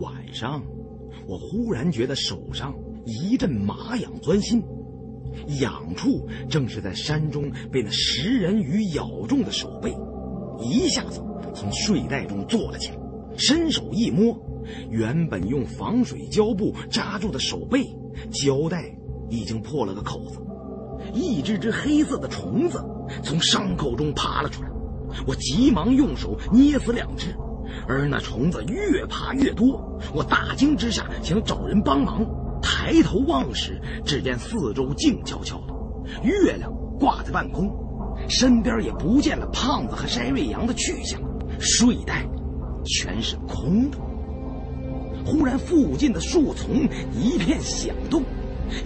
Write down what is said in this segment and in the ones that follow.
晚上，我忽然觉得手上一阵麻痒钻心，痒处正是在山中被那食人鱼咬中的手背，一下子从睡袋中坐了起来，伸手一摸，原本用防水胶布扎住的手背，胶带已经破了个口子，一只只黑色的虫子从伤口中爬了出来，我急忙用手捏死两只。而那虫子越爬越多，我大惊之下想找人帮忙，抬头望时，只见四周静悄悄的，月亮挂在半空，身边也不见了胖子和筛瑞阳的去向，睡袋全是空的。忽然，附近的树丛一片响动，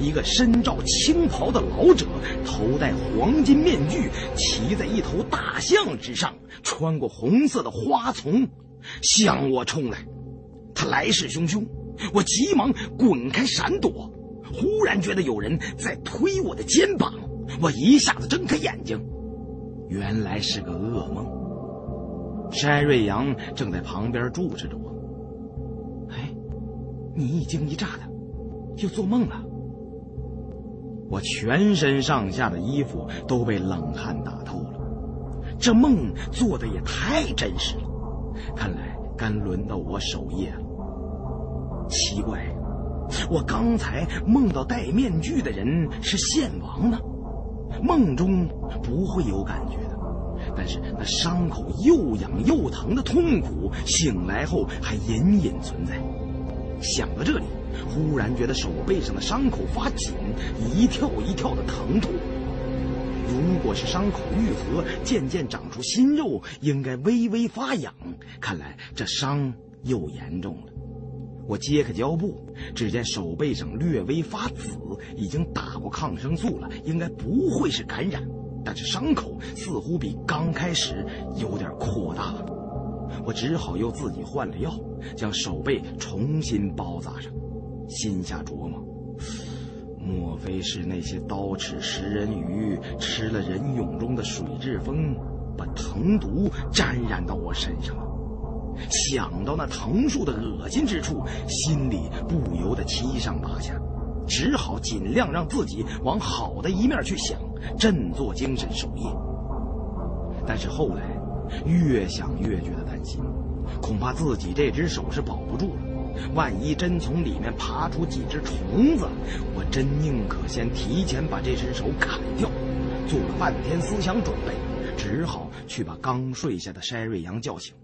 一个身着青袍的老者，头戴黄金面具，骑在一头大象之上，穿过红色的花丛。向我冲来，他来势汹汹，我急忙滚开闪躲。忽然觉得有人在推我的肩膀，我一下子睁开眼睛，原来是个噩梦。山瑞阳正在旁边注视着我。哎，你一惊一乍的，又做梦了？我全身上下的衣服都被冷汗打透了，这梦做的也太真实了。看来该轮到我守夜了。奇怪，我刚才梦到戴面具的人是献王呢，梦中不会有感觉的，但是那伤口又痒又疼的痛苦，醒来后还隐隐存在。想到这里，忽然觉得手背上的伤口发紧，一跳一跳的疼痛。如果是伤口愈合，渐渐长出新肉，应该微微发痒。看来这伤又严重了。我揭开胶布，只见手背上略微发紫，已经打过抗生素了，应该不会是感染。但是伤口似乎比刚开始有点扩大了。我只好又自己换了药，将手背重新包扎上，心下琢磨。莫非是那些刀齿食人鱼吃了人蛹中的水蛭蜂，把藤毒沾染到我身上了？想到那藤树的恶心之处，心里不由得七上八下，只好尽量让自己往好的一面去想，振作精神守夜。但是后来，越想越觉得担心，恐怕自己这只手是保不住了。万一真从里面爬出几只虫子，我真宁可先提前把这只手砍掉。做了半天思想准备，只好去把刚睡下的筛瑞阳叫醒，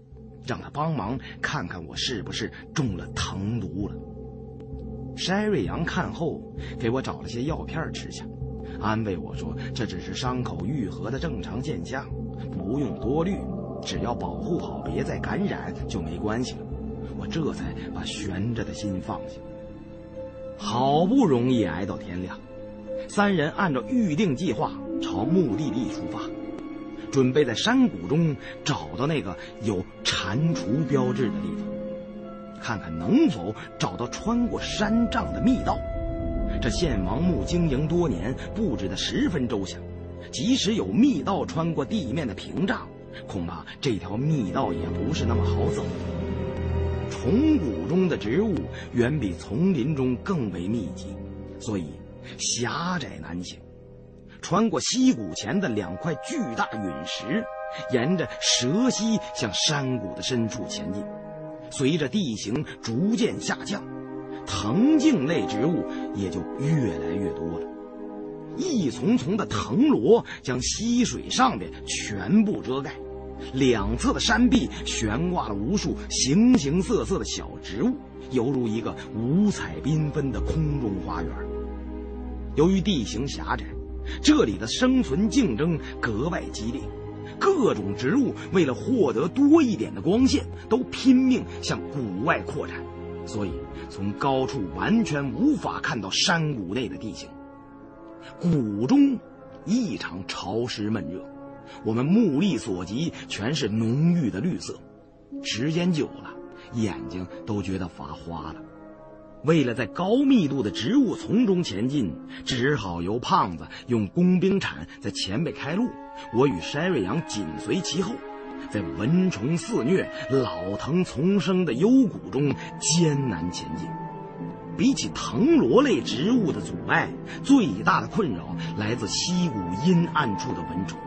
让他帮忙看看我是不是中了藤毒了。筛瑞阳看后，给我找了些药片吃下，安慰我说：“这只是伤口愈合的正常现象，不用多虑，只要保护好，别再感染就没关系了。”我这才把悬着的心放下。好不容易挨到天亮，三人按照预定计划朝目的地出发，准备在山谷中找到那个有蟾蜍标志的地方，看看能否找到穿过山障的密道。这献王墓经营多年，布置的十分周详，即使有密道穿过地面的屏障，恐怕这条密道也不是那么好走。虫谷中的植物远比丛林中更为密集，所以狭窄难行。穿过溪谷前的两块巨大陨石，沿着蛇溪向山谷的深处前进。随着地形逐渐下降，藤茎类植物也就越来越多了。一丛丛的藤萝将溪水上面全部遮盖。两侧的山壁悬挂了无数形形色色的小植物，犹如一个五彩缤纷的空中花园。由于地形狭窄，这里的生存竞争格外激烈，各种植物为了获得多一点的光线，都拼命向谷外扩展，所以从高处完全无法看到山谷内的地形。谷中异常潮湿闷热。我们目力所及全是浓郁的绿色，时间久了，眼睛都觉得发花了。为了在高密度的植物丛中前进，只好由胖子用工兵铲在前面开路，我与山瑞阳紧随其后。在蚊虫肆虐、老藤丛生的幽谷中艰难前进。比起藤萝类植物的阻碍，最大的困扰来自溪谷阴暗处的蚊虫。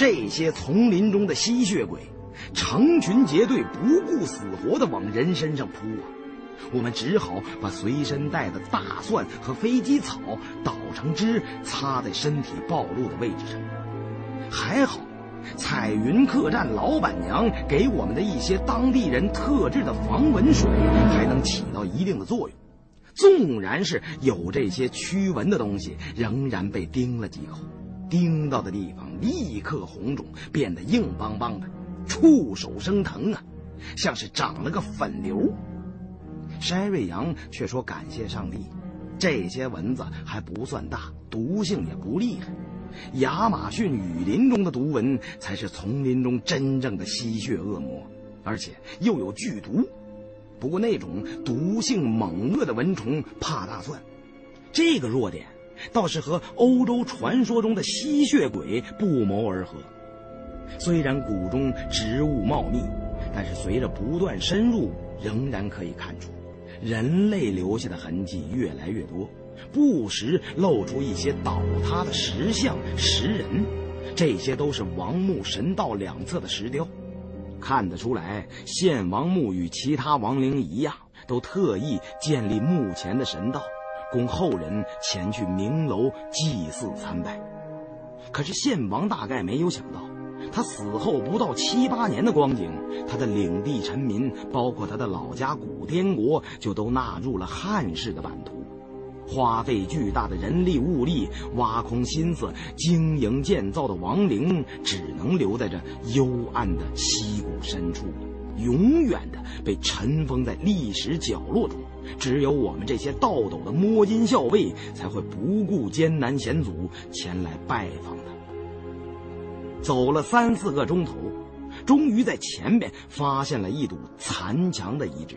这些丛林中的吸血鬼，成群结队、不顾死活地往人身上扑啊！我们只好把随身带的大蒜和飞机草捣成汁，擦在身体暴露的位置上。还好，彩云客栈老板娘给我们的一些当地人特制的防蚊水，还能起到一定的作用。纵然是有这些驱蚊的东西，仍然被叮了几口，叮到的地方立刻红肿，变得硬邦邦的，触手生疼啊，像是长了个粉瘤。山瑞阳却说：“感谢上帝，这些蚊子还不算大，毒性也不厉害。亚马逊雨林中的毒蚊才是丛林中真正的吸血恶魔，而且又有剧毒。”不过那种毒性猛烈的蚊虫怕大蒜，这个弱点倒是和欧洲传说中的吸血鬼不谋而合。虽然谷中植物茂密，但是随着不断深入，仍然可以看出人类留下的痕迹越来越多，不时露出一些倒塌的石像、石人，这些都是王墓神道两侧的石雕。看得出来，献王墓与其他王陵一样，都特意建立墓前的神道，供后人前去明楼祭祀参拜。可是献王大概没有想到，他死后不到七八年的光景，他的领地臣民，包括他的老家古滇国，就都纳入了汉室的版图。花费巨大的人力物力，挖空心思经营建造的亡灵，只能留在这幽暗的溪谷深处，永远的被尘封在历史角落中。只有我们这些倒斗的摸金校尉，才会不顾艰难险阻前来拜访他。走了三四个钟头，终于在前面发现了一堵残墙的遗址。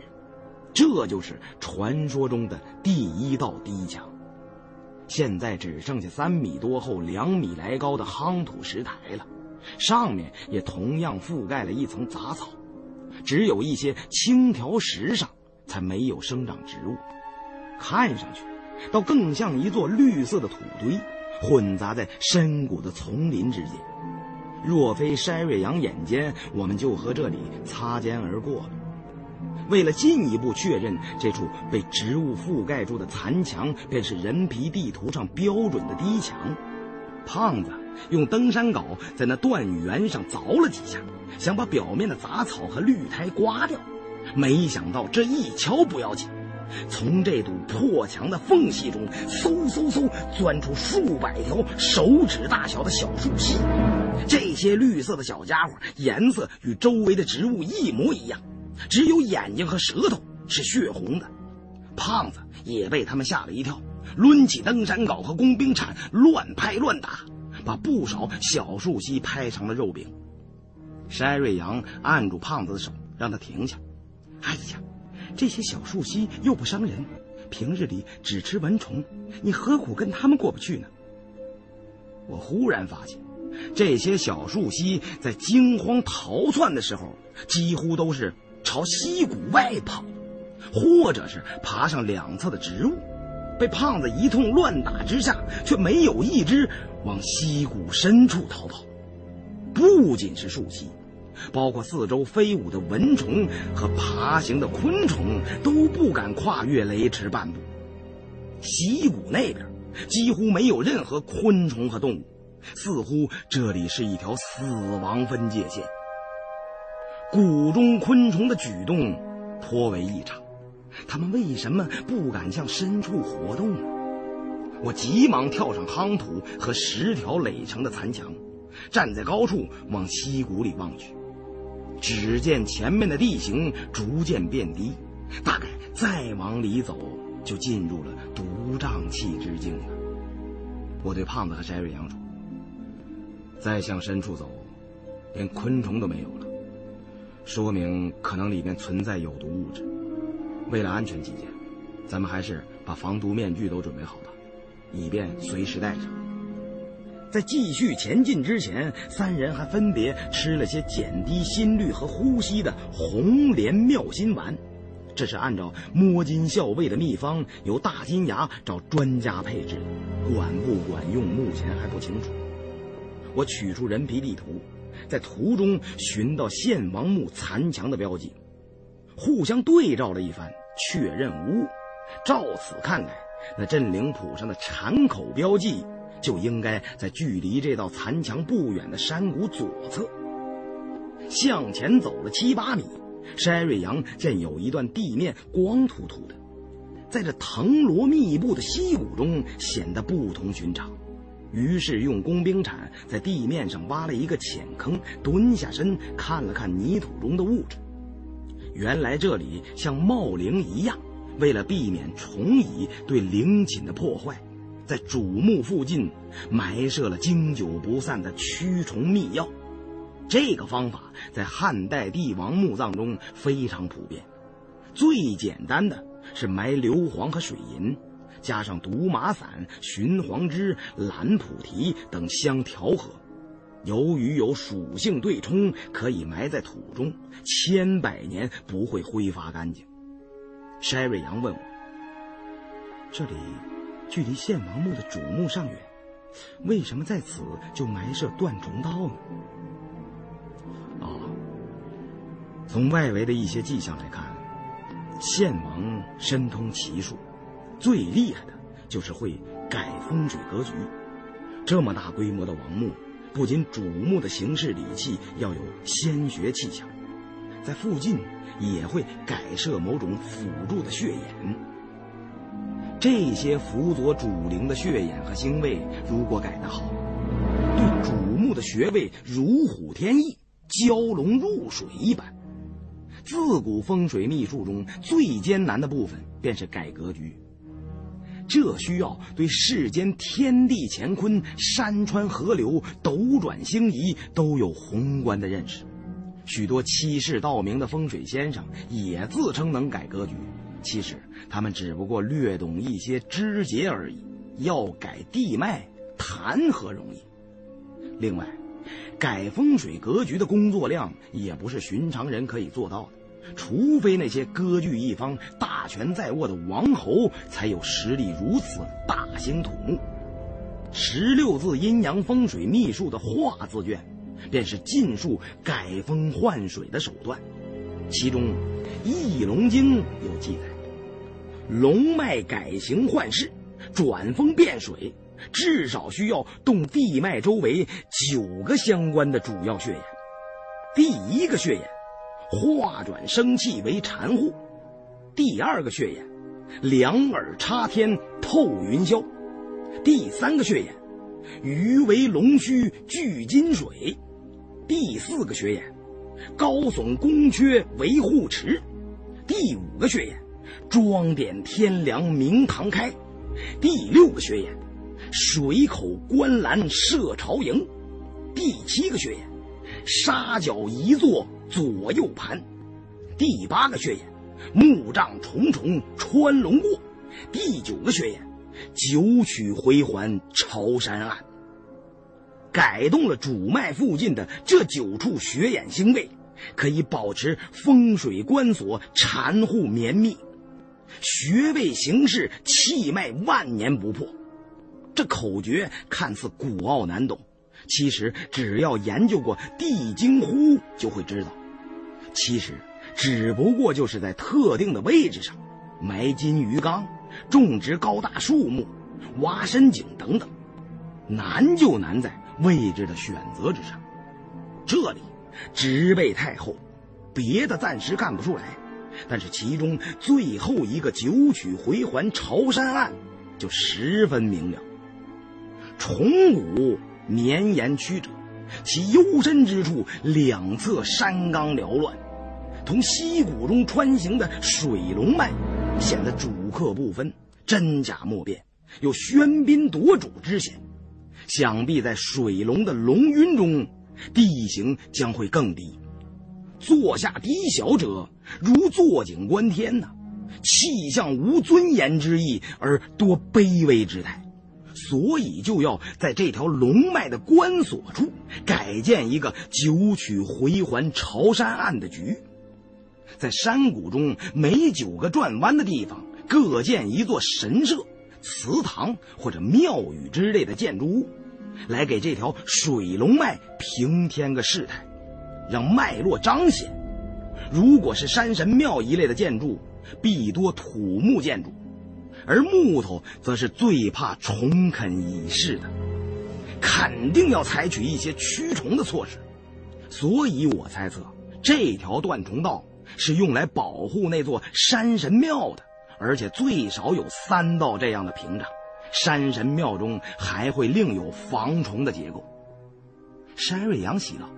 这就是传说中的第一道低墙，现在只剩下三米多厚、两米来高的夯土石台了，上面也同样覆盖了一层杂草，只有一些青条石上才没有生长植物，看上去倒更像一座绿色的土堆，混杂在深谷的丛林之间。若非筛瑞阳眼尖，我们就和这里擦肩而过了。为了进一步确认这处被植物覆盖住的残墙便是人皮地图上标准的低墙，胖子用登山镐在那断垣上凿了几下，想把表面的杂草和绿苔刮掉。没想到这一敲不要紧，从这堵破墙的缝隙中嗖嗖嗖钻出数百条手指大小的小树隙。这些绿色的小家伙颜色与周围的植物一模一样。只有眼睛和舌头是血红的，胖子也被他们吓了一跳，抡起登山镐和工兵铲乱拍乱打，把不少小树溪拍成了肉饼。筛瑞阳按住胖子的手，让他停下。哎呀，这些小树蜥又不伤人，平日里只吃蚊虫，你何苦跟他们过不去呢？我忽然发现，这些小树蜥在惊慌逃窜的时候，几乎都是。朝溪谷外跑，或者是爬上两侧的植物，被胖子一通乱打之下，却没有一只往溪谷深处逃跑。不仅是树蜥，包括四周飞舞的蚊虫和爬行的昆虫，都不敢跨越雷池半步。溪谷那边几乎没有任何昆虫和动物，似乎这里是一条死亡分界线。谷中昆虫的举动颇为异常，它们为什么不敢向深处活动呢？我急忙跳上夯土和石条垒成的残墙，站在高处往溪谷里望去，只见前面的地形逐渐变低，大概再往里走就进入了毒瘴气之境了。我对胖子和翟瑞阳说：“再向深处走，连昆虫都没有了。”说明可能里面存在有毒物质，为了安全起见，咱们还是把防毒面具都准备好吧，以便随时带上。在继续前进之前，三人还分别吃了些减低心率和呼吸的红莲妙心丸。这是按照摸金校尉的秘方，由大金牙找专家配制的，管不管用，目前还不清楚。我取出人皮地图，在图中寻到献王墓残墙的标记，互相对照了一番，确认无误。照此看来，那镇灵谱上的禅口标记。就应该在距离这道残墙不远的山谷左侧。向前走了七八米，筛瑞阳见有一段地面光秃秃的，在这藤萝密布的溪谷中显得不同寻常。于是用工兵铲在地面上挖了一个浅坑，蹲下身看了看泥土中的物质。原来这里像茂陵一样，为了避免虫蚁对陵寝的破坏。在主墓附近埋设了经久不散的驱虫秘药，这个方法在汉代帝王墓葬中非常普遍。最简单的是埋硫磺和水银，加上毒马散、寻黄枝、蓝菩提等相调和。由于有属性对冲，可以埋在土中，千百年不会挥发干净。筛瑞阳问我：“这里？”距离献王墓的主墓尚远，为什么在此就埋设断虫刀呢？啊，从外围的一些迹象来看，献王深通奇术，最厉害的就是会改风水格局。这么大规模的王墓，不仅主墓的形式礼器要有先学气象，在附近也会改设某种辅助的血眼。这些辅佐主灵的血眼和星位，如果改得好，对主墓的穴位如虎添翼、蛟龙入水一般。自古风水秘术中最艰难的部分，便是改格局。这需要对世间天地乾坤、山川河流、斗转星移都有宏观的认识。许多欺世盗名的风水先生也自称能改格局。其实他们只不过略懂一些枝节而已，要改地脉，谈何容易？另外，改风水格局的工作量也不是寻常人可以做到的，除非那些割据一方、大权在握的王侯才有实力如此大兴土木。十六字阴阳风水秘术的画字卷，便是尽数改风换水的手段，其中《易龙经》有记载。龙脉改形换势，转风变水，至少需要动地脉周围九个相关的主要血眼。第一个血眼，化转生气为禅护；第二个血眼，两耳插天透云霄；第三个血眼，鱼为龙须聚金水；第四个血眼，高耸宫阙为护池；第五个血眼。装点天梁明堂开，第六个穴眼，水口观澜射朝营，第七个穴眼，沙角一座左右盘，第八个穴眼，木杖重重穿龙过，第九个穴眼，九曲回环朝山岸。改动了主脉附近的这九处穴眼星位，可以保持风水关锁缠护绵密。穴位形势，气脉万年不破。这口诀看似古奥难懂，其实只要研究过《地经乎》就会知道。其实只不过就是在特定的位置上埋金鱼缸、种植高大树木、挖深井等等。难就难在位置的选择之上。这里植被太厚，别的暂时干不出来。但是其中最后一个九曲回环朝山岸，就十分明了。虫谷绵延曲折，其幽深之处，两侧山冈缭乱，同溪谷中穿行的水龙脉，显得主客不分，真假莫辨，有喧宾夺主之嫌。想必在水龙的龙晕中，地形将会更低。坐下低小者，如坐井观天呐，气象无尊严之意，而多卑微之态。所以就要在这条龙脉的关锁处改建一个九曲回环朝山岸的局，在山谷中每九个转弯的地方各建一座神社、祠堂或者庙宇之类的建筑物，来给这条水龙脉平添个事态，让脉络彰显。如果是山神庙一类的建筑，必多土木建筑。而木头则是最怕虫啃蚁噬的，肯定要采取一些驱虫的措施。所以我猜测，这条断虫道是用来保护那座山神庙的，而且最少有三道这样的屏障。山神庙中还会另有防虫的结构。山瑞阳喜道：“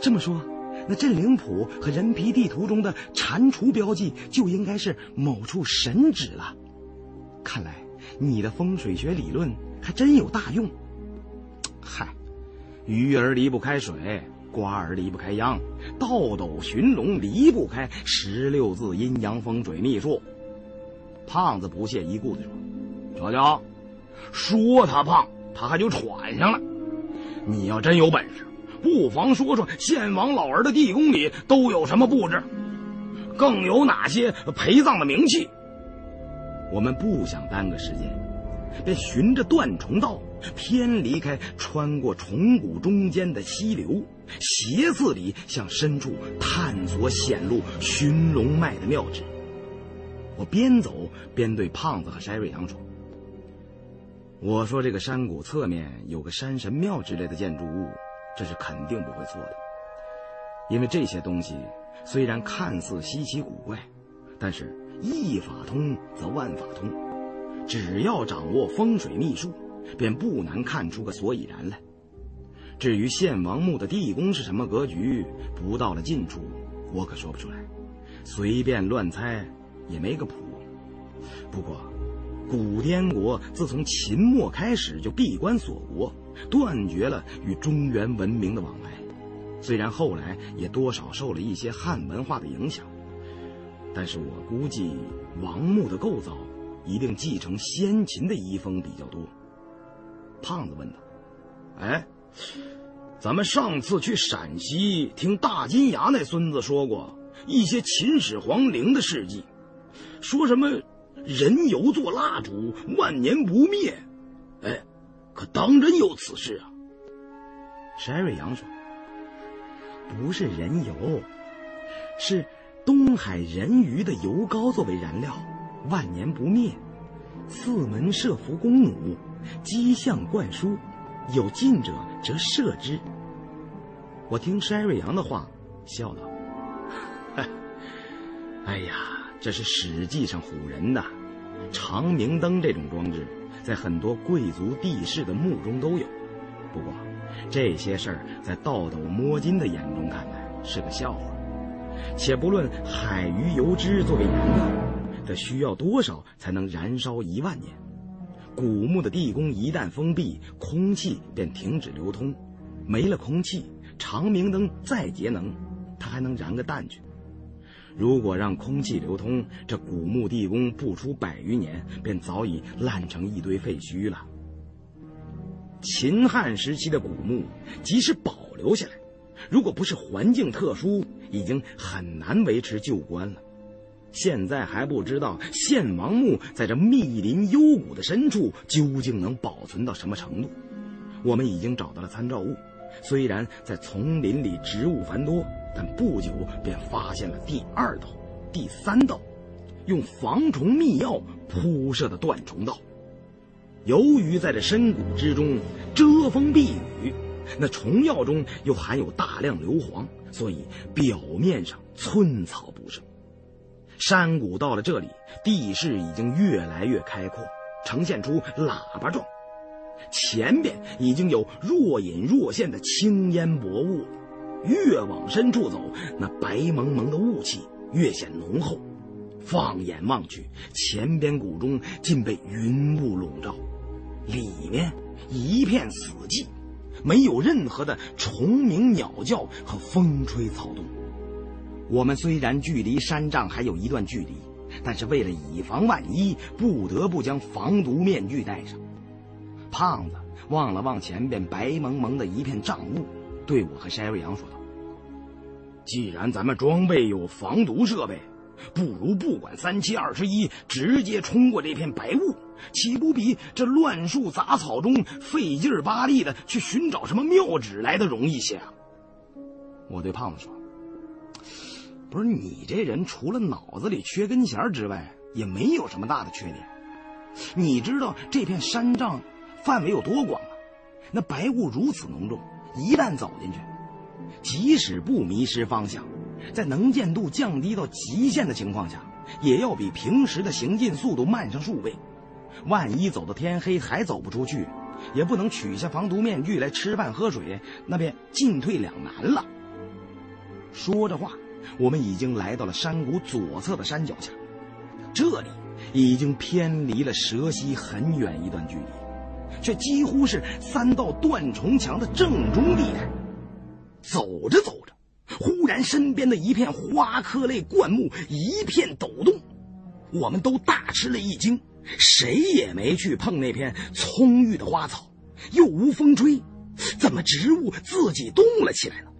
这么说，那镇灵谱和人皮地图中的蟾蜍标记就应该是某处神址了。”看来你的风水学理论还真有大用。嗨，鱼儿离不开水，瓜儿离不开秧，倒斗寻龙离不开十六字阴阳风水秘术。胖子不屑一顾地说：“瞧瞧，说他胖，他还就喘上了。你要真有本事，不妨说说献王老儿的地宫里都有什么布置，更有哪些陪葬的名器。”我们不想耽搁时间，便循着断虫道偏离开，穿过虫谷中间的溪流，斜刺里向深处探索显露寻龙脉的妙址。我边走边对胖子和筛瑞阳说：“我说这个山谷侧面有个山神庙之类的建筑物，这是肯定不会错的。因为这些东西虽然看似稀奇古怪，但是……”一法通则万法通，只要掌握风水秘术，便不难看出个所以然来。至于献王墓的地宫是什么格局，不到了近处，我可说不出来，随便乱猜也没个谱。不过，古滇国自从秦末开始就闭关锁国，断绝了与中原文明的往来，虽然后来也多少受了一些汉文化的影响。但是我估计王墓的构造一定继承先秦的遗风比较多。胖子问道：“哎，咱们上次去陕西听大金牙那孙子说过一些秦始皇陵的事迹，说什么人油做蜡烛万年不灭，哎，可当真有此事啊？”山瑞阳说：“不是人油，是。”东海人鱼的油膏作为燃料，万年不灭。四门设伏弓弩，机象灌输，有近者则射之。我听山瑞阳的话，笑道：“ 哎呀，这是史记上唬人的。长明灯这种装置，在很多贵族地势的墓中都有。不过，这些事儿在道斗摸金的眼中看来是个笑话。”且不论海鱼油脂作为燃料，这需要多少才能燃烧一万年？古墓的地宫一旦封闭，空气便停止流通，没了空气，长明灯再节能，它还能燃个蛋去？如果让空气流通，这古墓地宫不出百余年，便早已烂成一堆废墟了。秦汉时期的古墓，即使保留下来。如果不是环境特殊，已经很难维持旧观了。现在还不知道献王墓在这密林幽谷的深处究竟能保存到什么程度。我们已经找到了参照物，虽然在丛林里植物繁多，但不久便发现了第二道、第三道，用防虫密药铺设的断虫道。由于在这深谷之中遮风避雨。那虫药中又含有大量硫磺，所以表面上寸草不生。山谷到了这里，地势已经越来越开阔，呈现出喇叭状。前边已经有若隐若现的青烟薄雾了。越往深处走，那白蒙蒙的雾气越显浓厚。放眼望去，前边谷中竟被云雾笼罩，里面一片死寂。没有任何的虫鸣鸟叫和风吹草动。我们虽然距离山障还有一段距离，但是为了以防万一，不得不将防毒面具戴上。胖子望了望前边白蒙蒙的一片障雾，对我和筛瑞阳说道：“既然咱们装备有防毒设备，不如不管三七二十一，直接冲过这片白雾，岂不比这乱树杂草中费劲巴力的去寻找什么妙旨来的容易些啊？”我对胖子说：“不是你这人，除了脑子里缺根弦之外，也没有什么大的缺点。你知道这片山障范围有多广吗？那白雾如此浓重，一旦走进去，即使不迷失方向，在能见度降低到极限的情况下，也要比平时的行进速度慢上数倍。万一走到天黑还走不出去，也不能取下防毒面具来吃饭喝水，那便进退两难了。”说着话，我们已经来到了山谷左侧的山脚下，这里已经偏离了蛇溪很远一段距离，却几乎是三道断重墙的正中地带。走着走着，忽然身边的一片花科类灌木一片抖动，我们都大吃了一惊，谁也没去碰那片葱郁的花草，又无风吹，怎么植物自己动了起来呢？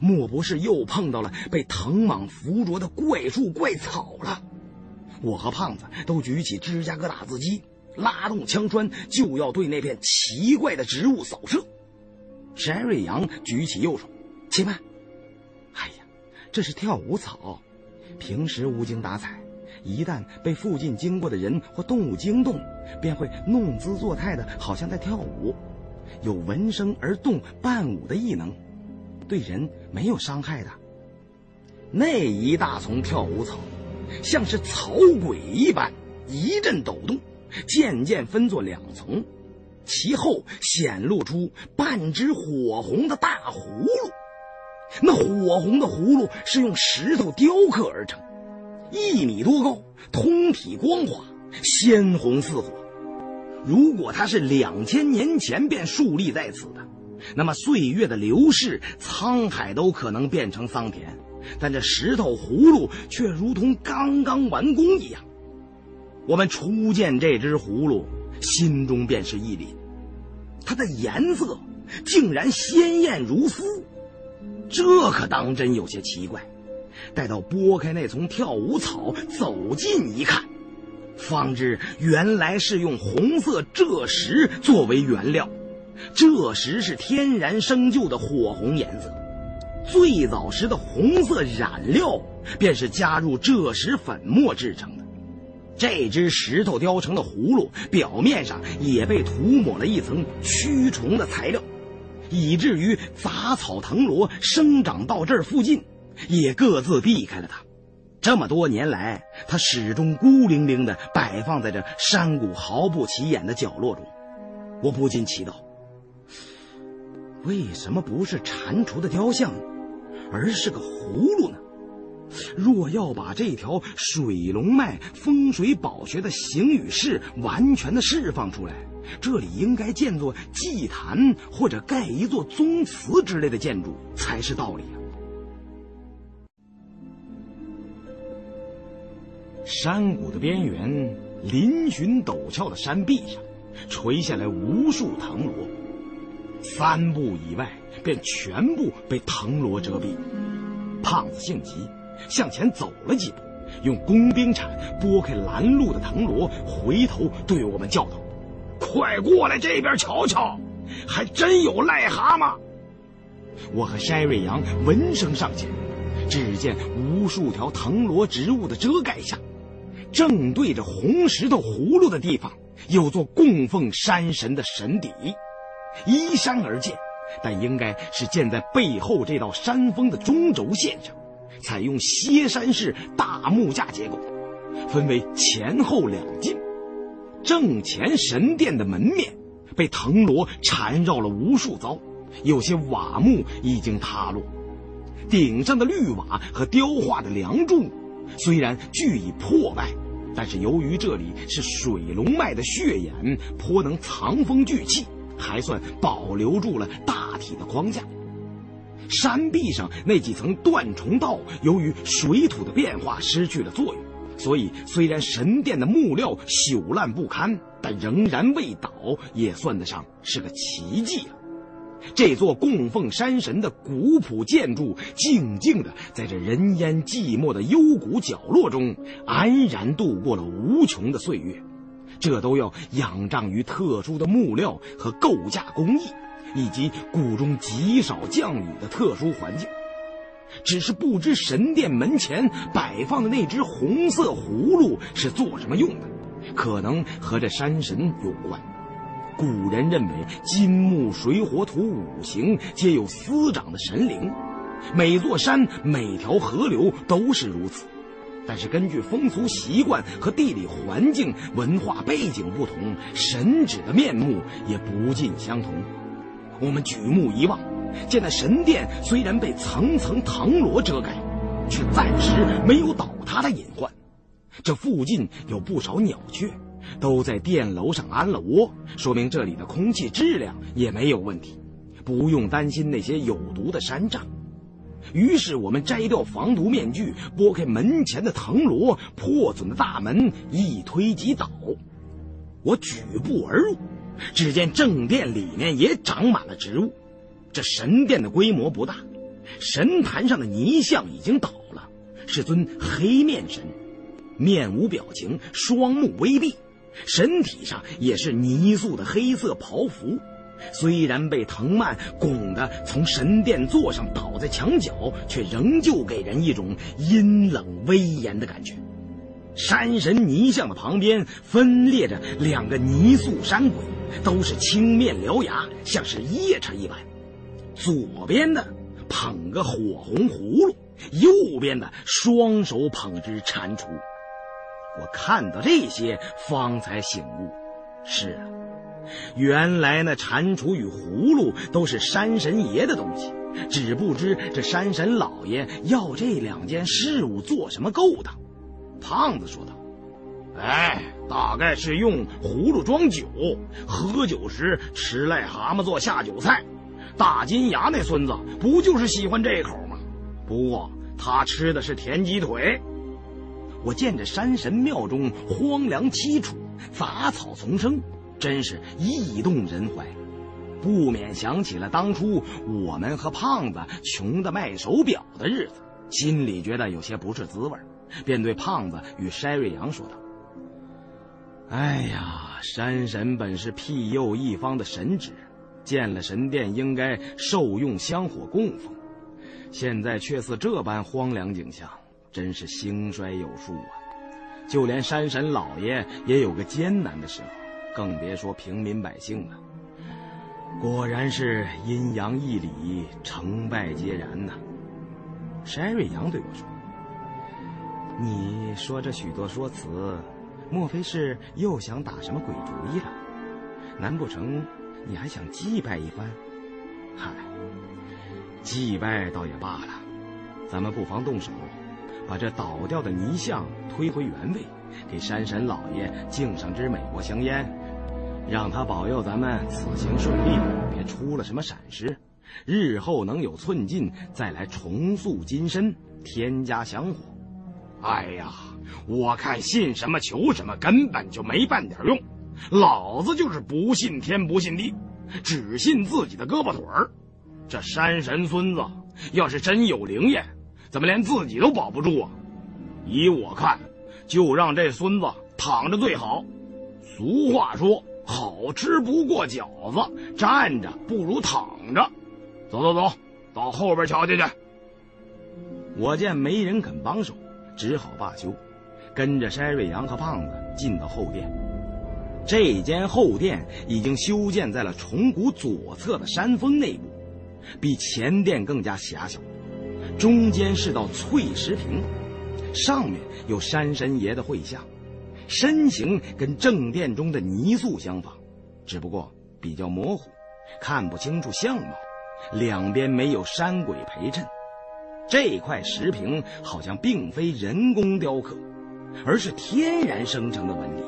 莫不是又碰到了被藤蟒附着的怪树怪草了？我和胖子都举起芝加哥打字机，拉动枪栓，就要对那片奇怪的植物扫射。山瑞阳举起右手，且慢！哎呀，这是跳舞草，平时无精打采，一旦被附近经过的人或动物惊动，便会弄姿作态的，好像在跳舞，有闻声而动伴舞的异能。对人没有伤害的那一大丛跳舞草，像是草鬼一般，一阵抖动，渐渐分作两层，其后显露出半只火红的大葫芦。那火红的葫芦是用石头雕刻而成，一米多高，通体光滑，鲜红似火。如果它是两千年前便竖立在此的。那么岁月的流逝，沧海都可能变成桑田，但这石头葫芦却如同刚刚完工一样。我们初见这只葫芦，心中便是一凛，它的颜色竟然鲜艳如丝，这可当真有些奇怪。待到拨开那丛跳舞草，走近一看，方知原来是用红色赭石作为原料。赭石是天然生就的火红颜色，最早时的红色染料便是加入赭石粉末制成的。这只石头雕成的葫芦表面上也被涂抹了一层驱虫的材料，以至于杂草藤萝生长到这儿附近，也各自避开了它。这么多年来，它始终孤零零地摆放在这山谷毫不起眼的角落中。我不禁祈祷。为什么不是蟾蜍的雕像，而是个葫芦呢？若要把这条水龙脉风水宝穴的形与势完全的释放出来，这里应该建作祭坛或者盖一座宗祠之类的建筑才是道理啊！山谷的边缘，嶙峋陡峭的山壁上，垂下来无数藤萝。三步以外，便全部被藤萝遮蔽。胖子性急，向前走了几步，用工兵铲拨开拦路的藤萝，回头对我们叫道：“快过来这边瞧瞧，还真有癞蛤蟆！”我和筛瑞阳闻声上前，只见无数条藤萝植物的遮盖下，正对着红石头葫芦的地方，有座供奉山神的神邸。依山而建，但应该是建在背后这道山峰的中轴线上，采用歇山式大木架结构，分为前后两进。正前神殿的门面被藤萝缠绕了无数遭，有些瓦木已经塌落。顶上的绿瓦和雕画的梁柱虽然俱已破败，但是由于这里是水龙脉的血眼，颇能藏风聚气。还算保留住了大体的框架。山壁上那几层断重道，由于水土的变化失去了作用，所以虽然神殿的木料朽烂不堪，但仍然未倒，也算得上是个奇迹了。这座供奉山神的古朴建筑，静静地在这人烟寂寞的幽谷角落中，安然度过了无穷的岁月。这都要仰仗于特殊的木料和构架工艺，以及谷中极少降雨的特殊环境。只是不知神殿门前摆放的那只红色葫芦是做什么用的，可能和这山神有关。古人认为金木水火土五行皆有司掌的神灵，每座山、每条河流都是如此。但是根据风俗习惯和地理环境、文化背景不同，神祇的面目也不尽相同。我们举目一望，见那神殿虽然被层层藤萝遮盖，却暂时没有倒塌的隐患。这附近有不少鸟雀。都在殿楼上安了窝，说明这里的空气质量也没有问题，不用担心那些有毒的山瘴。于是我们摘掉防毒面具，拨开门前的藤萝，破损的大门一推即倒。我举步而入，只见正殿里面也长满了植物。这神殿的规模不大，神坛上的泥像已经倒了，是尊黑面神，面无表情，双目微闭。身体上也是泥塑的黑色袍服，虽然被藤蔓拱得从神殿座上倒在墙角，却仍旧给人一种阴冷威严的感觉。山神泥像的旁边分列着两个泥塑山鬼，都是青面獠牙，像是夜叉一般。左边的捧个火红葫芦，右边的双手捧只蟾蜍。我看到这些，方才醒悟。是啊，原来那蟾蜍与葫芦都是山神爷的东西，只不知这山神老爷要这两件事物做什么勾当。胖子说道：“哎，大概是用葫芦装酒，喝酒时吃癞蛤蟆做下酒菜。大金牙那孙子不就是喜欢这口吗？不过他吃的是田鸡腿。”我见着山神庙中荒凉凄楚，杂草丛生，真是意动人怀，不免想起了当初我们和胖子穷的卖手表的日子，心里觉得有些不是滋味，便对胖子与筛瑞阳说道：“哎呀，山神本是庇佑一方的神职，建了神殿应该受用香火供奉，现在却似这般荒凉景象。”真是兴衰有数啊！就连山神老爷也有个艰难的时候，更别说平民百姓了。果然是阴阳一理，成败皆然呐。山瑞阳对我说：“你说这许多说辞，莫非是又想打什么鬼主意了？难不成你还想祭拜一番？嗨，祭拜倒也罢了，咱们不妨动手。”把这倒掉的泥像推回原位，给山神老爷敬上支美国香烟，让他保佑咱们此行顺利，别出了什么闪失，日后能有寸进，再来重塑金身，添加香火。哎呀，我看信什么求什么根本就没半点用，老子就是不信天不信地，只信自己的胳膊腿儿。这山神孙子要是真有灵验。怎么连自己都保不住啊？依我看，就让这孙子躺着最好。俗话说，好吃不过饺子，站着不如躺着。走走走，到后边瞧瞧去。我见没人肯帮手，只好罢休，跟着筛瑞阳和胖子进到后殿。这间后殿已经修建在了崇谷左侧的山峰内部，比前殿更加狭小。中间是道翠石屏，上面有山神爷的绘像，身形跟正殿中的泥塑相仿，只不过比较模糊，看不清楚相貌。两边没有山鬼陪衬，这块石屏好像并非人工雕刻，而是天然生成的纹理。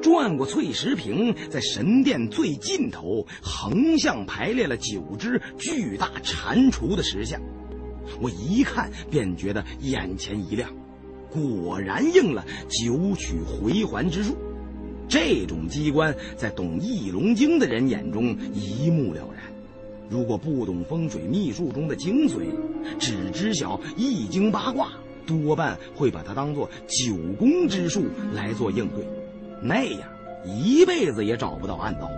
转过翠石屏，在神殿最尽头横向排列了九只巨大蟾蜍的石像。我一看便觉得眼前一亮，果然应了九曲回环之术。这种机关在懂易龙经的人眼中一目了然。如果不懂风水秘术中的精髓，只知晓易经八卦，多半会把它当做九宫之术来做应对，那样一辈子也找不到暗道。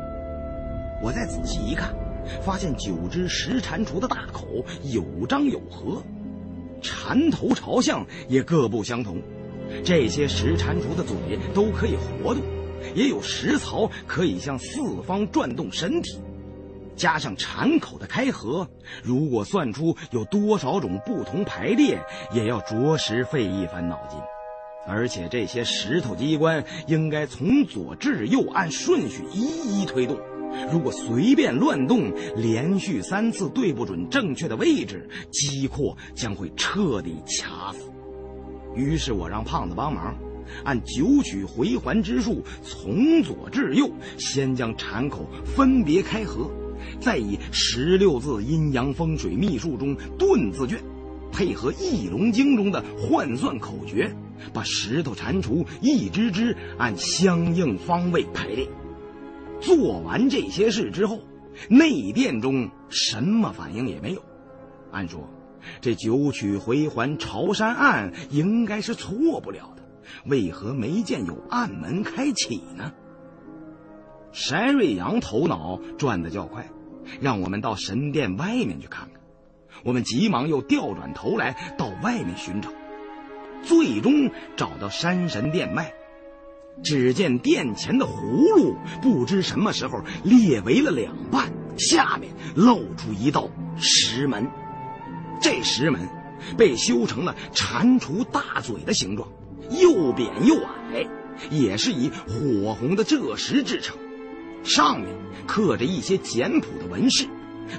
我再仔细一看，发现九只石蟾蜍的大口有张有合，蟾头朝向也各不相同。这些石蟾蜍的嘴都可以活动，也有石槽可以向四方转动身体。加上铲口的开合，如果算出有多少种不同排列，也要着实费一番脑筋。而且这些石头机关应该从左至右按顺序一一推动，如果随便乱动，连续三次对不准正确的位置，机括将会彻底卡死。于是我让胖子帮忙，按九曲回环之术，从左至右，先将铲口分别开合。再以十六字阴阳风水秘术中“遁”字卷，配合《易龙经》中的换算口诀，把石头蟾蜍一只只按相应方位排列。做完这些事之后，内殿中什么反应也没有。按说，这九曲回环朝山案应该是错不了的，为何没见有暗门开启呢？山瑞阳头脑转得较快。让我们到神殿外面去看看。我们急忙又调转头来到外面寻找，最终找到山神殿外。只见殿前的葫芦不知什么时候裂为了两半，下面露出一道石门。这石门被修成了蟾蜍大嘴的形状，又扁又矮，也是以火红的赭石制成。上面刻着一些简朴的纹饰，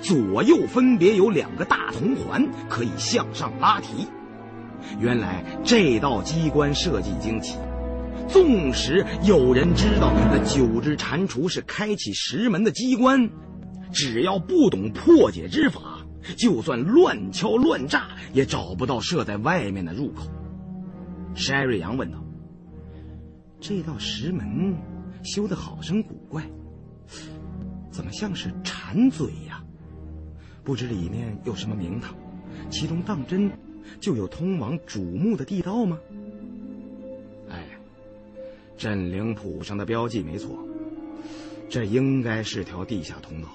左右分别有两个大铜环可以向上拉提。原来这道机关设计精奇，纵使有人知道那九只蟾蜍是开启石门的机关，只要不懂破解之法，就算乱敲乱炸也找不到设在外面的入口。山瑞阳问道：“这道石门修得好生古怪。”怎么像是馋嘴呀？不知里面有什么名堂？其中当真就有通往主墓的地道吗？哎，镇灵谱上的标记没错，这应该是条地下通道，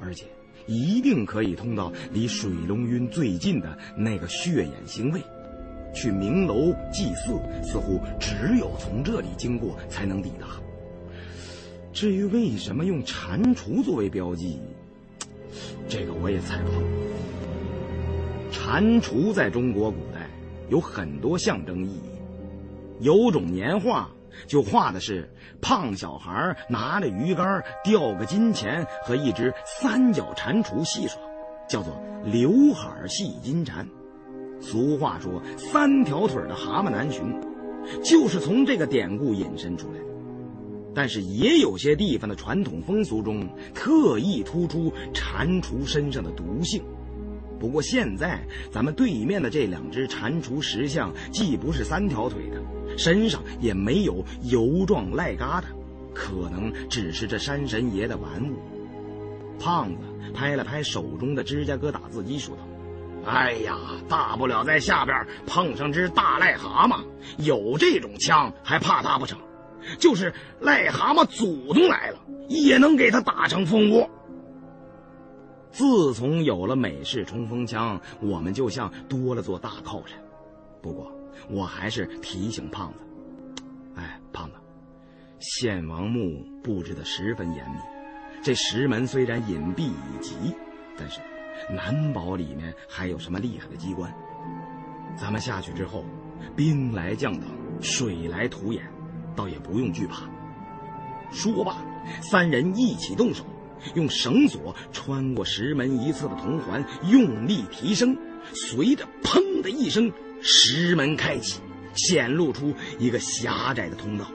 而且一定可以通到离水龙晕最近的那个血眼星位。去明楼祭祀，似乎只有从这里经过才能抵达。至于为什么用蟾蜍作为标记，这个我也猜不透。蟾蜍在中国古代有很多象征意义，有种年画就画的是胖小孩拿着鱼竿钓个金钱和一只三角蟾蜍戏耍，叫做“刘海戏金蟾”。俗话说“三条腿的蛤蟆难寻”，就是从这个典故引申出来的。但是也有些地方的传统风俗中特意突出蟾蜍身上的毒性。不过现在咱们对面的这两只蟾蜍石像，既不是三条腿的，身上也没有油状癞疙瘩，可能只是这山神爷的玩物。胖子拍了拍手中的芝加哥打字机，说道：“哎呀，大不了在下边碰上只大癞蛤蟆，有这种枪还怕他不成？”就是癞蛤蟆祖宗来了，也能给他打成蜂窝。自从有了美式冲锋枪，我们就像多了座大靠山。不过，我还是提醒胖子：，哎，胖子，献王墓布置的十分严密，这石门虽然隐蔽已极，但是难保里面还有什么厉害的机关。咱们下去之后，兵来将挡，水来土掩。倒也不用惧怕。说罢，三人一起动手，用绳索穿过石门一侧的铜环，用力提升。随着“砰”的一声，石门开启，显露出一个狭窄的通道。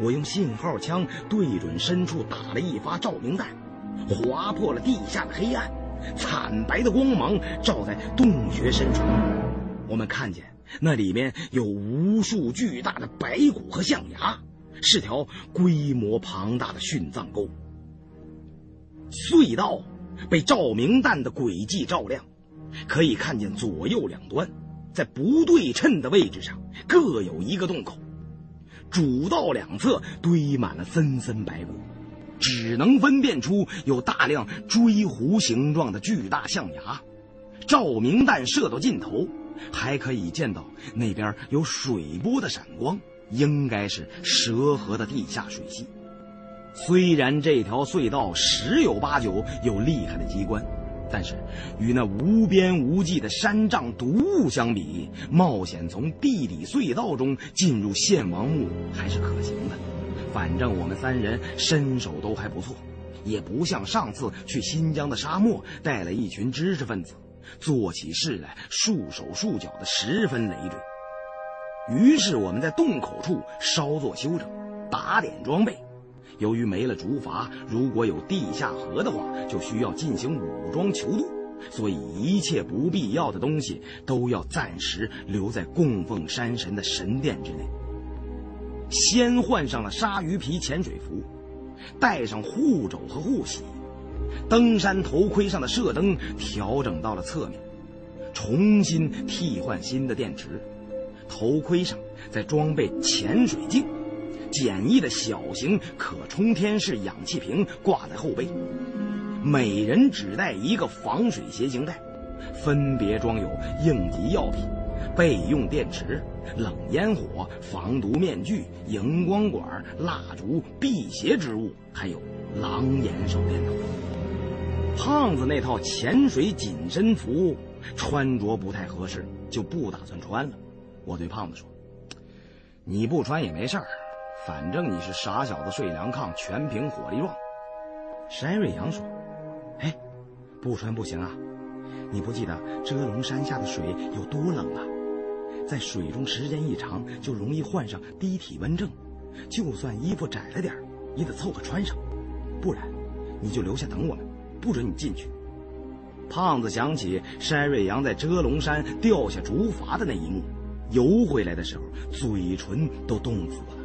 我用信号枪对准深处打了一发照明弹，划破了地下的黑暗，惨白的光芒照在洞穴深处。我们看见那里面有无数巨大的白骨和象牙，是条规模庞大的殉葬沟。隧道被照明弹的轨迹照亮，可以看见左右两端，在不对称的位置上各有一个洞口，主道两侧堆满了森森白骨，只能分辨出有大量锥弧形状的巨大象牙。照明弹射到尽头。还可以见到那边有水波的闪光，应该是蛇河的地下水系。虽然这条隧道十有八九有厉害的机关，但是与那无边无际的山障毒雾相比，冒险从地底隧道中进入献王墓还是可行的。反正我们三人身手都还不错，也不像上次去新疆的沙漠带了一群知识分子。做起事来束手束脚的，十分累赘。于是我们在洞口处稍作休整，打点装备。由于没了竹筏，如果有地下河的话，就需要进行武装求渡，所以一切不必要的东西都要暂时留在供奉山神的神殿之内。先换上了鲨鱼皮潜水服，带上护肘和护膝。登山头盔上的射灯调整到了侧面，重新替换新的电池。头盔上再装备潜水镜，简易的小型可充天式氧气瓶挂在后背。每人只带一个防水携行袋，分别装有应急药品、备用电池、冷烟火、防毒面具、荧光管、蜡烛、辟邪之物，还有狼眼手电筒。胖子那套潜水紧身服穿着不太合适，就不打算穿了。我对胖子说：“你不穿也没事儿，反正你是傻小子睡凉炕，全凭火力壮。”山瑞阳说：“哎，不穿不行啊！你不记得遮龙山下的水有多冷啊？在水中时间一长，就容易患上低体温症。就算衣服窄了点也得凑合穿上，不然你就留下等我们。”不准你进去。胖子想起山瑞阳在遮龙山掉下竹筏的那一幕，游回来的时候嘴唇都冻死了。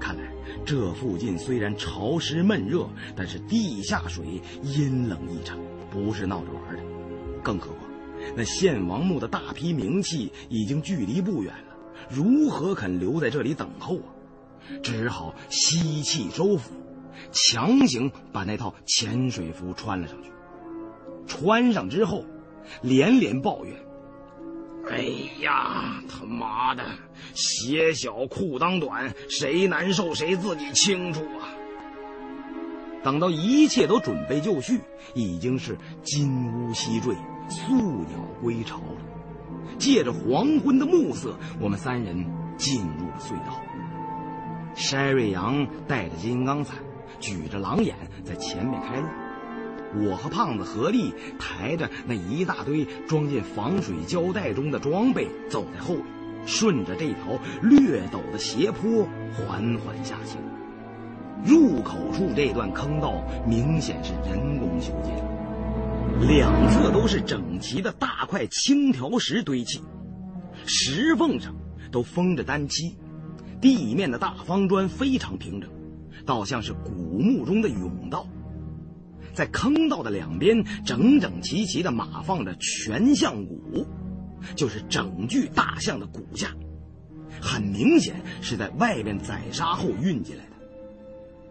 看来这附近虽然潮湿闷热，但是地下水阴冷异常，不是闹着玩的。更何况那献王墓的大批名器已经距离不远了，如何肯留在这里等候啊？只好吸气收腹。强行把那套潜水服穿了上去，穿上之后，连连抱怨：“哎呀，他妈的，鞋小裤裆短，谁难受谁自己清楚啊！”等到一切都准备就绪，已经是金乌西坠，宿鸟归巢了。借着黄昏的暮色，我们三人进入了隧道。筛瑞阳带着金刚伞。举着狼眼在前面开路，我和胖子合力抬着那一大堆装进防水胶带中的装备走在后面，顺着这条略陡的斜坡缓缓下行。入口处这段坑道明显是人工修建，两侧都是整齐的大块青条石堆砌，石缝上都封着单漆，地面的大方砖非常平整。倒像是古墓中的甬道，在坑道的两边整整齐齐地码放着全象骨，就是整具大象的骨架，很明显是在外边宰杀后运进来的。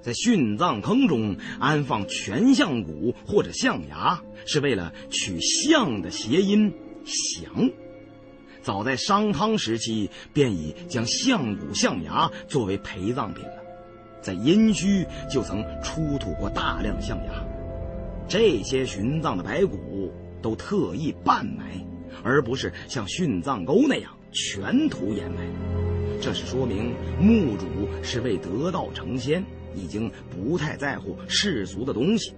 在殉葬坑中安放全象骨或者象牙，是为了取象的谐音“祥”。早在商汤时期，便已将象骨象牙作为陪葬品了。在殷墟就曾出土过大量象牙，这些殉葬的白骨都特意半埋，而不是像殉葬沟那样全土掩埋。这是说明墓主是为得道成仙，已经不太在乎世俗的东西。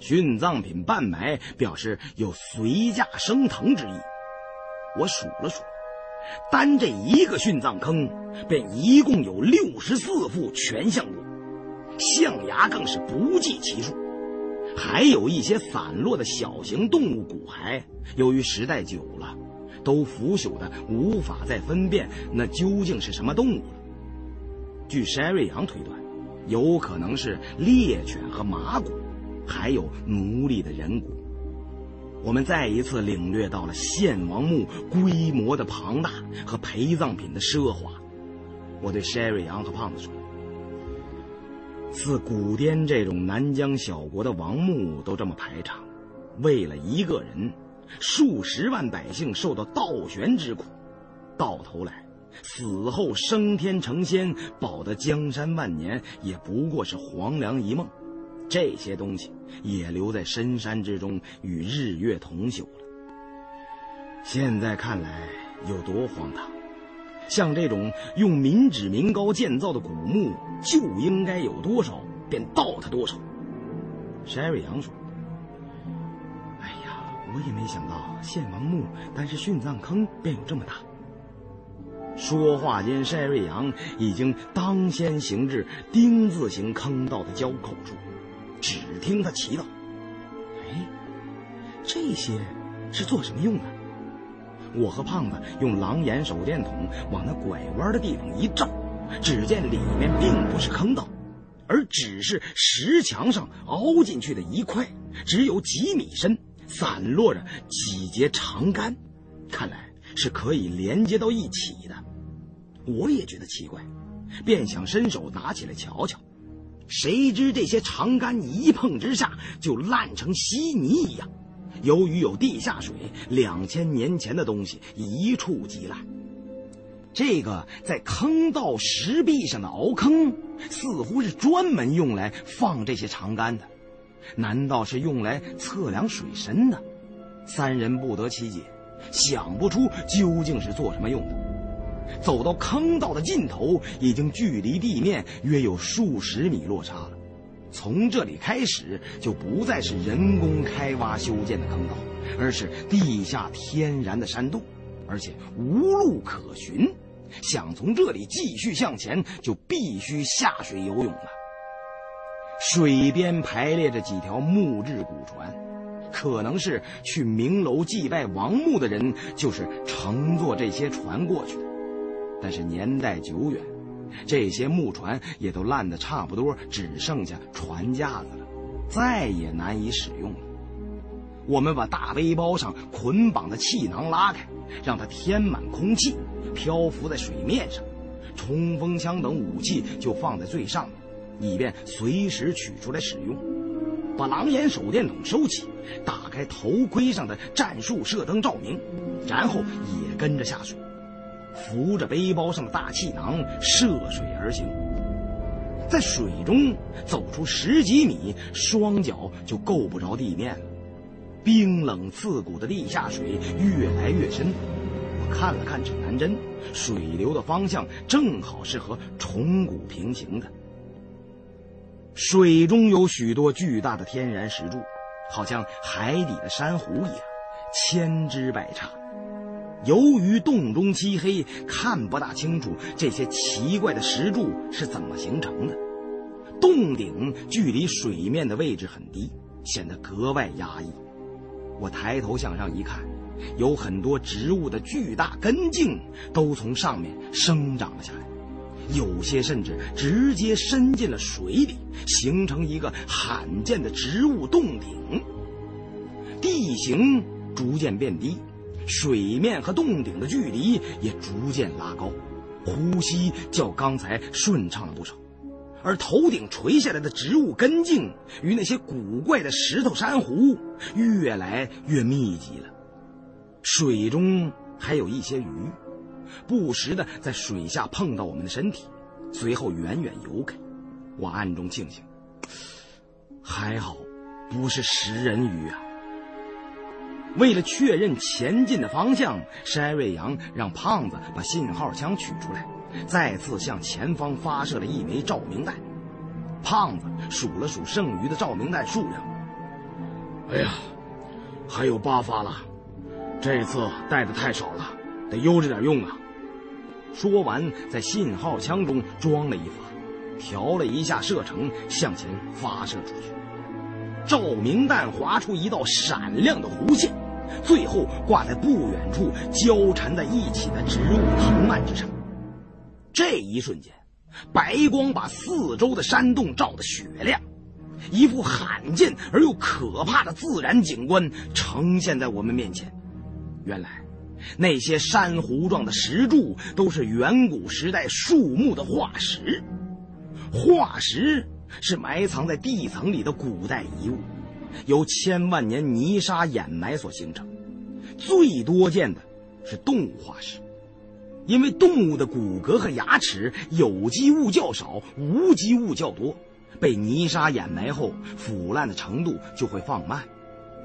殉葬品半埋，表示有随驾升腾之意。我数了数。单这一个殉葬坑，便一共有六十四副全象骨，象牙更是不计其数，还有一些散落的小型动物骨骸。由于时代久了，都腐朽的无法再分辨那究竟是什么动物了。据山瑞阳推断，有可能是猎犬和马骨，还有奴隶的人骨。我们再一次领略到了献王墓规模的庞大和陪葬品的奢华。我对山瑞阳和胖子说：“自古滇这种南疆小国的王墓都这么排场，为了一个人，数十万百姓受到倒悬之苦，到头来。”死后升天成仙，保得江山万年，也不过是黄粱一梦。这些东西也留在深山之中，与日月同朽了。现在看来有多荒唐！像这种用民脂民膏建造的古墓，就应该有多少，便盗他多少。山瑞阳说：“哎呀，我也没想到献王墓单是殉葬坑便有这么大。”说话间，单瑞阳已经当先行至丁字形坑道的交口处。只听他祈祷：“哎，这些是做什么用的？”我和胖子用狼眼手电筒往那拐弯的地方一照，只见里面并不是坑道，而只是石墙上凹进去的一块，只有几米深，散落着几节长杆，看来是可以连接到一起的。我也觉得奇怪，便想伸手拿起来瞧瞧，谁知这些长杆一碰之下就烂成稀泥一样。由于有地下水，两千年前的东西一触即烂。这个在坑道石壁上的凹坑，似乎是专门用来放这些长杆的。难道是用来测量水深的？三人不得其解，想不出究竟是做什么用的。走到坑道的尽头，已经距离地面约有数十米落差了。从这里开始，就不再是人工开挖修建的坑道，而是地下天然的山洞，而且无路可寻。想从这里继续向前，就必须下水游泳了。水边排列着几条木质古船，可能是去明楼祭拜王墓的人，就是乘坐这些船过去的。但是年代久远，这些木船也都烂得差不多，只剩下船架子了，再也难以使用了。我们把大背包上捆绑的气囊拉开，让它填满空气，漂浮在水面上。冲锋枪等武器就放在最上面，以便随时取出来使用。把狼眼手电筒收起，打开头盔上的战术射灯照明，然后也跟着下水。扶着背包上的大气囊涉水而行，在水中走出十几米，双脚就够不着地面了。冰冷刺骨的地下水越来越深，我看了看指南针，水流的方向正好是和虫谷平行的。水中有许多巨大的天然石柱，好像海底的珊瑚一样，千姿百刹。由于洞中漆黑，看不大清楚这些奇怪的石柱是怎么形成的。洞顶距离水面的位置很低，显得格外压抑。我抬头向上一看，有很多植物的巨大根茎都从上面生长了下来，有些甚至直接伸进了水里，形成一个罕见的植物洞顶。地形逐渐变低。水面和洞顶的距离也逐渐拉高，呼吸较刚才顺畅了不少，而头顶垂下来的植物根茎与那些古怪的石头珊瑚越来越密集了。水中还有一些鱼，不时的在水下碰到我们的身体，随后远远游开。我暗中庆幸，还好不是食人鱼啊。为了确认前进的方向，山瑞阳让胖子把信号枪取出来，再次向前方发射了一枚照明弹。胖子数了数剩余的照明弹数量，哎呀，还有八发了，这次带的太少了，得悠着点用啊。说完，在信号枪中装了一发，调了一下射程，向前发射出去。照明弹划出一道闪亮的弧线。最后挂在不远处交缠在一起的植物藤蔓之上。这一瞬间，白光把四周的山洞照得雪亮，一副罕见而又可怕的自然景观呈现在我们面前。原来，那些珊瑚状的石柱都是远古时代树木的化石。化石是埋藏在地层里的古代遗物，由千万年泥沙掩埋所形成。最多见的是动物化石，因为动物的骨骼和牙齿有机物较少，无机物较多，被泥沙掩埋后，腐烂的程度就会放慢。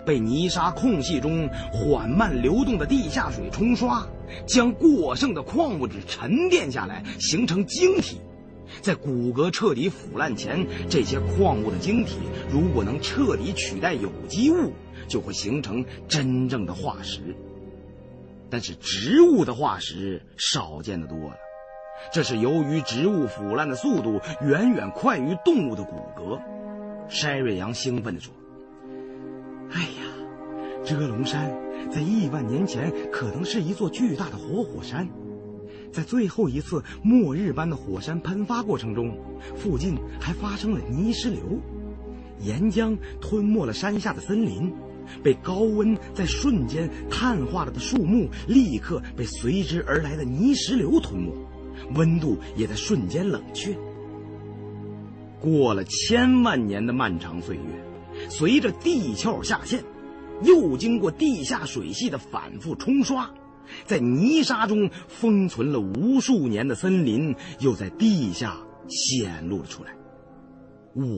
被泥沙空隙中缓慢流动的地下水冲刷，将过剩的矿物质沉淀下来，形成晶体。在骨骼彻底腐烂前，这些矿物的晶体如果能彻底取代有机物，就会形成真正的化石。但是植物的化石少见的多了，这是由于植物腐烂的速度远远快于动物的骨骼。筛瑞阳兴奋地说：“哎呀，遮龙山在亿万年前可能是一座巨大的活火山。”在最后一次末日般的火山喷发过程中，附近还发生了泥石流，岩浆吞没了山下的森林，被高温在瞬间碳化了的树木立刻被随之而来的泥石流吞没，温度也在瞬间冷却。过了千万年的漫长岁月，随着地壳下陷，又经过地下水系的反复冲刷。在泥沙中封存了无数年的森林，又在地下显露了出来。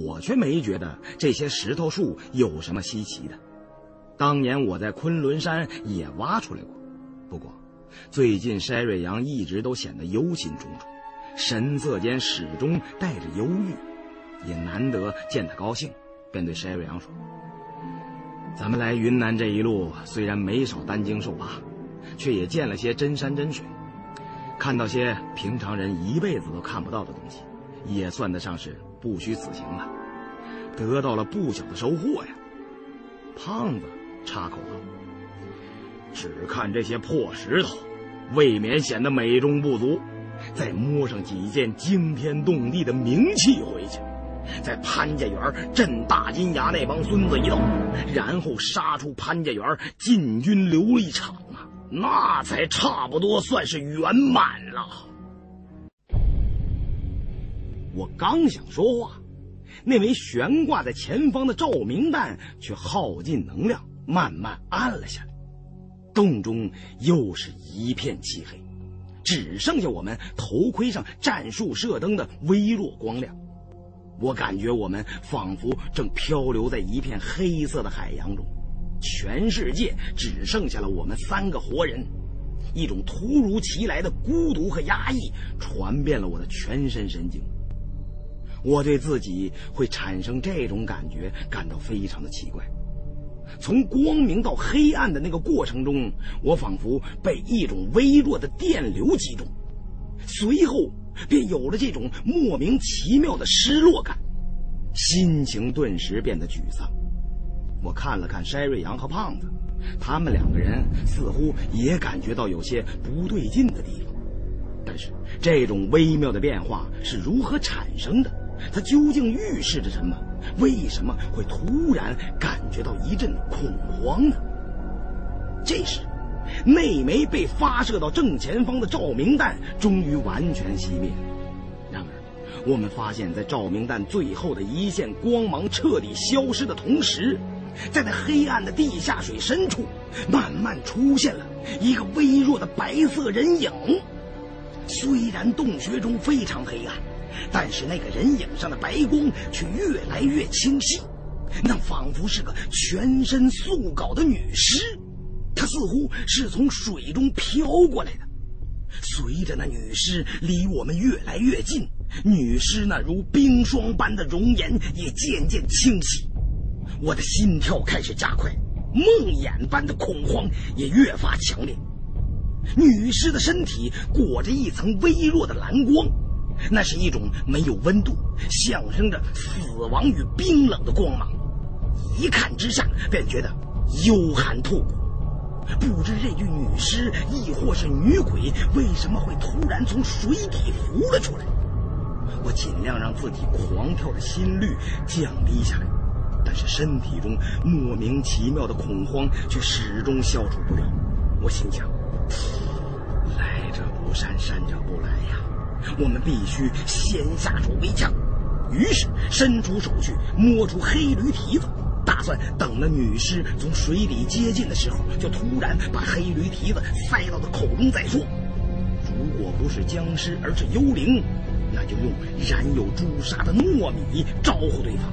我却没觉得这些石头树有什么稀奇的。当年我在昆仑山也挖出来过。不过，最近筛瑞阳一直都显得忧心忡忡，神色间始终带着忧郁。也难得见他高兴，便对筛瑞阳说：“咱们来云南这一路，虽然没少担惊受怕。”却也见了些真山真水，看到些平常人一辈子都看不到的东西，也算得上是不虚此行了，得到了不小的收获呀。胖子插口道：“只看这些破石头，未免显得美中不足，再摸上几件惊天动地的名器回去，在潘家园震大金牙那帮孙子一道，然后杀出潘家园，进军琉璃厂啊。”那才差不多算是圆满了。我刚想说话，那枚悬挂在前方的照明弹却耗尽能量，慢慢暗了下来。洞中又是一片漆黑，只剩下我们头盔上战术射灯的微弱光亮。我感觉我们仿佛正漂流在一片黑色的海洋中。全世界只剩下了我们三个活人，一种突如其来的孤独和压抑传遍了我的全身神经。我对自己会产生这种感觉感到非常的奇怪。从光明到黑暗的那个过程中，我仿佛被一种微弱的电流击中，随后便有了这种莫名其妙的失落感，心情顿时变得沮丧。我看了看筛瑞阳和胖子，他们两个人似乎也感觉到有些不对劲的地方。但是这种微妙的变化是如何产生的？它究竟预示着什么？为什么会突然感觉到一阵恐慌呢？这时，那枚被发射到正前方的照明弹终于完全熄灭。然而，我们发现，在照明弹最后的一线光芒彻底消失的同时，在那黑暗的地下水深处，慢慢出现了一个微弱的白色人影。虽然洞穴中非常黑暗，但是那个人影上的白光却越来越清晰。那仿佛是个全身素稿的女尸，她似乎是从水中飘过来的。随着那女尸离我们越来越近，女尸那如冰霜般的容颜也渐渐清晰。我的心跳开始加快，梦魇般的恐慌也越发强烈。女尸的身体裹着一层微弱的蓝光，那是一种没有温度、象征着死亡与冰冷的光芒。一看之下，便觉得幽寒透骨。不知这具女尸亦或是女鬼，为什么会突然从水底浮了出来？我尽量让自己狂跳的心率降低下来，但是身体中莫名其妙的恐慌却始终消除不了。我心想：来者不善，善者不来呀！我们必须先下手为强。于是伸出手去摸出黑驴蹄子。打算等那女尸从水底接近的时候，就突然把黑驴蹄子塞到她口中再说。如果不是僵尸，而是幽灵，那就用染有朱砂的糯米招呼对方。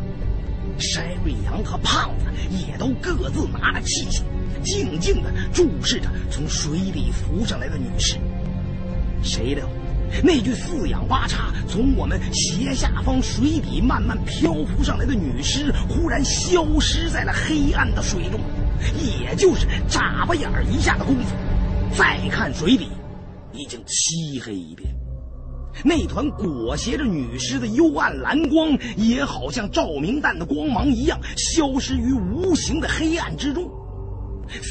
山瑞阳和胖子也都各自拿着器械，静静地注视着从水底浮上来的女尸。谁料？那具四仰八叉从我们斜下方水底慢慢漂浮上来的女尸，忽然消失在了黑暗的水中，也就是眨巴眼儿一下的功夫，再看水底，已经漆黑一片。那团裹挟着女尸的幽暗蓝光，也好像照明弹的光芒一样，消失于无形的黑暗之中。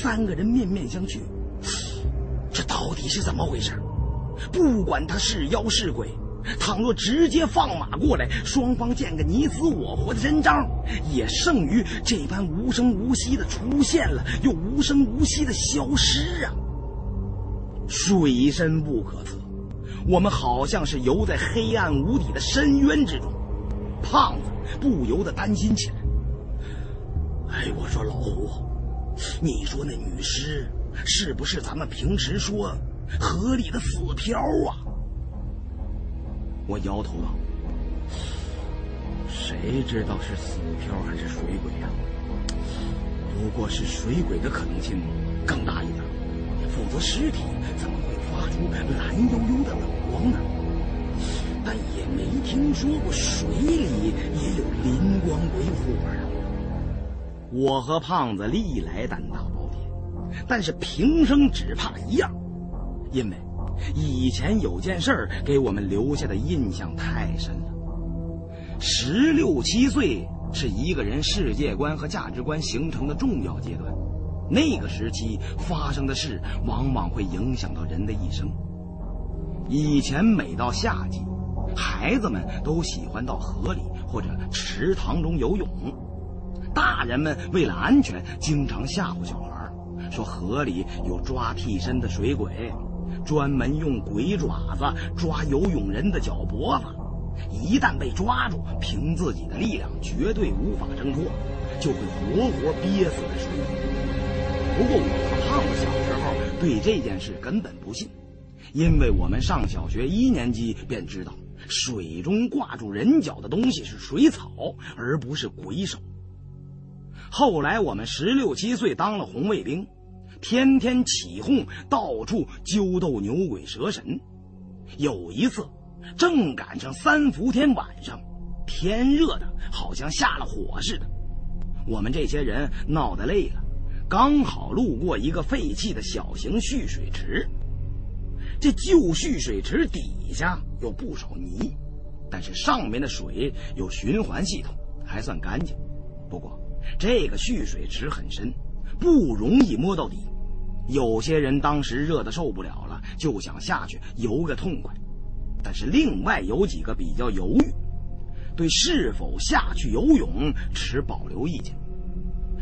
三个人面面相觑，这到底是怎么回事？不管他是妖是鬼，倘若直接放马过来，双方见个你死我活的真章，也胜于这般无声无息的出现了又无声无息的消失啊！水深不可测，我们好像是游在黑暗无底的深渊之中。胖子不由得担心起来。哎，我说老胡，你说那女尸是不是咱们平时说？河里的死漂啊！我摇头道：“谁知道是死漂还是水鬼呀？不过是水鬼的可能性更大一点，否则尸体怎么出蓝幽幽的冷光呢？但也没听说过水里也有灵光鬼火啊！”我和胖子历来胆大包天，但是平生只怕一样。因为以前有件事儿给我们留下的印象太深了。十六七岁是一个人世界观和价值观形成的重要阶段，那个时期发生的事往往会影响到人的一生。以前每到夏季，孩子们都喜欢到河里或者池塘中游泳，大人们为了安全，经常吓唬小孩，说河里有抓替身的水鬼。专门用鬼爪子抓游泳人的脚脖子，一旦被抓住，凭自己的力量绝对无法挣脱，就会活活憋死在水里。不过我和胖子小时候对这件事根本不信，因为我们上小学一年级便知道，水中挂住人脚的东西是水草，而不是鬼手。后来我们十六七岁当了红卫兵。天天起哄，到处揪斗牛鬼蛇神。有一次，正赶上三伏天晚上，天热的好像下了火似的。我们这些人闹得累了，刚好路过一个废弃的小型蓄水池。这旧蓄水池底下有不少泥，但是上面的水有循环系统，还算干净。不过，这个蓄水池很深。不容易摸到底，有些人当时热的受不了了，就想下去游个痛快。但是另外有几个比较犹豫，对是否下去游泳持保留意见。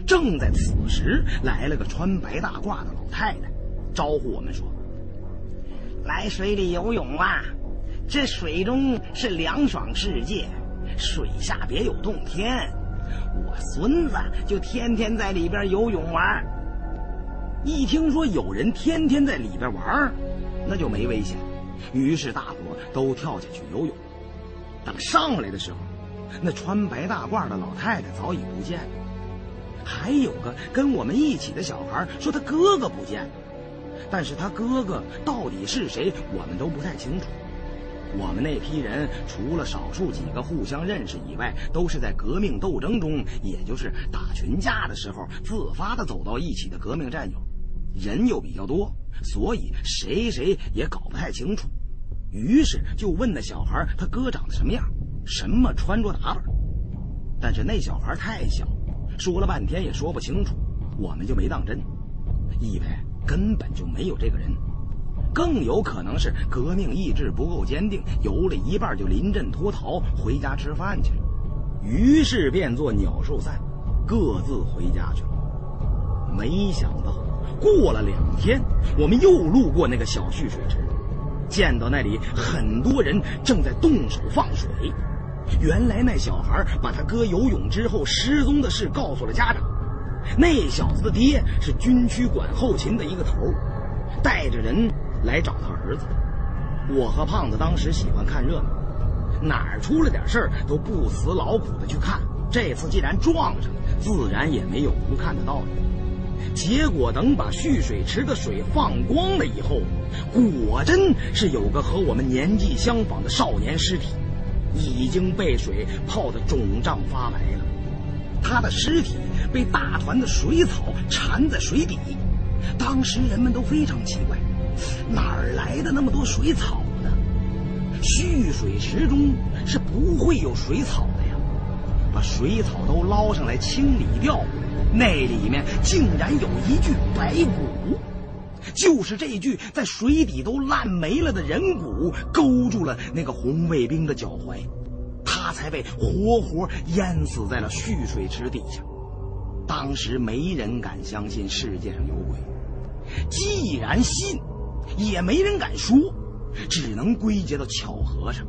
正在此时，来了个穿白大褂的老太太，招呼我们说：“来水里游泳啊！这水中是凉爽世界，水下别有洞天。”我孙子就天天在里边游泳玩。一听说有人天天在里边玩，那就没危险。于是大伙都跳下去游泳。等上来的时候，那穿白大褂的老太太早已不见了。还有个跟我们一起的小孩说他哥哥不见了，但是他哥哥到底是谁，我们都不太清楚。我们那批人除了少数几个互相认识以外，都是在革命斗争中，也就是打群架的时候自发的走到一起的革命战友。人又比较多，所以谁谁也搞不太清楚。于是就问那小孩他哥长得什么样，什么穿着打扮。但是那小孩太小，说了半天也说不清楚，我们就没当真，以为根本就没有这个人。更有可能是革命意志不够坚定，游了一半就临阵脱逃，回家吃饭去了。于是便作鸟兽散，各自回家去了。没想到过了两天，我们又路过那个小蓄水池，见到那里很多人正在动手放水。原来那小孩把他哥游泳之后失踪的事告诉了家长。那小子的爹是军区管后勤的一个头，带着人。来找他儿子，我和胖子当时喜欢看热闹，哪儿出了点事儿都不辞劳苦的去看。这次既然撞上了，自然也没有不看的道理。结果等把蓄水池的水放光了以后，果真是有个和我们年纪相仿的少年尸体，已经被水泡得肿胀发白了。他的尸体被大团的水草缠在水底，当时人们都非常奇怪。哪儿来的那么多水草呢？蓄水池中是不会有水草的呀！把水草都捞上来清理掉，那里面竟然有一具白骨，就是这具在水底都烂没了的人骨勾住了那个红卫兵的脚踝，他才被活活淹死在了蓄水池底下。当时没人敢相信世界上有鬼，既然信。也没人敢说，只能归结到巧合上。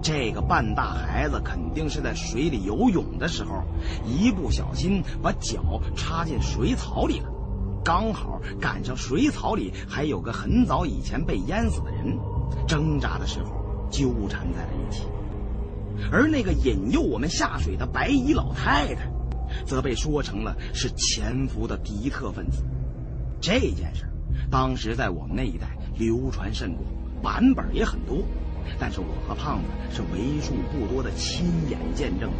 这个半大孩子肯定是在水里游泳的时候，一不小心把脚插进水草里了，刚好赶上水草里还有个很早以前被淹死的人，挣扎的时候纠缠在了一起。而那个引诱我们下水的白衣老太太，则被说成了是潜伏的敌特分子。这件事。当时在我们那一带流传甚广，版本也很多，但是我和胖子是为数不多的亲眼见证。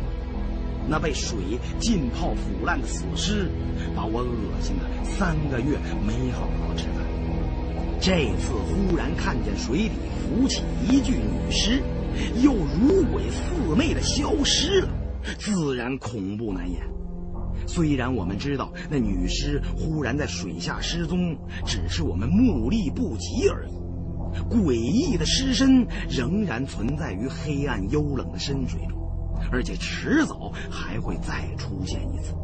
那被水浸泡腐烂的死尸，把我恶心了三个月没好好吃饭。这次忽然看见水底浮起一具女尸，又如鬼似魅的消失了，自然恐怖难言。虽然我们知道那女尸忽然在水下失踪，只是我们目力不及而已，诡异的尸身仍然存在于黑暗幽冷的深水中，而且迟早还会再出现一次。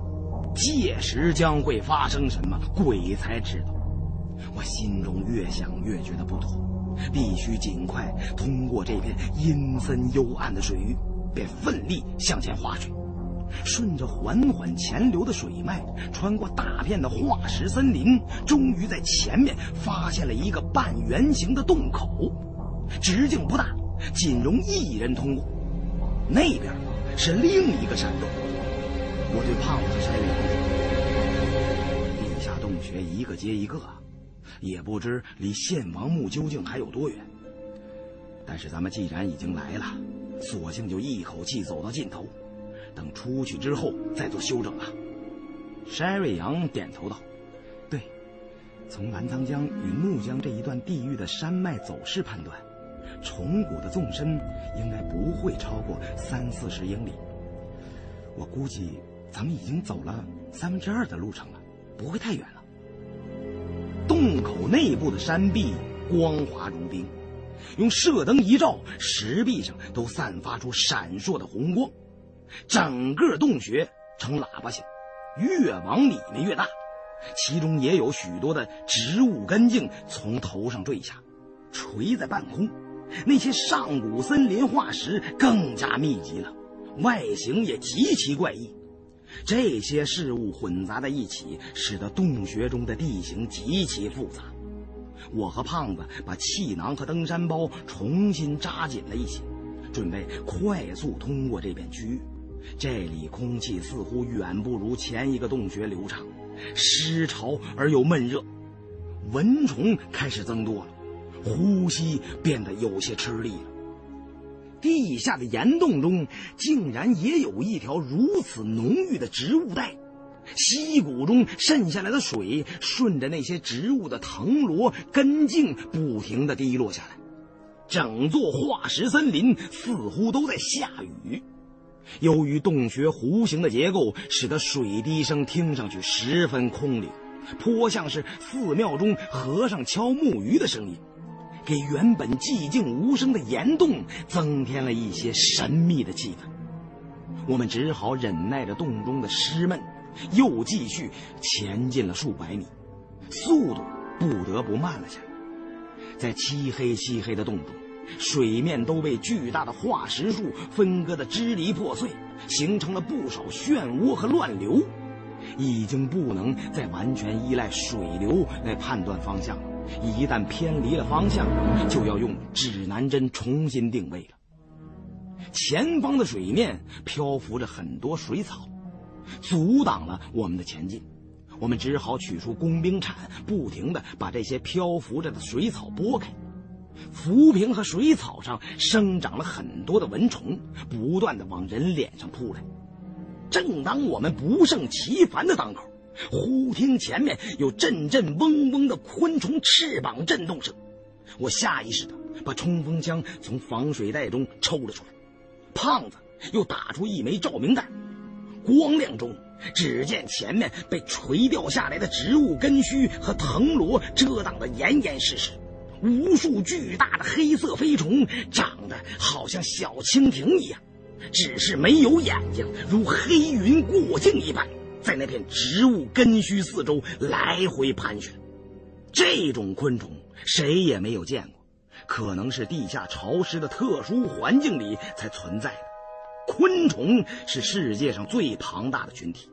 届时将会发生什么，鬼才知道。我心中越想越觉得不妥，必须尽快通过这片阴森幽暗的水域，便奋力向前划水。顺着缓缓潜流的水脉，穿过大片的化石森林，终于在前面发现了一个半圆形的洞口，直径不大，仅容一人通过。那边是另一个山洞。我对胖子山说：“地下洞穴一个接一个，也不知离献王墓究竟还有多远。但是咱们既然已经来了，索性就一口气走到尽头。”等出去之后再做修整啊。山瑞阳点头道：“对，从澜沧江与怒江这一段地域的山脉走势判断，虫谷的纵深应该不会超过三四十英里。我估计咱们已经走了三分之二的路程了，不会太远了。”洞口内部的山壁光滑如冰，用射灯一照，石壁上都散发出闪烁的红光。整个洞穴呈喇叭形，越往里面越大，其中也有许多的植物根茎从头上坠下，垂在半空。那些上古森林化石更加密集了，外形也极其怪异。这些事物混杂在一起，使得洞穴中的地形极其复杂。我和胖子把气囊和登山包重新扎紧了一些，准备快速通过这片区域。这里空气似乎远不如前一个洞穴流畅，湿潮而又闷热，蚊虫开始增多了，呼吸变得有些吃力了。地下的岩洞中竟然也有一条如此浓郁的植物带，溪谷中渗下来的水顺着那些植物的藤萝根茎不停地滴落下来，整座化石森林似乎都在下雨。由于洞穴弧形的结构，使得水滴声听上去十分空灵，颇像是寺庙中和尚敲木鱼的声音，给原本寂静无声的岩洞增添了一些神秘的气氛。我们只好忍耐着洞中的湿闷，又继续前进了数百米，速度不得不慢了下来。在漆黑漆黑的洞中，水面都被巨大的化石树分割的支离破碎，形成了不少漩涡和乱流。已经不能再完全依赖水流来判断方向了。一旦偏离了方向，就要用指南针重新定位了。前方的水面漂浮着很多水草，阻挡了我们的前进。我们只好取出工兵铲，不停地把这些漂浮着的水草拨开。浮萍和水草上生长了很多的蚊虫，不断地往人脸上扑来。正当我们不胜其烦的当口，忽听前面有阵阵嗡嗡的昆虫翅膀震动声。我下意识的把冲锋枪从防水袋中抽了出来。胖子又打出一枚照明弹，光亮中，只见前面被垂掉下来的植物根须和藤萝遮挡得严严实实。无数巨大的黑色飞虫，长得好像小蜻蜓一样。只是没有眼睛，如黑云过境一般，在那片植物根须四周来回盘旋。这种昆虫谁也没有见过，可能是地下潮湿的特殊环境里才存在的。昆虫是世界上最庞大的群体，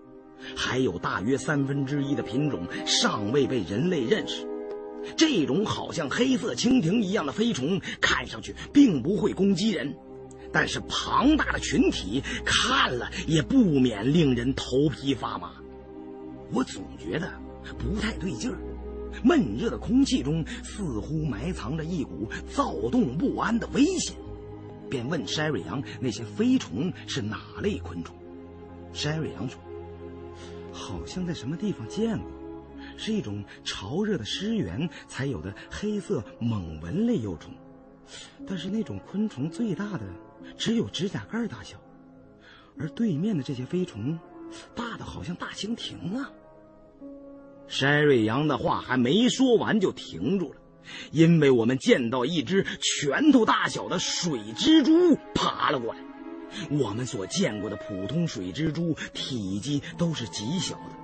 还有大约三分之一的品种尚未被人类认识。这种好像黑色蜻蜓一样的飞虫，看上去并不会攻击人。但是庞大的群体看了也不免令人头皮发麻，我总觉得不太对劲儿。闷热的空气中似乎埋藏着一股躁动不安的危险，便问筛瑞阳那些飞虫是哪类昆虫。筛瑞阳说：“好像在什么地方见过，是一种潮热的湿原才有的黑色猛蚊类幼虫，但是那种昆虫最大的。”只有指甲盖大小，而对面的这些飞虫，大的好像大蜻蜓啊。筛瑞阳的话还没说完就停住了，因为我们见到一只拳头大小的水蜘蛛爬了过来。我们所见过的普通水蜘蛛体积都是极小的，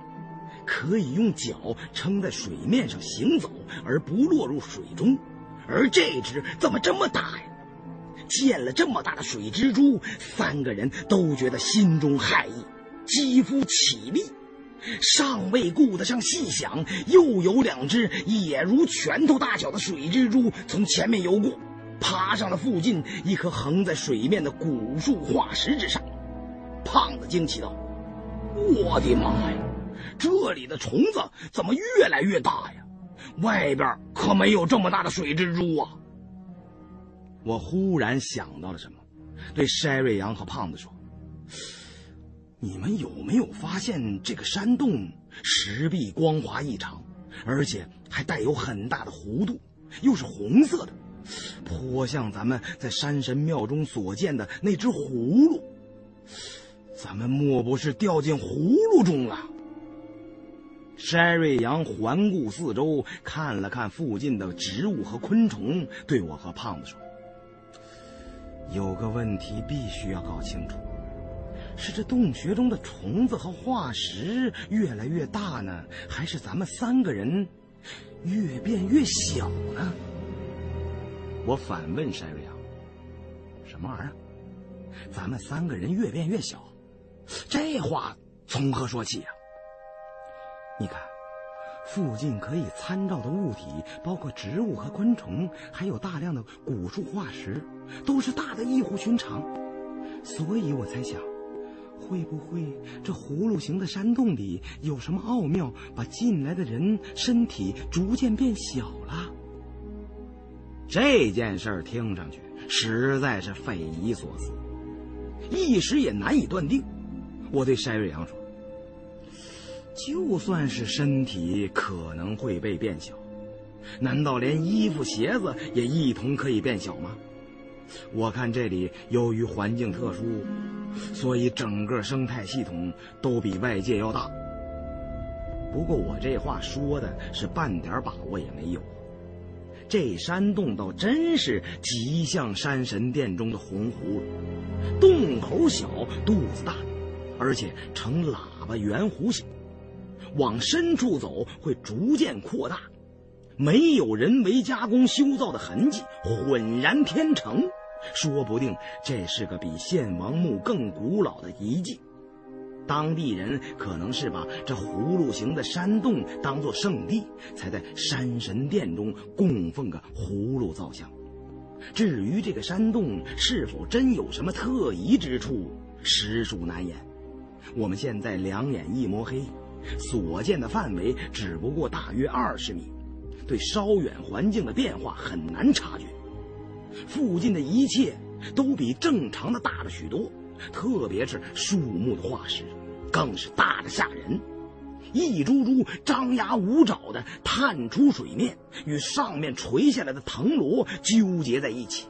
可以用脚撑在水面上行走而不落入水中，而这只怎么这么大呀？见了这么大的水蜘蛛，三个人都觉得心中骇意，肌肤起立。尚未顾得上细想，又有两只也如拳头大小的水蜘蛛从前面游过，爬上了附近一棵横在水面的古树化石之上。胖子惊奇道：“我的妈呀，这里的虫子怎么越来越大呀？外边可没有这么大的水蜘蛛啊！”我忽然想到了什么，对筛瑞阳和胖子说：“你们有没有发现这个山洞石壁光滑异常，而且还带有很大的弧度，又是红色的，颇像咱们在山神庙中所见的那只葫芦？咱们莫不是掉进葫芦中了？”筛瑞阳环顾四周，看了看附近的植物和昆虫，对我和胖子说。有个问题必须要搞清楚，是这洞穴中的虫子和化石越来越大呢，还是咱们三个人越变越小呢？我反问山瑞阳：“什么玩意儿？咱们三个人越变越小？这话从何说起呀？你看。”附近可以参照的物体包括植物和昆虫，还有大量的古树化石，都是大的异乎寻常。所以我才想，会不会这葫芦形的山洞里有什么奥妙，把进来的人身体逐渐变小了？这件事儿听上去实在是匪夷所思，一时也难以断定。我对山瑞阳说。就算是身体可能会被变小，难道连衣服鞋子也一同可以变小吗？我看这里由于环境特殊，所以整个生态系统都比外界要大。不过我这话说的是半点把握也没有。这山洞倒真是极像山神殿中的红葫芦，洞口小，肚子大，而且呈喇叭圆弧形，往深处走会逐渐扩大，没有人为加工修造的痕迹，浑然天成。说不定这是个比献王墓更古老的遗迹。当地人可能是把这葫芦形的山洞当作圣地，才在山神殿中供奉个葫芦造像。至于这个山洞是否真有什么特异之处，实属难言。我们现在两眼一摸黑，所见的范围只不过大约二十米，对稍远环境的变化很难察觉。附近的一切都比正常的大了许多。特别是树木的化石，更是大的吓人，一株株张牙舞爪的探出水面，与上面垂下来的藤萝纠结在一起，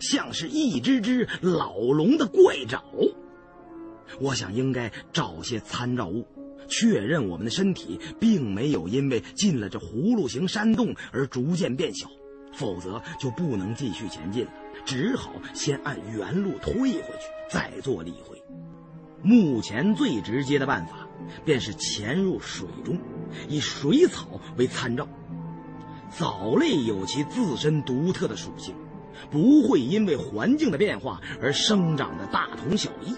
像是一只只老龙的怪爪。我想应该找些参照物，确认我们的身体并没有因为进了这葫芦形山洞而逐渐变小，否则就不能继续前进了。只好先按原路退回去，再做理会。目前最直接的办法，便是潜入水中，以水草为参照。藻类有其自身独特的属性，不会因为环境的变化而生长的大同小异。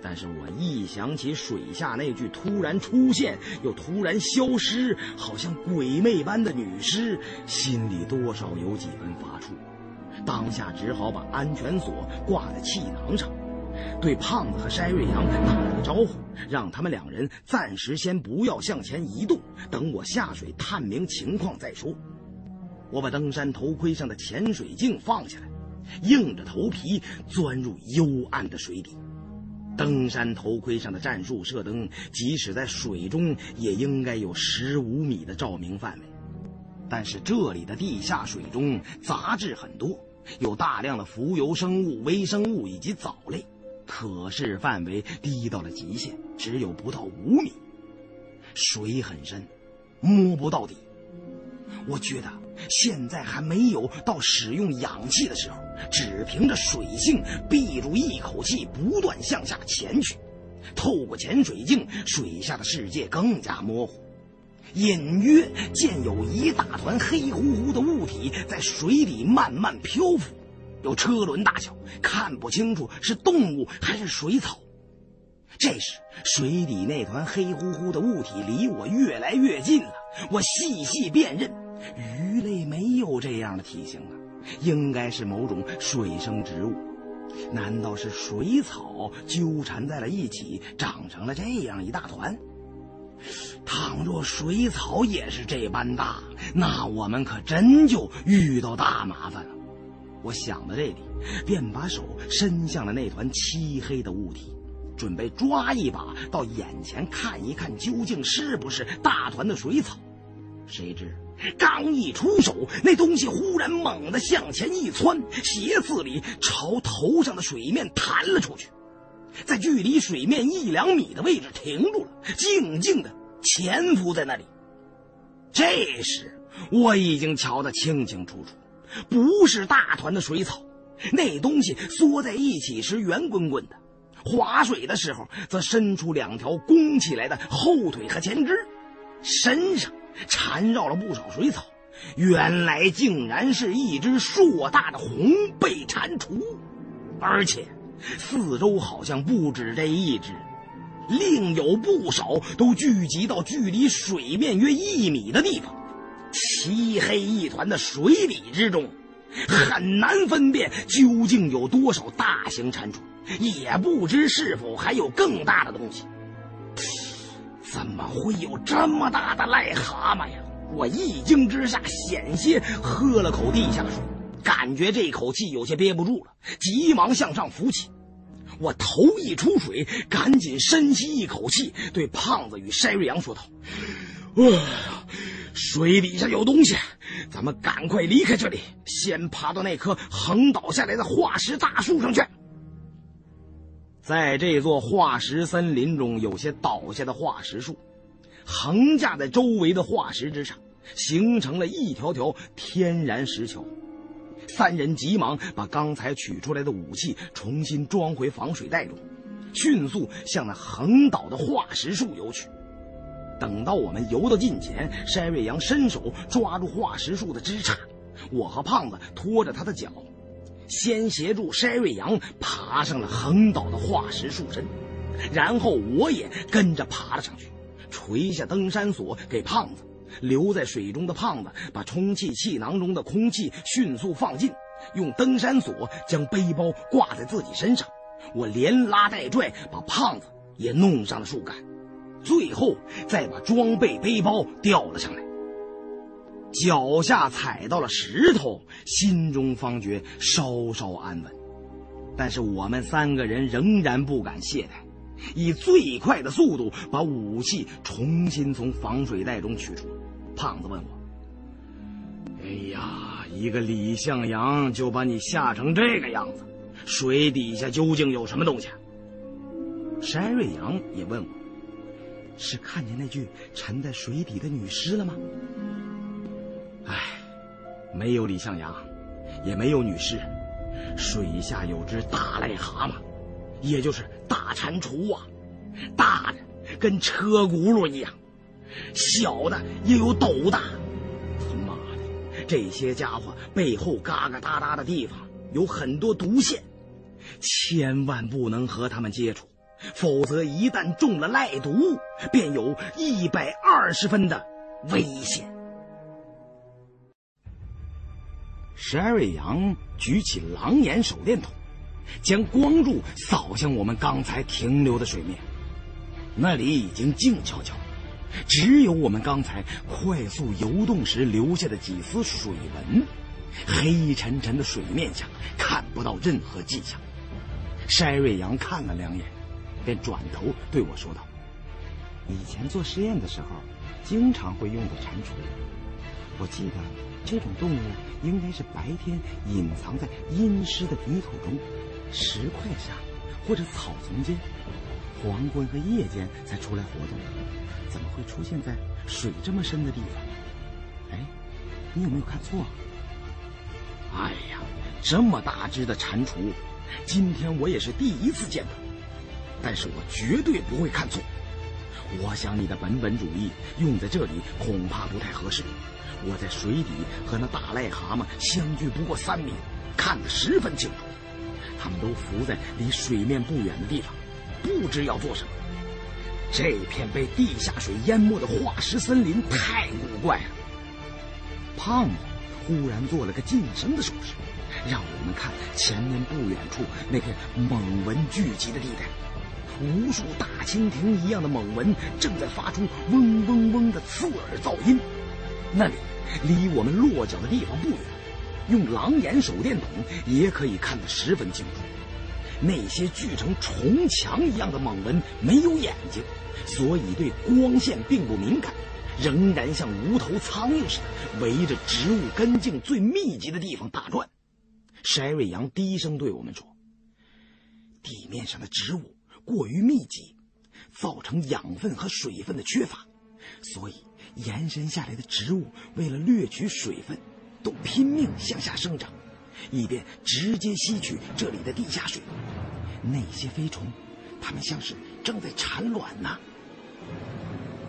但是我一想起水下那具突然出现又突然消失，好像鬼魅般的女尸，心里多少有几分发怵。当下只好把安全锁挂在气囊上，对胖子和筛瑞阳打了个招呼，让他们两人暂时先不要向前移动，等我下水探明情况再说。我把登山头盔上的潜水镜放下来，硬着头皮钻入幽暗的水底。登山头盔上的战术射灯，即使在水中也应该有十五米的照明范围，但是这里的地下水中杂质很多。有大量的浮游生物、微生物以及藻类，可视范围低到了极限，只有不到五米。水很深，摸不到底。我觉得现在还没有到使用氧气的时候，只凭着水性闭住一口气，不断向下潜去。透过潜水镜，水下的世界更加模糊。隐约见有一大团黑乎乎的物体在水底慢慢漂浮，有车轮大小，看不清楚是动物还是水草。这时，水底那团黑乎乎的物体离我越来越近了。我细细辨认，鱼类没有这样的体型啊，应该是某种水生植物。难道是水草纠缠在了一起，长成了这样一大团？倘若水草也是这般大，那我们可真就遇到大麻烦了。我想到这里，便把手伸向了那团漆黑的物体，准备抓一把到眼前看一看，究竟是不是大团的水草。谁知刚一出手，那东西忽然猛地向前一窜，斜刺里朝头上的水面弹了出去，在距离水面一两米的位置停住了，静静的。潜伏在那里。这时我已经瞧得清清楚楚，不是大团的水草，那东西缩在一起时圆滚滚的，划水的时候则伸出两条弓起来的后腿和前肢，身上缠绕了不少水草。原来竟然是一只硕大的红背蟾蜍，而且四周好像不止这一只。另有不少都聚集到距离水面约一米的地方，漆黑一团的水底之中，很难分辨究竟有多少大型蟾蜍，也不知是否还有更大的东西。怎么会有这么大的癞蛤蟆呀？我一惊之下，险些喝了口地下水，感觉这口气有些憋不住了，急忙向上浮起。我头一出水，赶紧深吸一口气，对胖子与筛瑞阳说道：“啊，水底下有东西，咱们赶快离开这里，先爬到那棵横倒下来的化石大树上去。”在这座化石森林中，有些倒下的化石树，横架在周围的化石之上，形成了一条条天然石桥。三人急忙把刚才取出来的武器重新装回防水袋中，迅速向那横倒的化石树游去。等到我们游到近前，山瑞阳伸手抓住化石树的枝杈，我和胖子拖着他的脚，先协助筛瑞阳爬上了横倒的化石树身，然后我也跟着爬了上去，垂下登山锁给胖子。留在水中的胖子把充气气囊中的空气迅速放进，用登山锁将背包挂在自己身上。我连拉带拽把胖子也弄上了树干，最后再把装备背包吊了上来。脚下踩到了石头，心中方觉稍稍安稳。但是我们三个人仍然不敢懈怠，以最快的速度把武器重新从防水袋中取出。胖子问我：“哎呀，一个李向阳就把你吓成这个样子，水底下究竟有什么东西？”山瑞阳也问我：“是看见那具沉在水底的女尸了吗？”哎，没有李向阳，也没有女尸，水下有只大癞蛤蟆，也就是大蟾蜍啊，大的跟车轱辘一样。小的也有斗大，他妈的，这些家伙背后嘎嘎哒哒的地方有很多毒腺，千万不能和他们接触，否则一旦中了赖毒，便有一百二十分的危险。十二位羊举起狼眼手电筒，将光柱扫向我们刚才停留的水面，那里已经静悄悄。只有我们刚才快速游动时留下的几丝水纹，黑沉沉的水面下看不到任何迹象。筛瑞阳看了两眼，便转头对我说道：“以前做实验的时候，经常会用的蟾蜍。我记得这种动物应该是白天隐藏在阴湿的泥土中、石块下或者草丛间，黄昏和夜间才出来活动。”怎么会出现在水这么深的地方？哎，你有没有看错？哎呀，这么大只的蟾蜍，今天我也是第一次见到。但是我绝对不会看错。我想你的本本主义用在这里恐怕不太合适。我在水底和那大癞蛤蟆相距不过三米，看得十分清楚。他们都浮在离水面不远的地方，不知要做什么。这片被地下水淹没的化石森林太古怪了。胖子忽然做了个近身的手势，让我们看前面不远处那片猛蚊聚集的地带，无数大蜻蜓一样的猛蚊正在发出嗡嗡嗡的刺耳噪音。那里离我们落脚的地方不远，用狼眼手电筒也可以看得十分清楚。那些聚成重墙一样的猛蚊没有眼睛，所以对光线并不敏感，仍然像无头苍蝇似的围着植物根茎最密集的地方打转。筛瑞阳低声对我们说：“地面上的植物过于密集，造成养分和水分的缺乏，所以延伸下来的植物为了掠取水分，都拼命向下生长。”以便直接吸取这里的地下水。那些飞虫，它们像是正在产卵呢。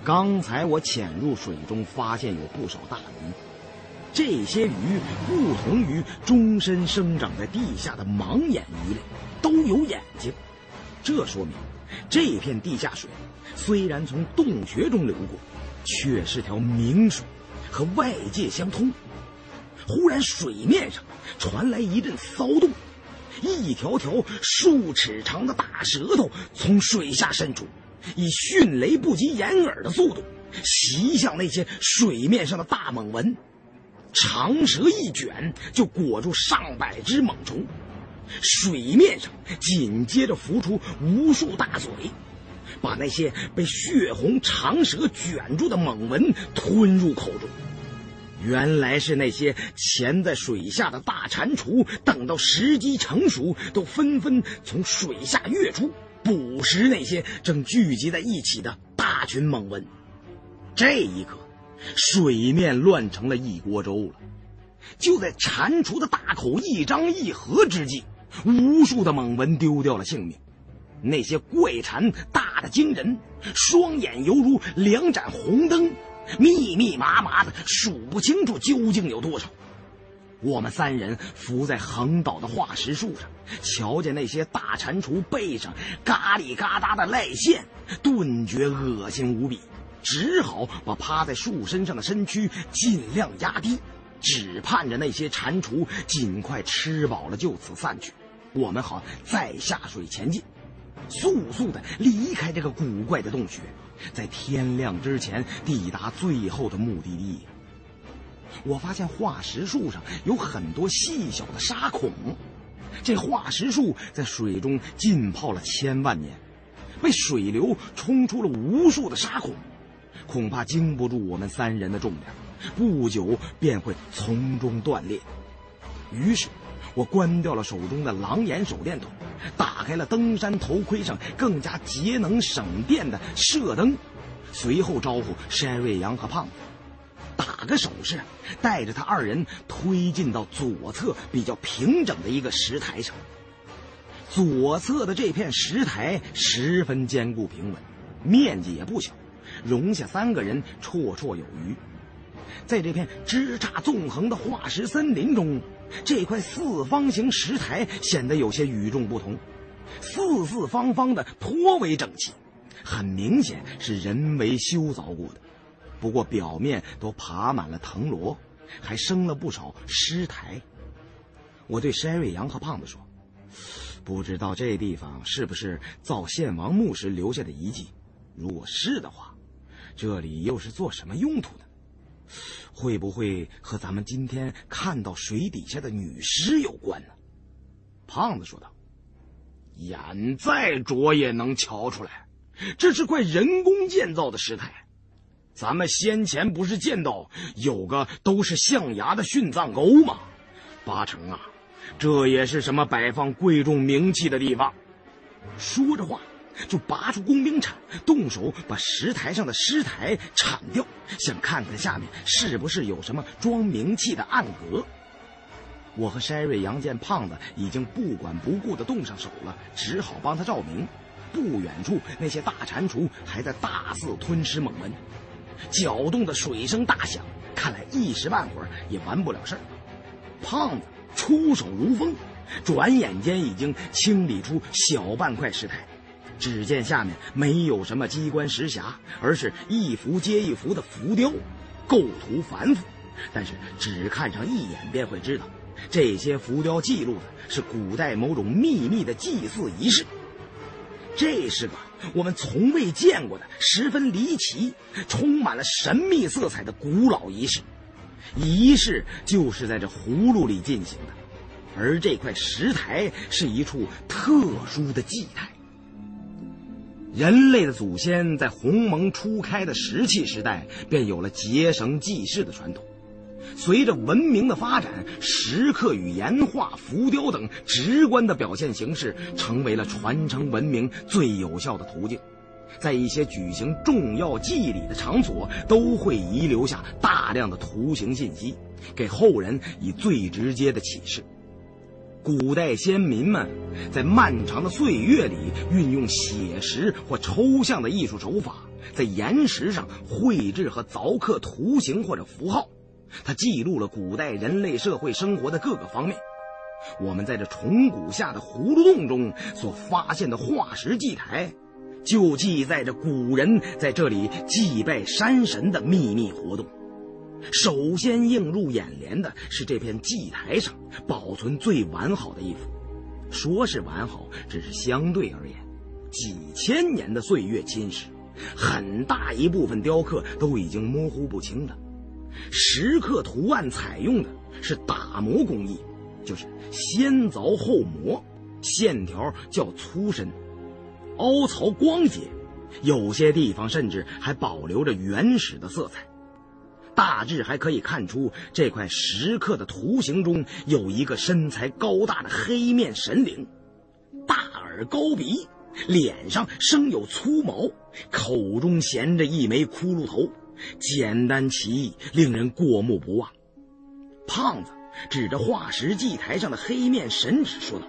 刚才我潜入水中，发现有不少大鱼。这些鱼不同于终身生长在地下的盲眼鱼类，都有眼睛。这说明，这片地下水虽然从洞穴中流过，却是条明水，和外界相通。忽然，水面上传来一阵骚动，一条条数尺长的大舌头从水下伸出，以迅雷不及掩耳的速度袭向那些水面上的大猛蚊。长蛇一卷，就裹住上百只猛虫。水面上紧接着浮出无数大嘴，把那些被血红长蛇卷住的猛蚊吞入口中。原来是那些潜在水下的大蟾蜍，等到时机成熟，都纷纷从水下跃出，捕食那些正聚集在一起的大群猛蚊。这一刻，水面乱成了一锅粥了。就在蟾蜍的大口一张一合之际，无数的猛蚊丢掉了性命。那些怪蟾大的惊人，双眼犹如两盏红灯，密密麻麻的，数不清楚究竟有多少。我们三人伏在横倒的化石树上，瞧见那些大蟾蜍背上嘎里嘎哒的赖线，顿觉恶心无比，只好把趴在树身上的身躯尽量压低，只盼着那些蟾蜍尽快吃饱了就此散去，我们好再下水前进，速速的离开这个古怪的洞穴，在天亮之前抵达最后的目的地。我发现化石树上有很多细小的沙孔，这化石树在水中浸泡了千万年，被水流冲出了无数的沙孔，恐怕经不住我们三人的重量，不久便会从中断裂。于是，我关掉了手中的狼眼手电筒，打开了登山头盔上更加节能省电的射灯，随后招呼山瑞阳和胖子。打个手势，带着他二人推进到左侧比较平整的一个石台上。左侧的这片石台十分坚固平稳，面积也不小，容下三个人绰绰有余。在这片枝杈纵横的化石森林中，这块四方形石台显得有些与众不同，四四方方的，颇为整齐，很明显是人为修凿过的。不过表面都爬满了藤萝，还生了不少尸苔。我对山瑞阳和胖子说：“不知道这地方是不是造献王墓时留下的遗迹？如果是的话，这里又是做什么用途的？会不会和咱们今天看到水底下的女尸有关呢？”胖子说道：“眼再拙也能瞧出来，这是块人工建造的石台。”咱们先前不是见到有个都是象牙的殉葬沟吗？八成啊，这也是什么摆放贵重名器的地方。说着话，就拔出工兵铲，动手把石台上的尸台铲掉，想看看下面是不是有什么装冥器的暗格。我和筛瑞阳见胖子已经不管不顾的动上手了，只好帮他照明。不远处那些大蟾蜍还在大肆吞吃猛蚊。搅动的水声大响，看来一时半会儿也完不了事儿。胖子出手如风，转眼间已经清理出小半块石台。只见下面没有什么机关石匣，而是一幅接一幅的浮雕，构图繁复，但是只看上一眼便会知道，这些浮雕记录的是古代某种秘密的祭祀仪式。这是个我们从未见过的、十分离奇、充满了神秘色彩的古老仪式。仪式就是在这葫芦里进行的，而这块石台是一处特殊的祭台。人类的祖先在鸿蒙初开的石器时代便有了结绳记事的传统。随着文明的发展，石刻与岩画、浮雕等直观的表现形式，成为了传承文明最有效的途径。在一些举行重要祭礼的场所，都会遗留下大量的图形信息，给后人以最直接的启示。古代先民们在漫长的岁月里，运用写实或抽象的艺术手法，在岩石上绘制和凿刻图形或者符号。它记录了古代人类社会生活的各个方面。我们在这虫谷下的葫芦洞中所发现的化石祭台，就记载着古人在这里祭拜山神的秘密活动。首先映入眼帘的是这片祭台上保存最完好的一幅。说是完好，只是相对而言，几千年的岁月侵蚀，很大一部分雕刻都已经模糊不清了。石刻图案采用的是打磨工艺，就是先凿后磨，线条较粗深，凹槽光洁，有些地方甚至还保留着原始的色彩。大致还可以看出，这块石刻的图形中有一个身材高大的黑面神灵，大耳高鼻，脸上生有粗毛，口中衔着一枚骷髅头。简单奇异，令人过目不忘。胖子指着化石祭台上的黑面神指说道：“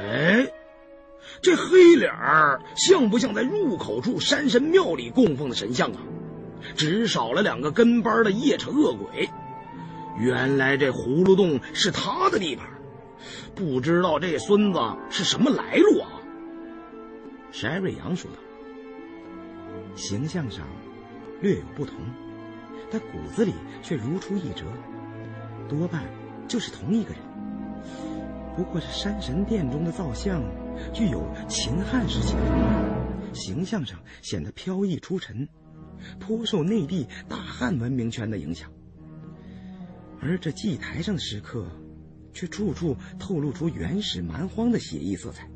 哎，这黑脸儿像不像在入口处山神庙里供奉的神像啊？只少了两个跟班的夜叉恶鬼。原来这葫芦洞是他的地盘，不知道这孙子是什么来路啊？”山瑞阳说道：“形象上略有不同，但骨子里却如出一辙。”多半就是同一个人，不过这山神殿中的造像具有秦汉时期的风格，形象上显得飘逸出尘，颇受内地大汉文明圈的影响。而这祭台上的石刻，却处处透露出原始蛮荒的写意色彩，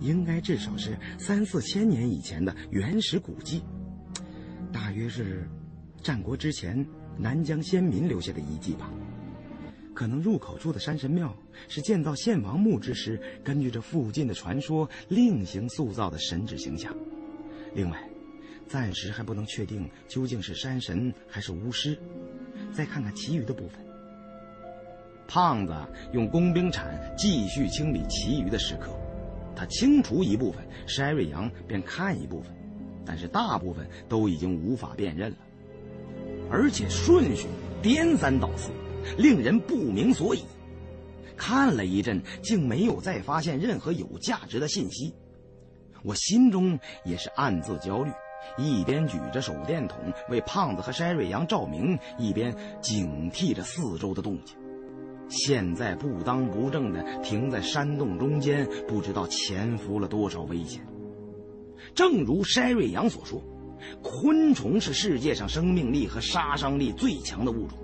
应该至少是三四千年以前的原始古迹，大约是战国之前南疆先民留下的遗迹吧。可能入口处的山神庙是建造献王墓之时，根据这附近的传说另行塑造的神祇形象。另外，暂时还不能确定究竟是山神还是巫师。再看看其余的部分。胖子用工兵铲继续清理其余的石刻，他清除一部分，筛瑞阳便看一部分，但是大部分都已经无法辨认了，而且顺序颠三倒四。令人不明所以，看了一阵，竟没有再发现任何有价值的信息。我心中也是暗自焦虑，一边举着手电筒为胖子和筛瑞阳照明，一边警惕着四周的动静。现在不当不正的停在山洞中间，不知道潜伏了多少危险。正如筛瑞阳所说，昆虫是世界上生命力和杀伤力最强的物种。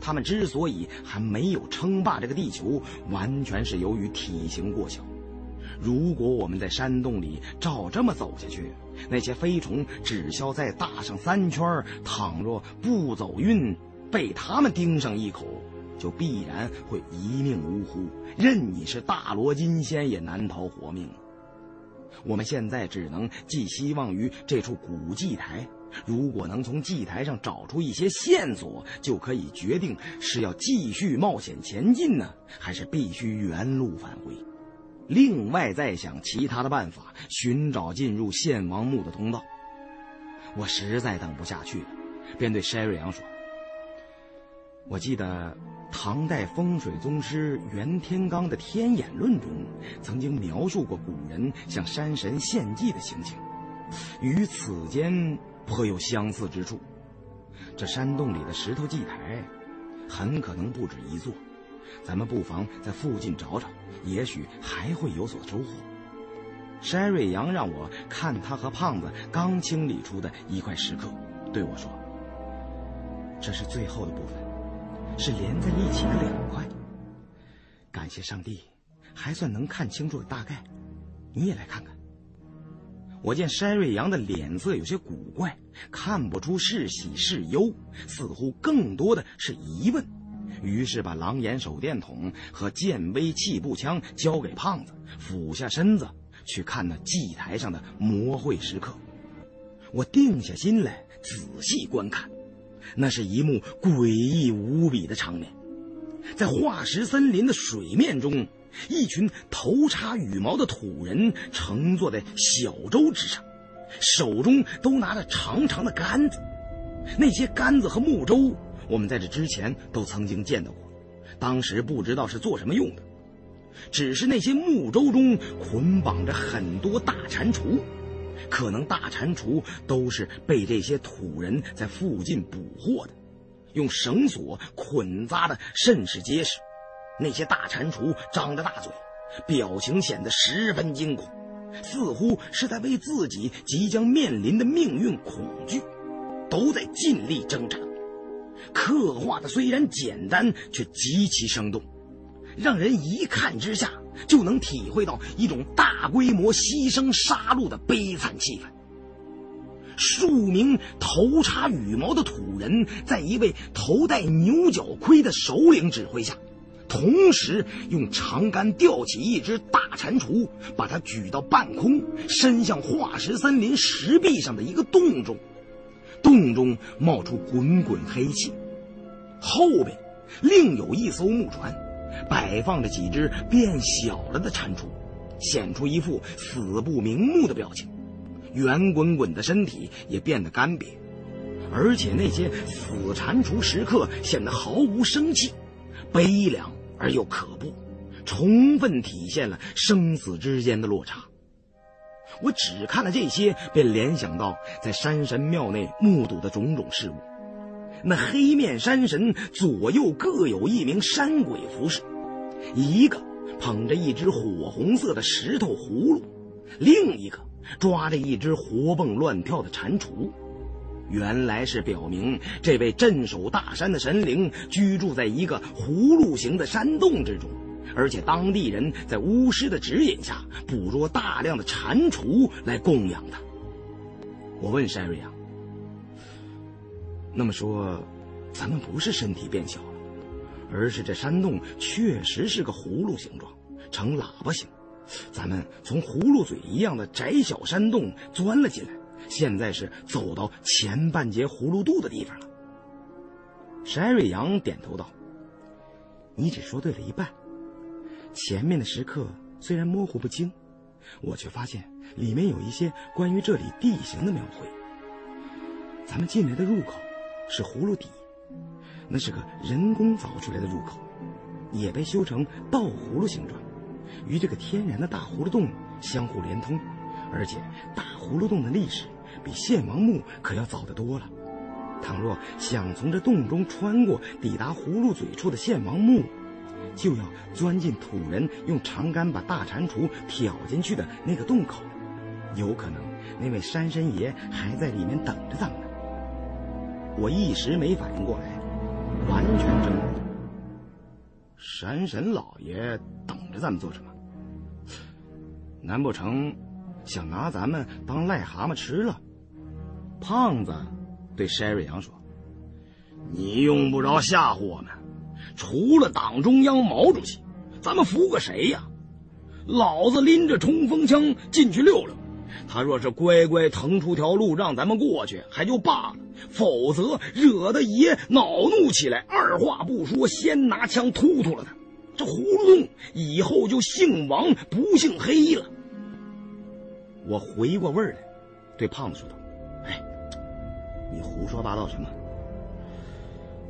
他们之所以还没有称霸这个地球，完全是由于体型过小。如果我们在山洞里照这么走下去，那些飞虫只需要再大上三圈，倘若不走运，被他们叮上一口，就必然会一命呜呼，任你是大罗金仙也难逃活命。我们现在只能寄希望于这处古祭台。如果能从祭台上找出一些线索，就可以决定是要继续冒险前进呢，还是必须原路返回。另外再想其他的办法，寻找进入献王墓的通道。我实在等不下去了，便对筛瑞阳说：“我记得唐代风水宗师袁天罡的《天眼论》中，曾经描述过古人向山神献祭的情形，与此间。”颇有相似之处，这山洞里的石头祭台，很可能不止一座。咱们不妨在附近找找，也许还会有所收获。山瑞阳让我看他和胖子刚清理出的一块石刻，对我说：“这是最后的部分，是连在一起的两块。感谢上帝，还算能看清楚大概。你也来看看。”我见山瑞阳的脸色有些古怪，看不出是喜是忧，似乎更多的是疑问。于是把狼眼手电筒和剑威气步枪交给胖子，俯下身子去看那祭台上的魔会时刻。我定下心来仔细观看，那是一幕诡异无比的场面，在化石森林的水面中。一群头插羽毛的土人乘坐在小舟之上，手中都拿着长长的杆子。那些杆子和木舟，我们在这之前都曾经见到过，当时不知道是做什么用的。只是那些木舟中捆绑着很多大蟾蜍，可能大蟾蜍都是被这些土人在附近捕获的，用绳索捆扎的甚是结实。那些大蟾蜍张着大嘴，表情显得十分惊恐，似乎是在为自己即将面临的命运恐惧，都在尽力挣扎。刻画的虽然简单，却极其生动，让人一看之下就能体会到一种大规模牺牲杀戮的悲惨气氛。数名头插羽毛的土人，在一位头戴牛角盔的首领指挥下。同时用长杆吊起一只大蟾蜍，把它举到半空，伸向化石森林石壁上的一个洞中。洞中冒出滚滚黑气，后边另有一艘木船，摆放着几只变小了的蟾蜍，显出一副死不瞑目的表情，圆滚滚的身体也变得干瘪，而且那些死蟾蜍时刻显得毫无生气，悲凉而又可怖，充分体现了生死之间的落差。我只看了这些，便联想到在山神庙内目睹的种种事物。那黑面山神左右各有一名山鬼服侍，一个捧着一只火红色的石头葫芦，另一个抓着一只活蹦乱跳的蟾蜍。原来是表明这位镇守大山的神灵居住在一个葫芦形的山洞之中。而且当地人在巫师的指引下捕捉大量的蟾蜍来供养他。我问山瑞阳：“那么说，咱们不是身体变小了，而是这山洞确实是个葫芦形状，呈喇叭形。咱们从葫芦嘴一样的窄小山洞钻了进来，现在是走到前半截葫芦肚的地方了。”山瑞阳点头道：“你只说对了一半。”前面的石刻虽然模糊不清，我却发现里面有一些关于这里地形的描绘。咱们进来的入口是葫芦底，那是个人工凿出来的入口，也被修成倒葫芦形状，与这个天然的大葫芦洞相互连通。而且大葫芦洞的历史比献王墓可要早得多了。倘若想从这洞中穿过，抵达葫芦嘴处的献王墓。就要钻进土人用长杆把大蟾蜍挑进去的那个洞口，有可能那位山神爷还在里面等着咱们呢。我一时没反应过来，完全怔了。山神老爷等着咱们做什么？难不成想拿咱们当癞蛤蟆吃了？胖子对山瑞阳说：“你用不着吓唬我们。”除了党中央毛主席，咱们服个谁呀？老子拎着冲锋枪进去溜溜，他若是乖乖腾出条路让咱们过去，还就罢了；否则惹得爷恼怒起来，二话不说，先拿枪突突了他。这葫芦洞以后就姓王不姓黑了。我回过味儿来，对胖子说道：“哎，你胡说八道什么？”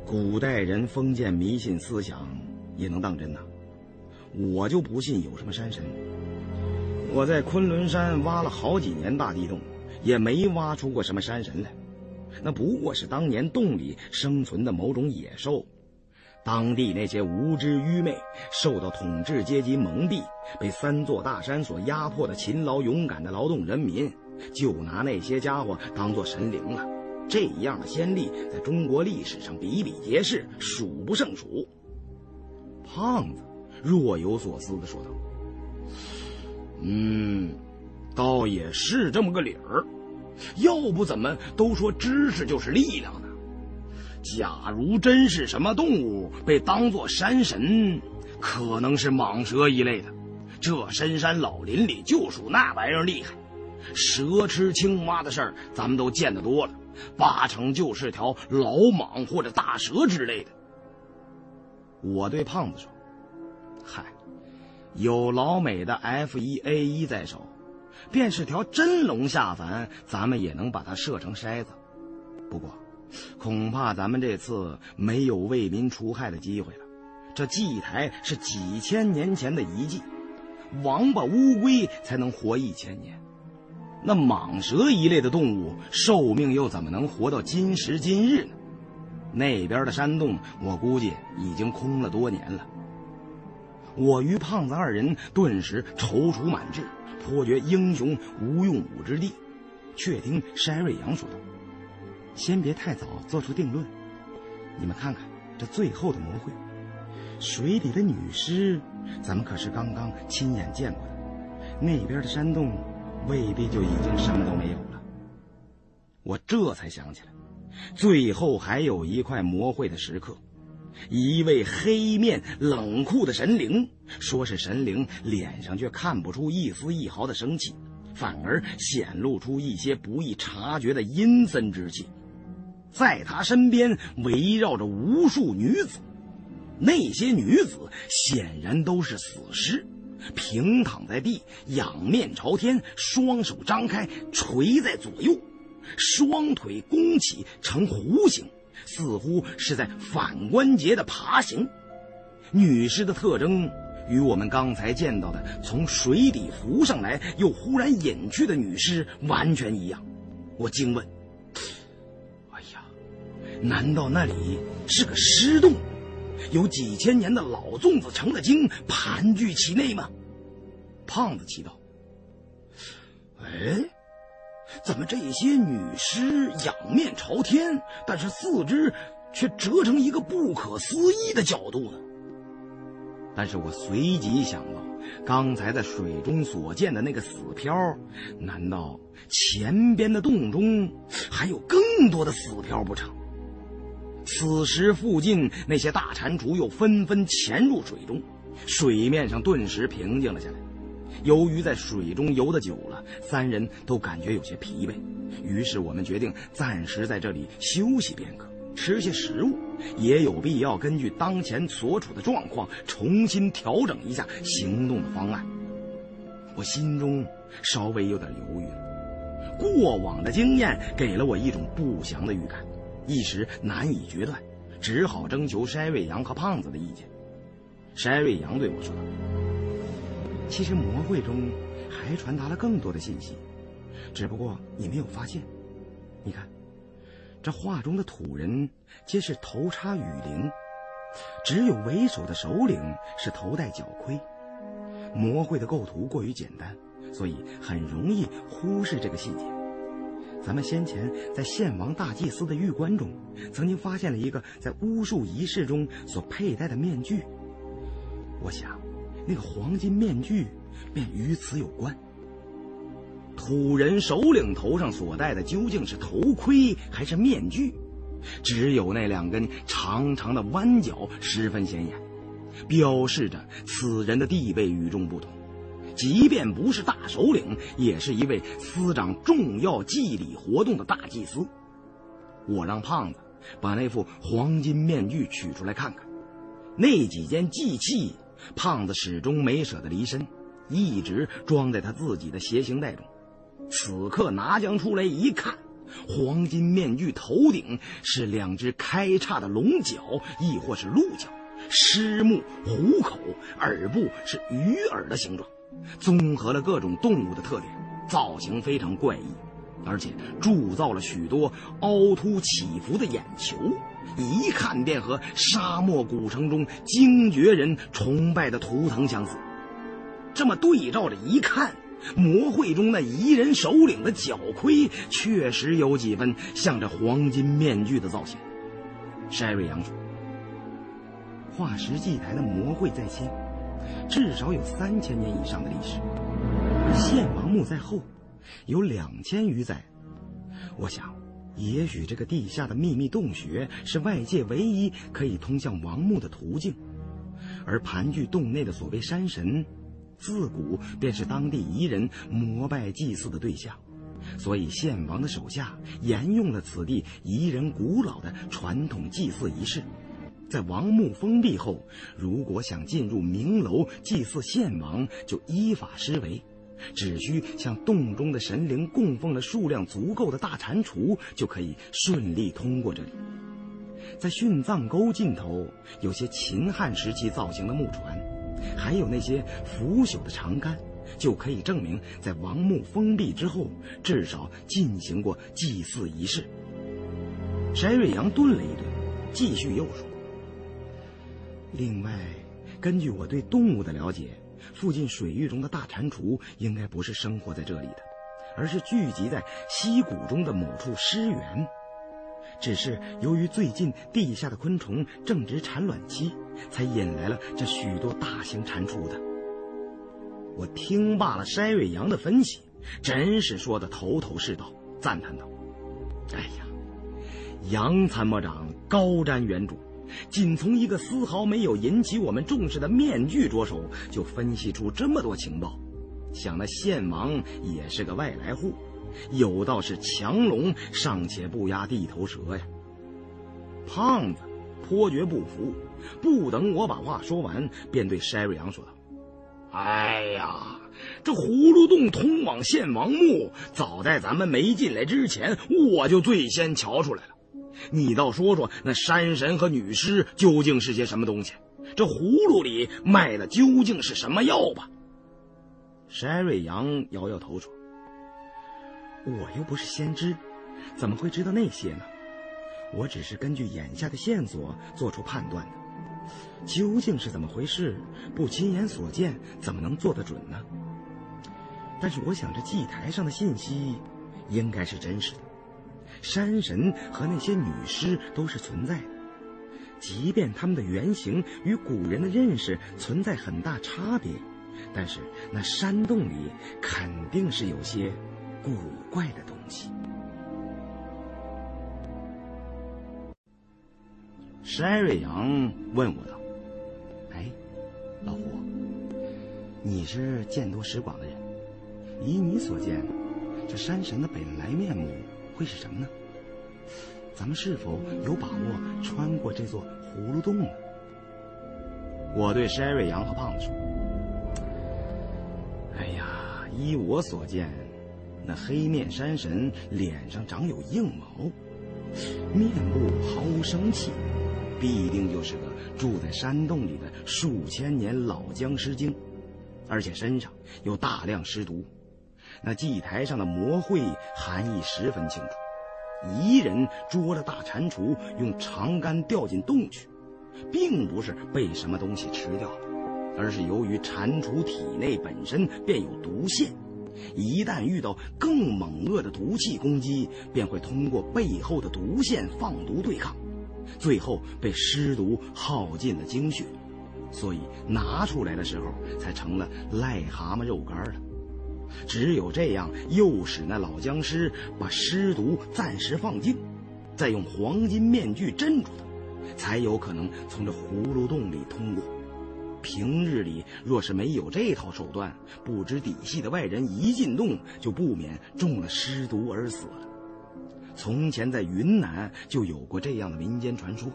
古代人封建迷信思想也能当真呐？我就不信有什么山神。我在昆仑山挖了好几年大地洞，也没挖出过什么山神来。那不过是当年洞里生存的某种野兽。当地那些无知愚昧、受到统治阶级蒙蔽、被三座大山所压迫的勤劳勇敢的劳动人民，就拿那些家伙当做神灵了。这样的先例在中国历史上比比皆是，数不胜数。胖子若有所思的说道：“嗯，倒也是这么个理儿。要不怎么都说知识就是力量呢？假如真是什么动物被当作山神，可能是蟒蛇一类的。这深山老林里就属那玩意儿厉害。蛇吃青蛙的事儿，咱们都见得多了。”八成就是条老蟒或者大蛇之类的。我对胖子说：“嗨，有老美的 F 一 A 一在手，便是条真龙下凡，咱们也能把它射成筛子。不过，恐怕咱们这次没有为民除害的机会了。这祭台是几千年前的遗迹，王八乌龟才能活一千年。”那蟒蛇一类的动物寿命又怎么能活到今时今日呢？那边的山洞，我估计已经空了多年了。我与胖子二人顿时踌躇满志，颇觉英雄无用武之地。却听山瑞阳说道：“先别太早做出定论，你们看看这最后的魔会，水底的女尸，咱们可是刚刚亲眼见过的。那边的山洞。”未必就已经什么都没有了。我这才想起来，最后还有一块魔会的石刻，一位黑面冷酷的神灵，说是神灵，脸上却看不出一丝一毫的生气，反而显露出一些不易察觉的阴森之气。在他身边围绕着无数女子，那些女子显然都是死尸，平躺在地，仰面朝天，双手张开垂在左右，双腿弓起呈弧形，似乎是在反关节的爬行。女尸的特征与我们刚才见到的从水底浮上来又忽然隐去的女尸完全一样。我惊问：“哎呀，难道那里是个尸洞？有几千年的老粽子成了精盘踞其内吗？”胖子奇道：“哎，怎么这些女尸仰面朝天，但是四肢却折成一个不可思议的角度呢？”但是我随即想到，刚才在水中所见的那个死漂，难道前边的洞中还有更多的死漂不成？此时附近那些大蟾蜍又纷纷潜入水中，水面上顿时平静了下来。由于在水中游得久了，三人都感觉有些疲惫，于是我们决定暂时在这里休息片刻。吃些食物，也有必要根据当前所处的状况重新调整一下行动的方案。我心中稍微有点犹豫，过往的经验给了我一种不祥的预感，一时难以决断，只好征求筛瑞阳和胖子的意见。筛瑞阳对我说：“其实魔会中还传达了更多的信息，只不过你没有发现。你看。”这画中的土人皆是头插羽翎，只有为首的首领是头戴角盔。魔会的构图过于简单，所以很容易忽视这个细节。咱们先前在献王大祭司的玉棺中，曾经发现了一个在巫术仪式中所佩戴的面具。我想，那个黄金面具便与此有关。土人首领头上所戴的究竟是头盔还是面具？只有那两根长长的弯角十分显眼，标示着此人的地位与众不同。即便不是大首领，也是一位司掌重要祭礼活动的大祭司。我让胖子把那副黄金面具取出来看看。那几件祭器，胖子始终没舍得离身，一直装在他自己的斜行袋中。此刻拿将出来一看，黄金面具头顶是两只开叉的龙角，亦或是鹿角，狮目、虎口，耳部是鱼耳的形状，综合了各种动物的特点，造型非常怪异，而且铸造了许多凹凸起伏的眼球，一看便和沙漠古城中精绝人崇拜的图腾相似。这么对照着一看。魔会中那彝人首领的角盔确实有几分像这黄金面具的造型。筛瑞阳说：“化石祭台的魔会在先，至少有三千年以上的历史；献王墓在后，有两千余载。我想，也许这个地下的秘密洞穴是外界唯一可以通向王墓的途径，而盘踞洞内的所谓山神。”自古便是当地彝人膜拜祭祀的对象，所以献王的手下沿用了此地彝人古老的传统祭祀仪式。在王墓封闭后，如果想进入明楼祭祀献王，就依法施为，只需向洞中的神灵供奉了数量足够的大蟾蜍，就可以顺利通过这里。在殉葬沟尽头，有些秦汉时期造型的木船。还有那些腐朽的长杆，就可以证明在王墓封闭之后，至少进行过祭祀仪式。翟瑞阳顿了一顿，继续又说：“另外，根据我对动物的了解，附近水域中的大蟾蜍应该不是生活在这里的，而是聚集在溪谷中的某处湿原。”只是由于最近地下的昆虫正值产卵期，才引来了这许多大型蟾蜍的。我听罢了筛瑞阳的分析，真是说的头头是道，赞叹道：“哎呀，杨参谋长高瞻远瞩，仅从一个丝毫没有引起我们重视的面具着手，就分析出这么多情报。想那献王也是个外来户。”有道是强龙尚且不压地头蛇呀，胖子颇觉不服，不等我把话说完，便对筛瑞阳说道：“哎呀，这葫芦洞通往献王墓，早在咱们没进来之前，我就最先瞧出来了。你倒说说，那山神和女尸究竟是些什么东西？这葫芦里卖的究竟是什么药吧？”筛瑞阳摇摇头说：“我又不是先知，怎么会知道那些呢？”我只是根据眼下的线索做出判断的，究竟是怎么回事？不亲眼所见，怎么能做得准呢？但是我想，这祭台上的信息应该是真实的，山神和那些女尸都是存在的，即便他们的原型与古人的认识存在很大差别，但是那山洞里肯定是有些古怪的东西。山瑞阳问我道：“哎，老胡，你是见多识广的人，以你所见，这山神的本来面目会是什么呢？咱们是否有把握穿过这座葫芦洞呢？”我对筛瑞阳和胖子说：“哎呀，依我所见，那黑面山神脸上长有硬毛，面部毫无生气。”必定就是个住在山洞里的数千年老僵尸精，而且身上有大量尸毒。那祭台上的魔会含义十分清楚：彝人捉了大蟾蜍，用长杆吊进洞去，并不是被什么东西吃掉了，而是由于蟾蜍体内本身便有毒腺，一旦遇到更猛恶的毒气攻击，便会通过背后的毒腺放毒对抗。最后被尸毒耗尽了精血，所以拿出来的时候才成了癞蛤蟆肉干了。只有这样，诱使那老僵尸把尸毒暂时放净，再用黄金面具镇住他，才有可能从这葫芦洞里通过。平日里若是没有这套手段，不知底细的外人一进洞就不免中了尸毒而死了。从前在云南就有过这样的民间传说，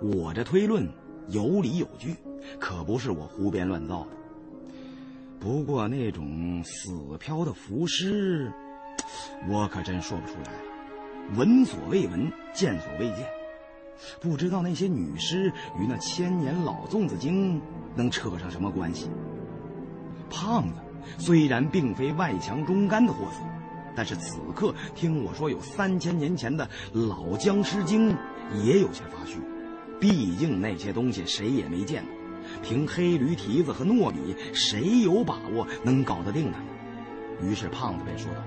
我这推论有理有据，可不是我胡编乱造的。不过那种死漂的浮尸，我可真说不出来了。闻所未闻，见所未见，不知道那些女尸与那千年老粽子精能扯上什么关系。胖子虽然并非外强中干的货色。但是此刻听我说有三千年前的老僵尸精，也有些发虚。毕竟那些东西谁也没见过，凭黑驴蹄子和糯米，谁有把握能搞得定他？于是胖子便说道：“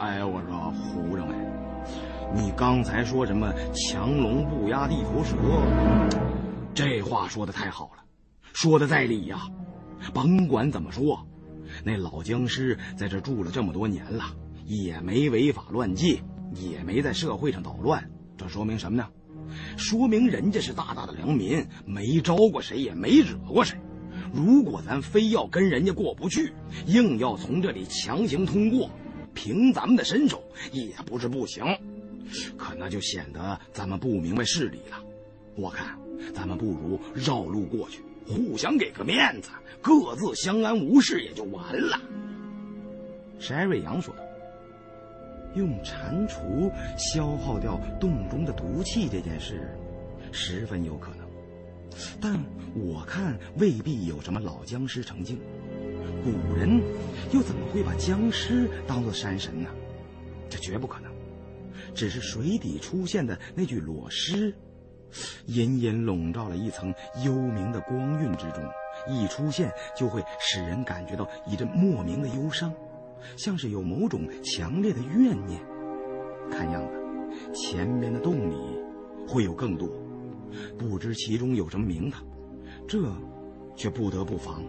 哎，我说胡政委，你刚才说什么强龙不压地头蛇？这话说的太好了，说的在理呀。甭管怎么说。”那老僵尸在这住了这么多年了，也没违法乱纪，也没在社会上捣乱，这说明什么呢？说明人家是大大的良民，没招过谁，也没惹过谁。如果咱非要跟人家过不去，硬要从这里强行通过，凭咱们的身手也不是不行，可那就显得咱们不明白事理了。我看，咱们不如绕路过去。互相给个面子，各自相安无事也就完了。筛瑞阳说道：“用蟾蜍消耗掉洞中的毒气这件事，十分有可能，但我看未必有什么老僵尸成精。古人又怎么会把僵尸当做山神呢？这绝不可能，只是水底出现的那具裸尸。”隐隐笼罩了一层幽冥的光晕之中，一出现就会使人感觉到一阵莫名的忧伤，像是有某种强烈的怨念。看样子，前面的洞里会有更多，不知其中有什么名堂，这却不得不防。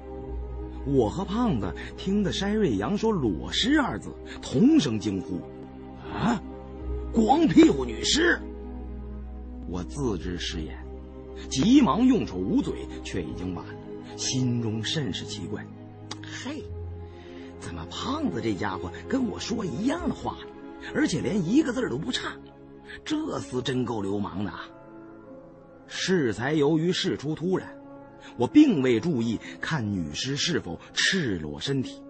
我和胖子听得筛瑞阳说“裸尸”二字，同声惊呼：“啊，光屁股女尸！”我自知失言，急忙用手捂嘴，却已经晚了。心中甚是奇怪，嘿，怎么胖子这家伙跟我说一样的话，而且连一个字都不差？这厮真够流氓的。适才由于事出突然，我并未注意看女尸是否赤裸身体，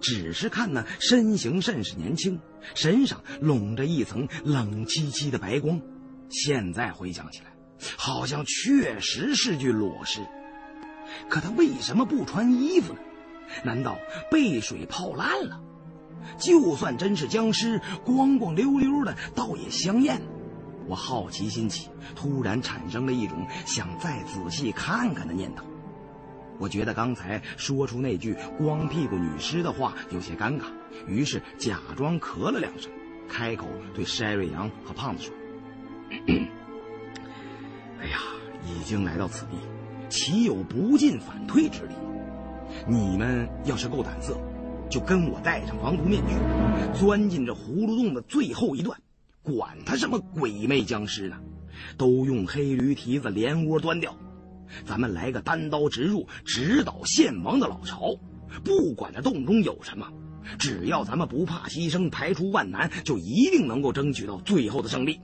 只是看那身形甚是年轻，身上笼着一层冷凄凄的白光。现在回想起来，好像确实是具裸尸。可他为什么不穿衣服呢？难道被水泡烂了？就算真是僵尸，光光溜溜的，倒也香艳。我好奇心起，突然产生了一种想再仔细看看的念头。我觉得刚才说出那句“光屁股女尸”的话有些尴尬，于是假装咳了两声，开口对筛瑞阳和胖子说：“哎呀，已经来到此地，岂有不进反退之理？你们要是够胆色。”就跟我戴上防毒面具，钻进这葫芦洞的最后一段，管他什么鬼魅僵尸呢，都用黑驴蹄子连窝端掉。咱们来个单刀直入，直捣献王的老巢。不管这洞中有什么，只要咱们不怕牺牲，排除万难，就一定能够争取到最后的胜利。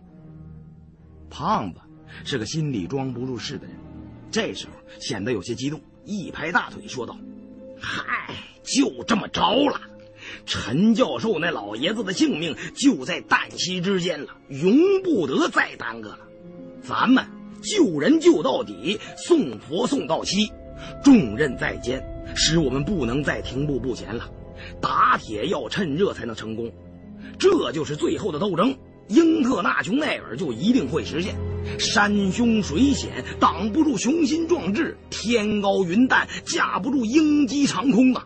胖子是个心里装不住事的人，这时候显得有些激动，一拍大腿说道：“嗨！”就这么着了，陈教授那老爷子的性命就在旦夕之间了，容不得再耽搁了。咱们救人救到底，送佛送到西，重任在肩，使我们不能再停步不前了。打铁要趁热才能成功，这就是最后的斗争。英特纳雄耐尔就一定会实现。山凶水险挡不住雄心壮志，天高云淡架不住鹰击长空啊！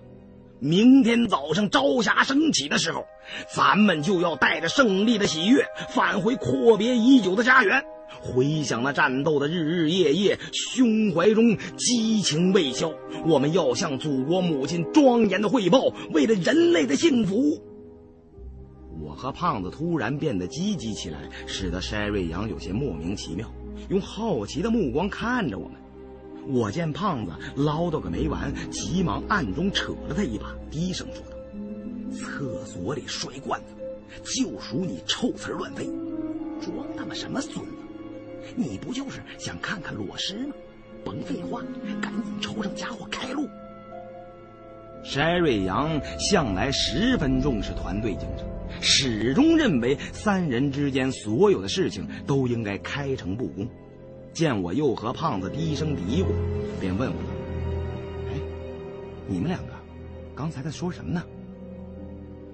明天早上朝霞升起的时候，咱们就要带着胜利的喜悦返回阔别已久的家园。回想那战斗的日日夜夜，胸怀中激情未消。我们要向祖国母亲庄严的汇报，为了人类的幸福。我和胖子突然变得积极起来，使得筛瑞阳有些莫名其妙，用好奇的目光看着我们。我见胖子唠叨个没完，急忙暗中扯了他一把，低声说道：“厕所里摔罐子，就属你臭词乱飞，装他妈什么孙子？你不就是想看看裸尸吗？甭废话，赶紧抽上家伙开路。”筛瑞阳向来十分重视团队精神，始终认为三人之间所有的事情都应该开诚布公。见我又和胖子低声嘀咕，便问我：“哎，你们两个刚才在说什么呢？”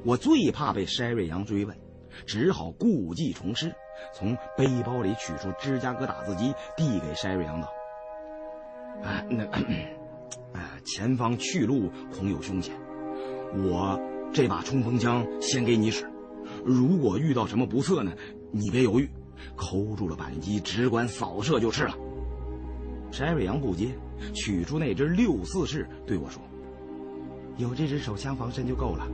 我最怕被筛瑞阳追问，只好故技重施，从背包里取出芝加哥打字机，递给筛瑞阳道：“哎，那，哎，前方去路恐有凶险，我这把冲锋枪先给你使，如果遇到什么不测呢，你别犹豫。”扣住了扳机，只管扫射就是了。翟瑞阳不接，取出那支六四式，对我说：“有这支手枪防身就够了。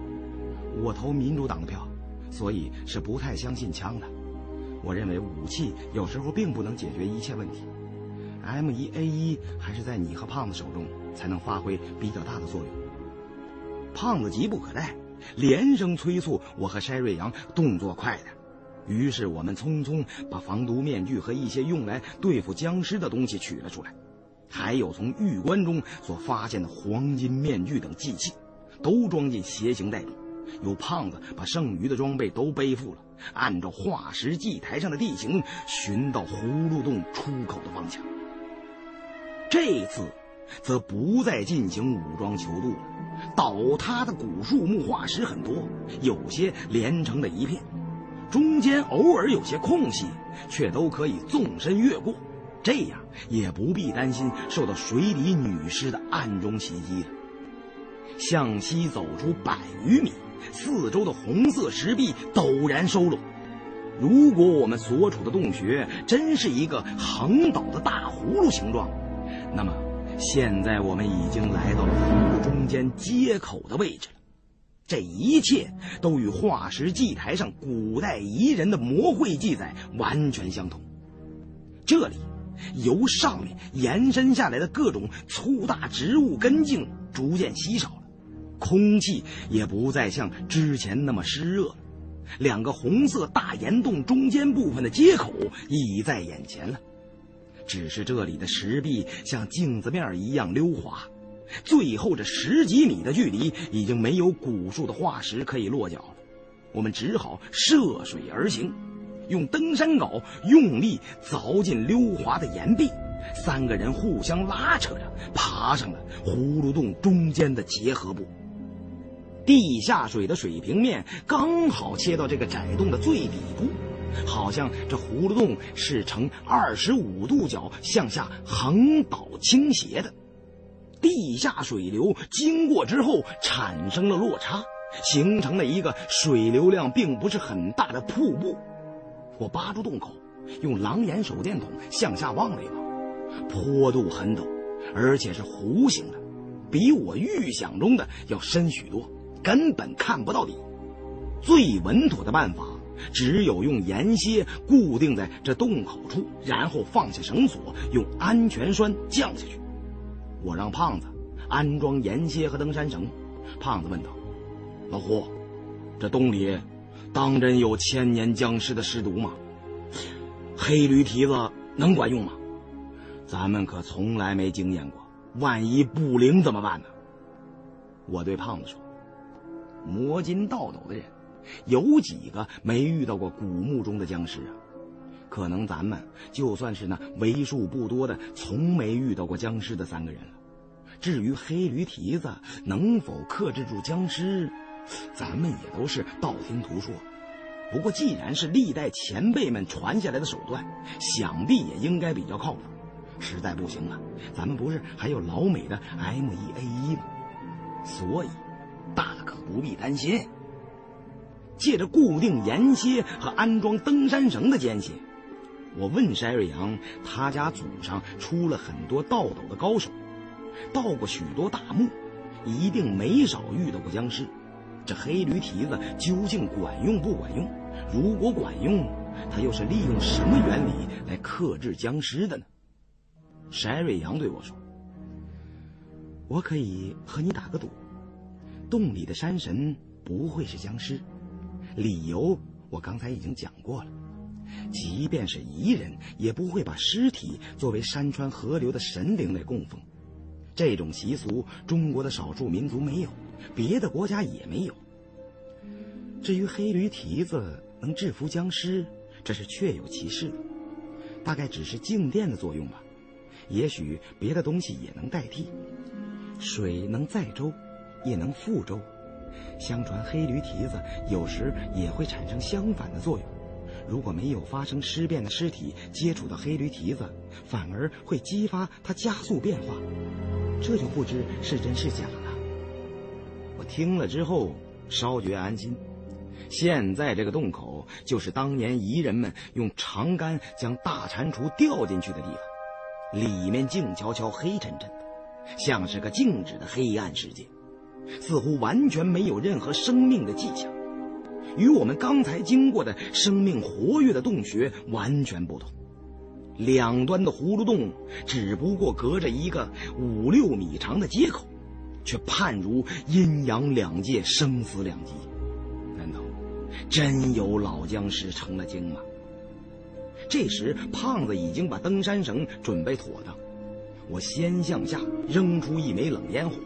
我投民主党的票，所以是不太相信枪的。我认为武器有时候并不能解决一切问题。M 一 A 一还是在你和胖子手中才能发挥比较大的作用。”胖子急不可待，连声催促我和翟瑞阳动作快点。于是我们匆匆把防毒面具和一些用来对付僵尸的东西取了出来，还有从玉棺中所发现的黄金面具等祭器，都装进携行袋中。由胖子把剩余的装备都背负了，按照化石祭台上的地形寻到葫芦洞出口的方向。这次，则不再进行武装求渡了。倒塌的古树木化石很多，有些连成了一片。中间偶尔有些空隙，却都可以纵身越过，这样也不必担心受到水底女尸的暗中袭击了。向西走出百余米，四周的红色石壁陡然收拢。如果我们所处的洞穴真是一个横倒的大葫芦形状，那么现在我们已经来到了湖中间接口的位置了。这一切都与化石祭台上古代彝人的魔会记载完全相同。这里由上面延伸下来的各种粗大植物根茎逐渐稀少了，空气也不再像之前那么湿热了。两个红色大岩洞中间部分的接口已在眼前了。只是这里的石壁像镜子面一样溜滑，最后这十几米的距离已经没有古树的化石可以落脚了。我们只好涉水而行，用登山镐用力凿进溜滑的岩壁。三个人互相拉扯着爬上了葫芦洞中间的结合部。地下水的水平面刚好切到这个窄洞的最底部。好像这葫芦洞是呈二十五度角向下横倒倾斜的，地下水流经过之后产生了落差，形成了一个水流量并不是很大的瀑布。我扒住洞口，用狼眼手电筒向下望了一望，坡度很陡，而且是弧形的，比我预想中的要深许多，根本看不到底。最稳妥的办法。只有用岩楔固定在这洞口处，然后放下绳索，用安全栓降下去。我让胖子安装岩楔和登山绳。胖子问道：“老胡，这洞里当真有千年僵尸的尸毒吗？黑驴蹄子能管用吗？咱们可从来没经验过，万一不灵怎么办呢？”我对胖子说：“摸金倒斗的人。”有几个没遇到过古墓中的僵尸啊？可能咱们就算是那为数不多的从没遇到过僵尸的三个人了。至于黑驴蹄子能否克制住僵尸，咱们也都是道听途说。不过既然是历代前辈们传下来的手段，想必也应该比较靠谱。实在不行了，咱们不是还有老美的 M 一 A 一吗？所以，大可不必担心。借着固定岩楔和安装登山绳的间隙，我问筛瑞阳：“他家祖上出了很多盗斗的高手，盗过许多大墓，一定没少遇到过僵尸。这黑驴蹄子究竟管用不管用？如果管用，他又是利用什么原理来克制僵尸的呢？”筛瑞阳对我说：“我可以和你打个赌，洞里的山神不会是僵尸。”理由我刚才已经讲过了，即便是彝人，也不会把尸体作为山川河流的神灵来供奉。这种习俗，中国的少数民族没有，别的国家也没有。至于黑驴蹄子能制服僵尸，这是确有其事的，大概只是静电的作用吧。也许别的东西也能代替，水能载舟，也能覆舟。相传黑驴蹄子有时也会产生相反的作用，如果没有发生尸变的尸体接触到黑驴蹄子，反而会激发它加速变化，这就不知是真是假了。我听了之后稍觉安心，现在这个洞口就是当年彝人们用长杆将大蟾蜍吊进去的地方，里面静悄悄、黑沉沉的，像是个静止的黑暗世界。似乎完全没有任何生命的迹象，与我们刚才经过的生命活跃的洞穴完全不同。两端的葫芦洞只不过隔着一个五六米长的接口，却判如阴阳两界，生死两极。难道真有老僵尸成了精吗？这时，胖子已经把登山绳准备妥当，我先向下扔出一枚冷烟火。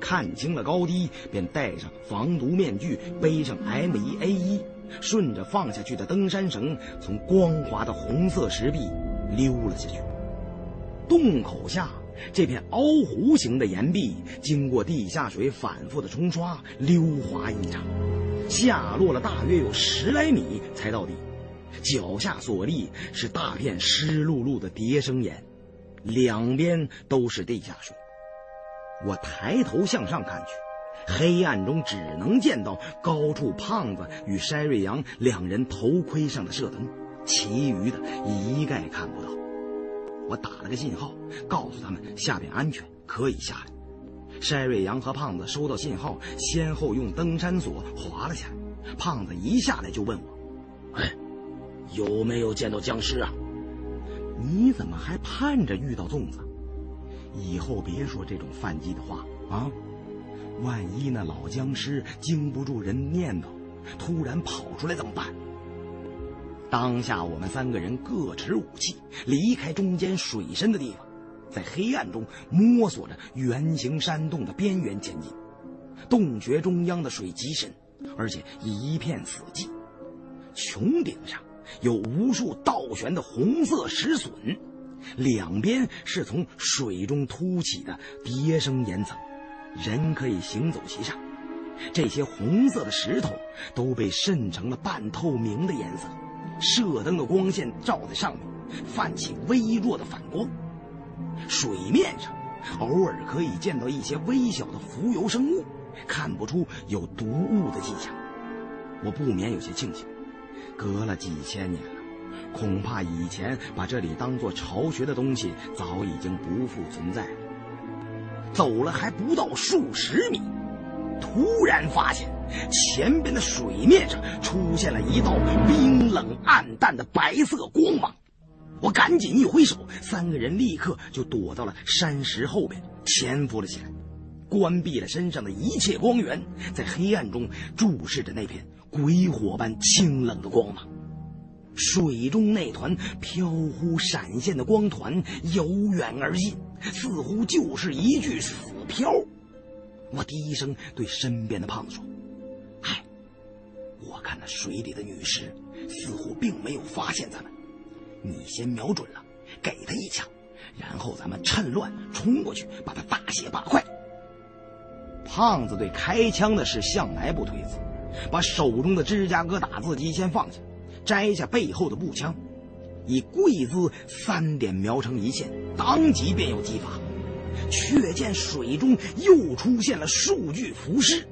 看清了高低，便戴上防毒面具，背上 M 一 A 一，顺着放下去的登山绳，从光滑的红色石壁溜了下去。洞口下这片凹弧形的岩壁，经过地下水反复的冲刷，溜滑异常，下落了大约有十来米才到底。脚下所立是大片湿漉漉的叠生岩，两边都是地下水。我抬头向上看去，黑暗中只能见到高处胖子与筛瑞阳两人头盔上的射灯，其余的一概看不到。我打了个信号，告诉他们下边安全，可以下来。筛瑞阳和胖子收到信号，先后用登山锁滑了下来。胖子一下来就问我：“哎，有没有见到僵尸啊？你怎么还盼着遇到粽子？”以后别说这种犯忌的话啊！万一那老僵尸经不住人念叨，突然跑出来怎么办？当下我们三个人各持武器，离开中间水深的地方，在黑暗中摸索着圆形山洞的边缘前进。洞穴中央的水极深，而且一片死寂。穹顶上有无数倒悬的红色石笋，两边是从水中凸起的叠生岩层，人可以行走其上。这些红色的石头都被渗成了半透明的颜色，射灯的光线照在上面，泛起微弱的反光。水面上偶尔可以见到一些微小的浮游生物，看不出有毒物的迹象。我不免有些庆幸，隔了几千年了，恐怕以前把这里当做巢穴的东西早已经不复存在。走了还不到数十米。突然发现，前边的水面上出现了一道冰冷暗淡的白色光芒。我赶紧一挥手，三个人立刻就躲到了山石后边，潜伏了起来，关闭了身上的一切光源，在黑暗中注视着那片鬼火般清冷的光芒。水中那团飘忽闪现的光团由远而近，似乎就是一具死漂。我低声对身边的胖子说：“嗨，我看那水里的女尸似乎并没有发现咱们，你先瞄准了，给他一枪，然后咱们趁乱冲过去，把他大卸八块。”胖子对开枪的事向来不推辞，把手中的芝加哥打字机先放下，摘下背后的步枪，以跪姿三点瞄成一线，当即便要击发。却见水中又出现了数具浮尸，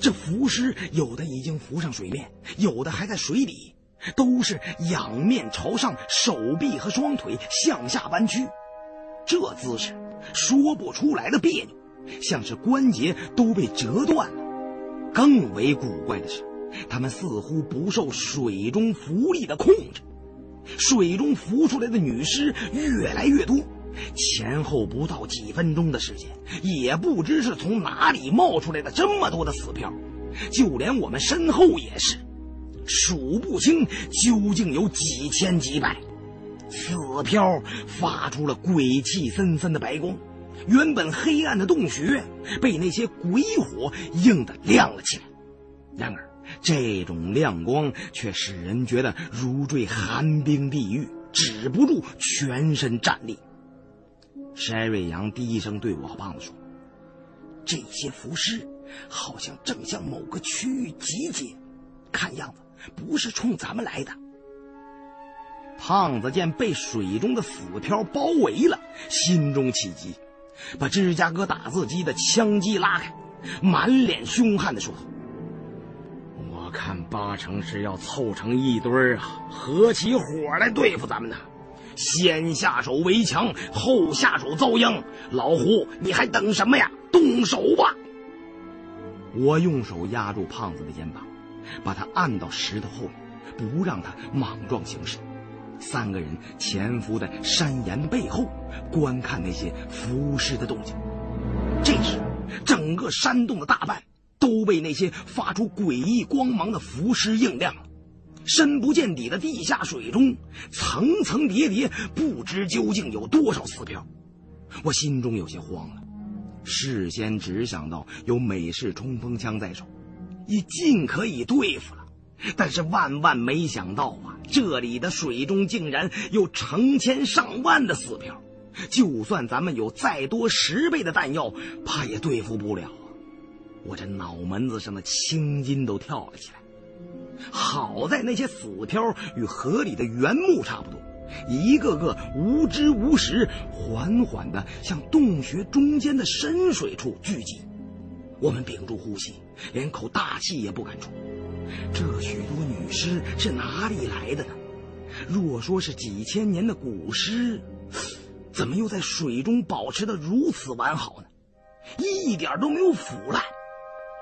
这浮尸有的已经浮上水面，有的还在水底，都是仰面朝上，手臂和双腿向下弯曲，这姿势说不出来的别扭，像是关节都被折断了。更为古怪的是，他们似乎不受水中浮力的控制，水中浮出来的女尸越来越多。前后不到几分钟的时间，也不知是从哪里冒出来的这么多的死漂，就连我们身后也是，数不清究竟有几千几百。死漂发出了鬼气森森的白光，原本黑暗的洞穴被那些鬼火映得亮了起来。然而，这种亮光却使人觉得如坠寒冰地狱，止不住全身战栗。山瑞阳低声对我胖子说：“这些浮尸好像正向某个区域集结，看样子不是冲咱们来的。”胖子见被水中的死漂包围了，心中起急，把芝加哥打字机的枪机拉开，满脸凶悍的说：“看八成是要凑成一堆啊，合起伙来对付咱们呢。”先下手为强，后下手遭殃。老胡，你还等什么呀？动手吧！我用手压住胖子的肩膀，把他按到石头后面，不让他莽撞行事。三个人潜伏在山岩背后，观看那些浮尸的动静。这时，整个山洞的大半都被那些发出诡异光芒的浮尸映亮。深不见底的地下水中，层层叠叠，不知究竟有多少死漂。我心中有些慌了，事先只想到有美式冲锋枪在手，已尽可以对付了。但是万万没想到啊，这里的水中竟然有成千上万的死漂，就算咱们有再多十倍的弹药，怕也对付不了！我这脑门子上的青筋都跳了起来。好在那些死漂与河里的原木差不多，一个个无知无识，缓缓地向洞穴中间的深水处聚集。我们屏住呼吸，连口大气也不敢出。这许多女尸是哪里来的呢？若说是几千年的古尸，怎么又在水中保持得如此完好呢？一点都没有腐烂。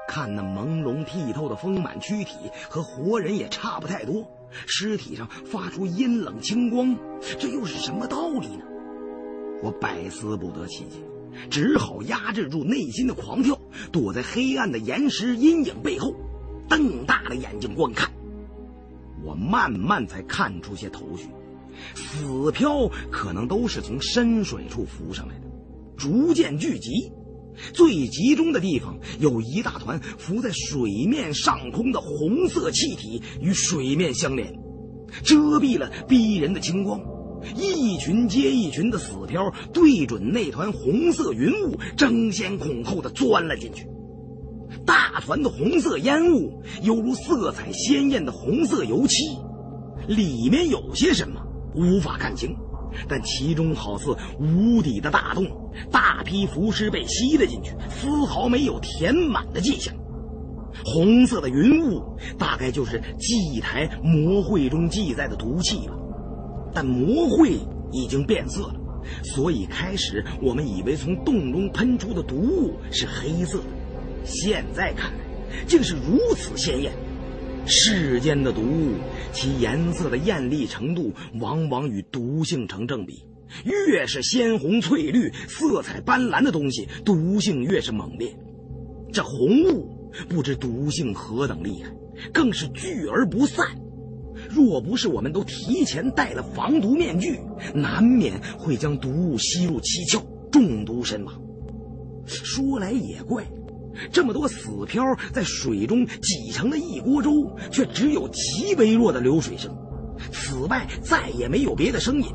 看那朦胧剔透的丰满躯体，和活人也差不太多。尸体上发出阴冷清光，这又是什么道理呢？我百思不得其解，只好压制住内心的狂跳，躲在黑暗的岩石阴影背后。瞪大了眼睛观看。我慢慢才看出些头绪，死漂可能都是从深水处浮上来的，逐渐聚集。最集中的地方有一大团浮在水面上空的红色气体，与水面相连，遮蔽了逼人的青光。一群接一群的死漂对准那团红色云雾，争先恐后的钻了进去。大团的红色烟雾犹如色彩鲜艳的红色油漆，里面有些什么无法看清，但其中好似无底的大洞，大批浮尸被吸了进去，丝毫没有填满的迹象。红色的云雾大概就是祭台魔会中记载的毒气吧。但魔会已经变色了，所以开始我们以为从洞中喷出的毒物是黑色的，现在看来竟是如此鲜艳。世间的毒物，其颜色的艳丽程度往往与毒性成正比，越是鲜红翠绿、色彩斑斓的东西，毒性越是猛烈。这红雾不知毒性何等厉害，更是聚而不散。若不是我们都提前戴了防毒面具，难免会将毒物吸入七窍，中毒身亡。说来也怪，这么多死漂在水中挤成了一锅粥，却只有极微弱的流水声。此外再也没有别的声音，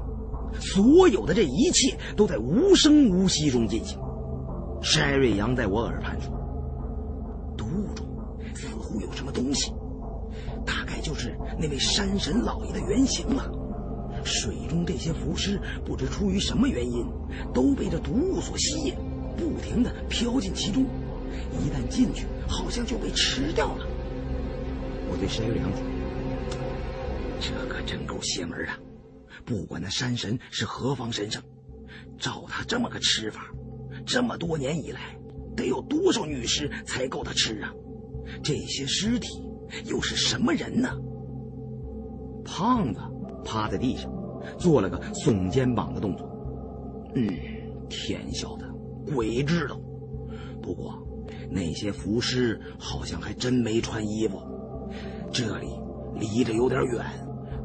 所有的这一切都在无声无息中进行。山瑞阳在我耳畔说：“毒物中似乎有什么东西。”大概就是那位山神老爷的原型了。水中这些浮尸不知出于什么原因，都被这毒物所吸引，不停的飘进其中。一旦进去，好像就被吃掉了。我对申良说：“这可真够邪门的！不管那山神是何方神圣，照他这么个吃法，这么多年以来，得有多少女尸才够他吃啊？这些尸体……”又是什么人呢？胖子趴在地上，做了个耸肩膀的动作。嗯，天晓得，鬼知道。不过那些浮尸好像还真没穿衣服。这里离着有点远，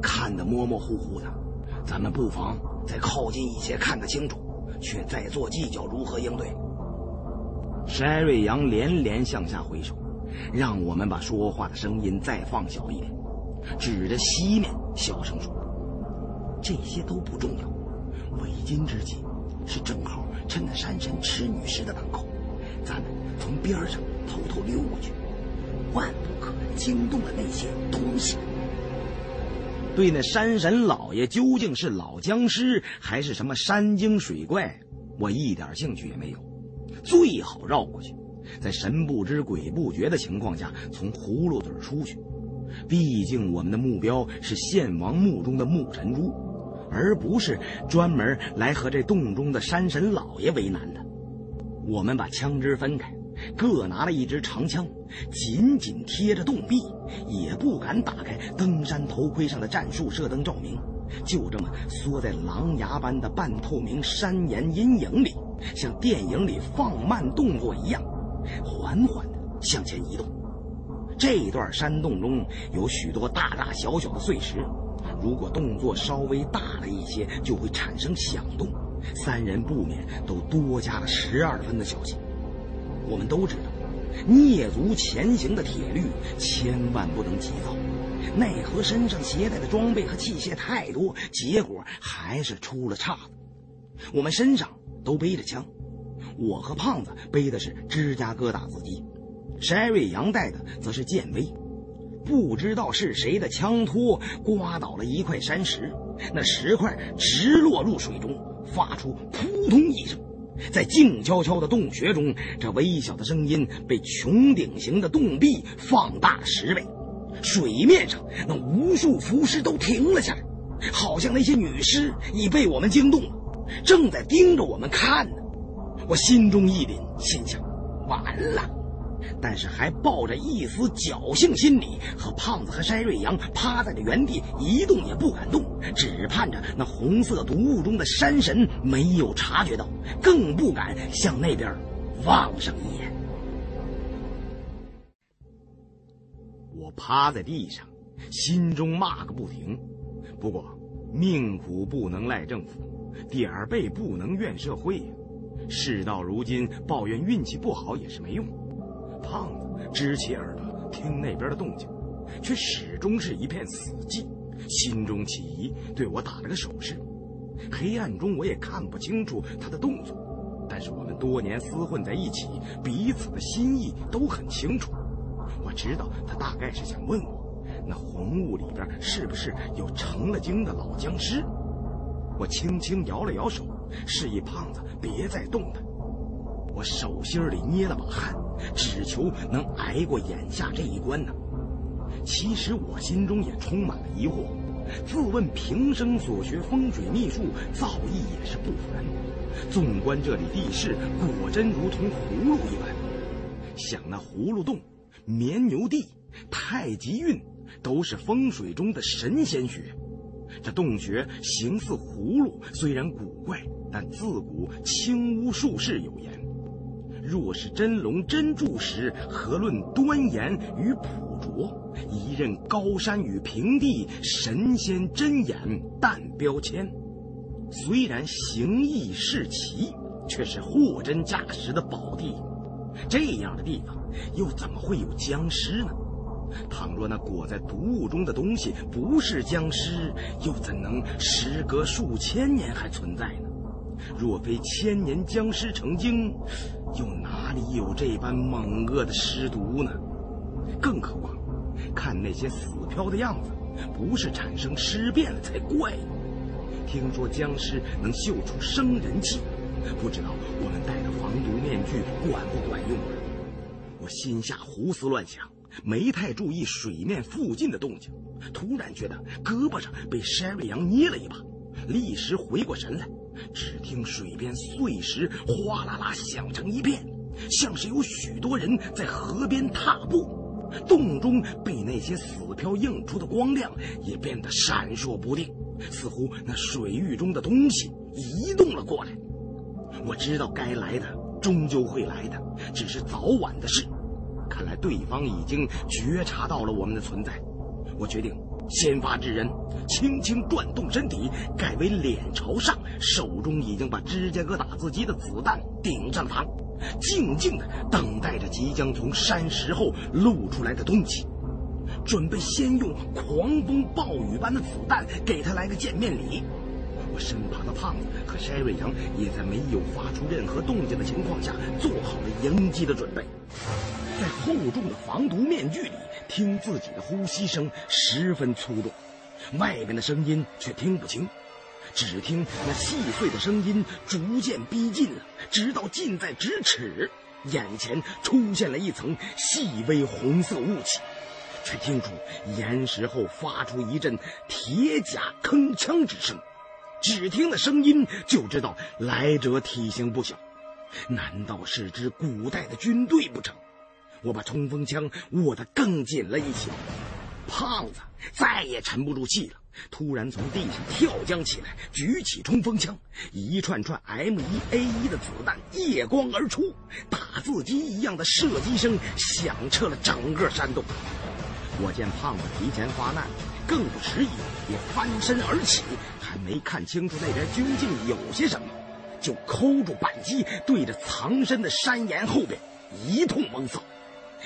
看得模模糊糊的。咱们不妨再靠近一些，看个清楚，却再做计较如何应对。山瑞阳连连向下挥手。让我们把说话的声音再放小一点，指着西面小声说：“这些都不重要，为今之计是正好趁那山神吃女尸的当口，咱们从边上偷偷溜过去，万不可惊动了那些东西。”对那山神老爷究竟是老僵尸还是什么山精水怪，我一点兴趣也没有，最好绕过去。在神不知鬼不觉的情况下，从葫芦嘴出去。毕竟我们的目标是献王墓中的木神珠，而不是专门来和这洞中的山神老爷为难的。我们把枪支分开，各拿了一支长枪，紧紧贴着洞壁，也不敢打开登山头盔上的战术射灯照明，就这么缩在狼牙般的半透明山岩阴影里，像电影里放慢动作一样。缓缓地向前移动。这段山洞中有许多大大小小的碎石，如果动作稍微大了一些，就会产生响动。三人不免都多加了十二分的小心。我们都知道，蹑足前行的铁律千万不能急躁。奈何身上携带的装备和器械太多，结果还是出了岔子。我们身上都背着枪。我和胖子背的是芝加哥打字机，筛瑞阳带的则是剑威。不知道是谁的枪托刮倒了一块山石，那石块直落入水中，发出扑通一声。在静悄悄的洞穴中，这微小的声音被穹顶形的洞壁放大了十倍。水面上那无数浮尸都停了下来，好像那些女尸已被我们惊动了，正在盯着我们看呢。我心中一凛，心想：完了。但是还抱着一丝侥幸心理，和胖子和筛瑞阳趴在了原地，一动也不敢动，只盼着那红色毒雾中的山神没有察觉到，更不敢向那边望上一眼。我趴在地上，心中骂个不停。不过，命苦不能赖政府，点儿背不能怨社会呀。事到如今，抱怨运气不好也是没用。胖子支起耳朵听那边的动静，却始终是一片死寂，心中起疑，对我打了个手势。黑暗中我也看不清楚他的动作，但是我们多年厮混在一起，彼此的心意都很清楚。我知道他大概是想问我，那红雾里边是不是有成了精的老僵尸？我轻轻摇了摇手，示意胖子别再动弹。我手心里捏了把汗，只求能挨过眼下这一关呢。其实我心中也充满了疑惑。自问平生所学风水秘术，造诣也是不凡。纵观这里地势，果真如同葫芦一般。想那葫芦洞、绵牛地、太极运，都是风水中的神仙穴。这洞穴形似葫芦，虽然古怪，但自古青巫术士有言：若是真龙真柱石，何论端严与朴拙？一任高山与平地，神仙真眼淡标签。虽然形异是奇，却是货真价实的宝地。这样的地方，又怎么会有僵尸呢？倘若那裹在毒雾中的东西不是僵尸，又怎能时隔数千年还存在呢？若非千年僵尸成精，又哪里有这般猛恶的尸毒呢？更何况……看那些死漂的样子，不是产生尸变了才怪呢。听说僵尸能嗅出生人气，不知道我们戴的防毒面具管不管用啊？我心下胡思乱想，没太注意水面附近的动静，突然觉得胳膊上被山瑞阳捏了一把，立时回过神来，只听水边碎石哗啦啦响成一片，像是有许多人在河边踏步。洞中被那些死漂映出的光亮也变得闪烁不定，似乎那水域中的东西移动了过来。我知道该来的终究会来的，只是早晚的事。看来对方已经觉察到了我们的存在。我决定先发制人，轻轻转动身体，改为脸朝上，手中已经把芝加哥打字机的子弹顶上膛。静静的等待着即将从山石后露出来的东西，准备先用狂风暴雨般的子弹给他来个见面礼。我身旁的胖子和筛瑞阳也在没有发出任何动静的情况下做好了迎击的准备。在厚重的防毒面具里听自己的呼吸声十分粗重，外面的声音却听不清。只听那细碎的声音逐渐逼近了，直到近在咫尺，眼前出现了一层细微红色雾气，却听出岩石后发出一阵铁甲铿锵之声。只听那声音就知道来者体型不小，难道是支古代的军队不成？我把冲锋枪握得更紧了一些。胖子再也沉不住气了。突然从地上跳将起来，举起冲锋枪，一串串 M 一 A 一的子弹夜光而出，打字机一样的射击声响彻了整个山洞。我见胖子提前发难，更不迟疑，也翻身而起，还没看清楚那边究竟有些什么，就抠住扳机，对着藏身的山岩后边一通猛扫，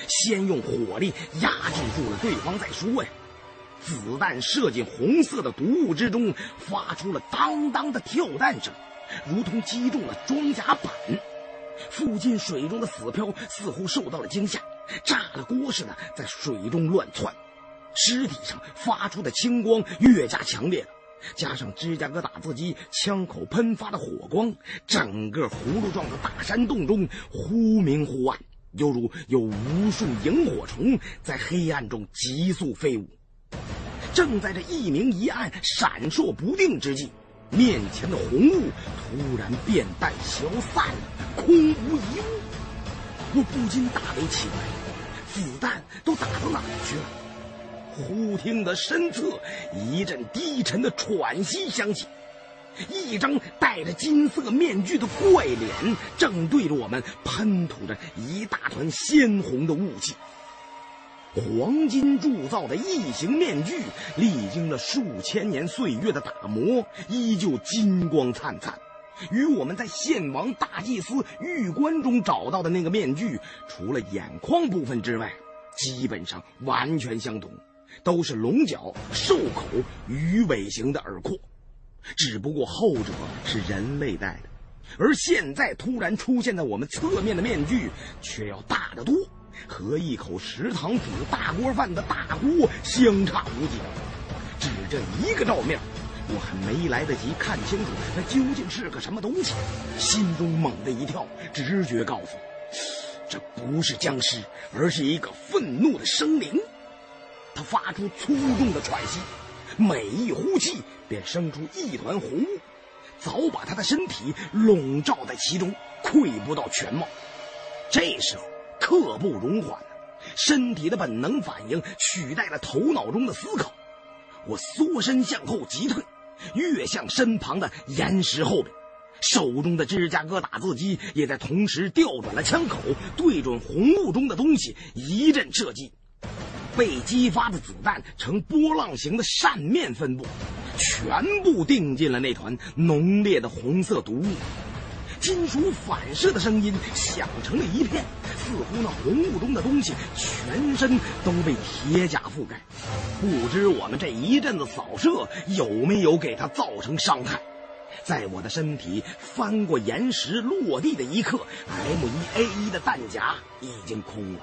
先用火力压制住了对方再说呀。子弹射进红色的毒雾之中，发出了当当的跳弹声，如同击中了装甲板。附近水中的死漂似乎受到了惊吓，炸了锅似的在水中乱窜，尸体上发出的青光越加强烈了。加上芝加哥打字机枪口喷发的火光，整个葫芦状的大山洞中忽明忽暗，犹如有无数萤火虫在黑暗中急速飞舞。正在这一明一暗、闪烁不定之际，面前的红雾突然变淡消散了，空无一物。我不禁大为奇怪：子弹都打到哪儿去了？忽听得身侧一阵低沉的喘息响起，一张戴着金色面具的怪脸正对着我们喷吐着一大团鲜红的雾气。黄金铸造的异形面具，历经了数千年岁月的打磨，依旧金光灿灿，与我们在献王大祭司玉棺中找到的那个面具，除了眼眶部分之外，基本上完全相同，都是龙角、兽口、鱼尾形的耳廓，只不过后者是人类戴的，而现在突然出现在我们侧面的面具，却要大得多。和一口食堂煮大锅饭的大锅相差无几。只这一个照面，我还没来得及看清楚那究竟是个什么东西，心中猛地一跳，直觉告诉我，这不是僵尸，而是一个愤怒的生灵。他发出粗重的喘息，每一呼气便生出一团红雾，早把他的身体笼罩在其中，窥不到全貌。这时候。刻不容缓，身体的本能反应取代了头脑中的思考。我缩身向后急退，跃向身旁的岩石后边，手中的芝加哥打字机也在同时调转了枪口，对准红雾中的东西一阵射击。被激发的子弹呈波浪形的扇面分布，全部定进了那团浓烈的红色毒雾。金属反射的声音响成了一片，似乎那红雾中的东西全身都被铁甲覆盖。不知我们这一阵子扫射有没有给他造成伤害？在我的身体翻过岩石落地的一刻，M1A1 的弹夹已经空了。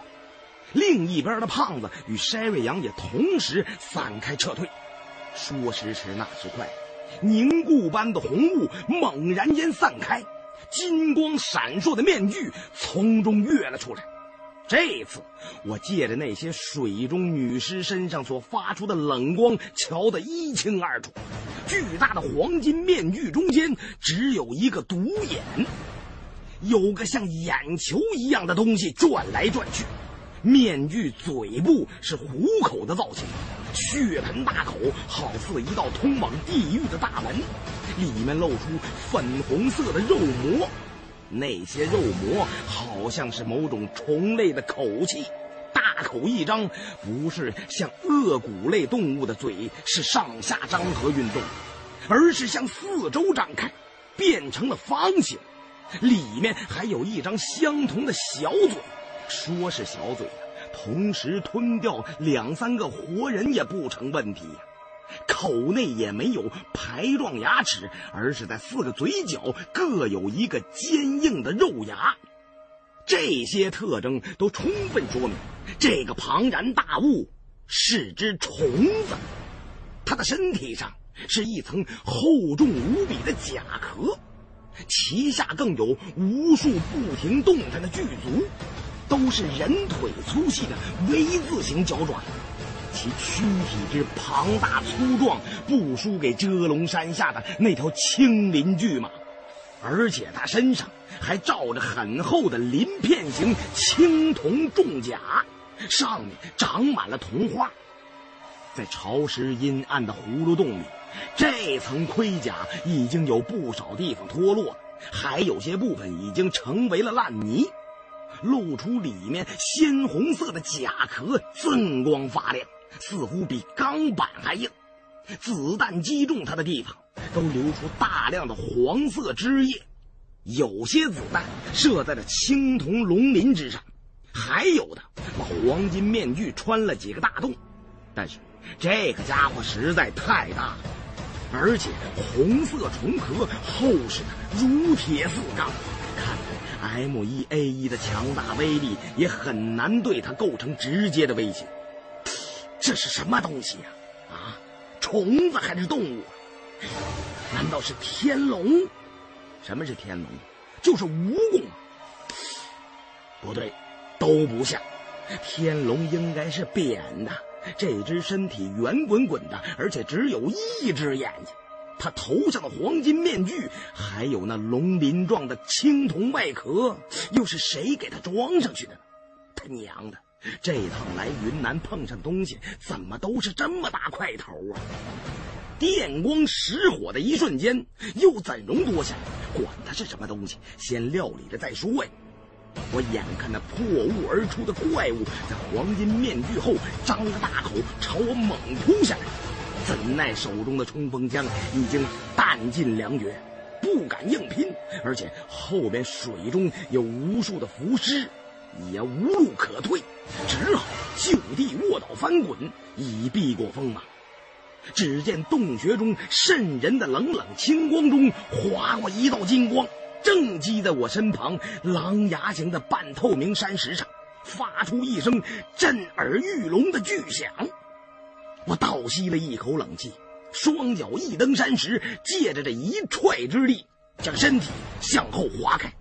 另一边的胖子与筛瑞阳也同时散开撤退。说时迟，那时快，凝固般的红雾猛然间散开。金光闪烁的面具从中跃了出来。这次，我借着那些水中女尸身上所发出的冷光，瞧得一清二楚。巨大的黄金面具中间只有一个独眼，有个像眼球一样的东西转来转去。面具嘴部是虎口的造型，血盆大口，好似一道通往地狱的大门。里面露出粉红色的肉膜，那些肉膜好像是某种虫类的口气，大口一张，不是像颚骨类动物的嘴是上下张合运动，而是向四周张开，变成了方形，里面还有一张相同的小嘴，说是小嘴同时吞掉两三个活人也不成问题呀。口内也没有排状牙齿，而是在四个嘴角各有一个坚硬的肉牙。这些特征都充分说明，这个庞然大物是只虫子。它的身体上是一层厚重无比的甲壳，其下更有无数不停动弹的巨足，都是人腿粗细的 V 字形脚爪。其躯体之庞大粗壮，不输给遮龙山下的那条青鳞巨蟒，而且它身上还罩着很厚的鳞片型青铜重甲，上面长满了铜花。在潮湿阴暗的葫芦洞里，这层盔甲已经有不少地方脱落，还有些部分已经成为了烂泥，露出里面鲜红色的甲壳，锃光发亮。似乎比钢板还硬，子弹击中它的地方都流出大量的黄色汁液。有些子弹射在了青铜龙鳞之上，还有的把黄金面具穿了几个大洞。但是这个家伙实在太大了，而且红色虫壳厚实的如铁似钢，看 M 一 A 一的强大威力也很难对它构成直接的威胁。这是什么东西呀？啊，虫子还是动物？难道是天龙？什么是天龙？就是蜈蚣。不对，都不像。天龙应该是扁的，这只身体圆滚滚的，而且只有一只眼睛。他头上的黄金面具，还有那龙鳞状的青铜外壳，又是谁给他装上去的？他娘的！这趟来云南碰上东西，怎么都是这么大块头啊！电光石火的一瞬间，又怎容多想？管他是什么东西，先料理了再说呀！我眼看那破雾而出的怪物在黄金面具后张着大口朝我猛扑下来，怎奈手中的冲锋枪已经弹尽粮绝，不敢硬拼，而且后边水中有无数的浮尸，也无路可退，只好就地卧倒翻滚，以避过锋芒。只见洞穴中渗人的冷冷清光中划过一道金光。正击在我身旁狼牙形的半透明山石上，发出一声震耳欲聋的巨响。我倒吸了一口冷气，双脚一蹬山石，借着这一踹之力，将身体向后滑开。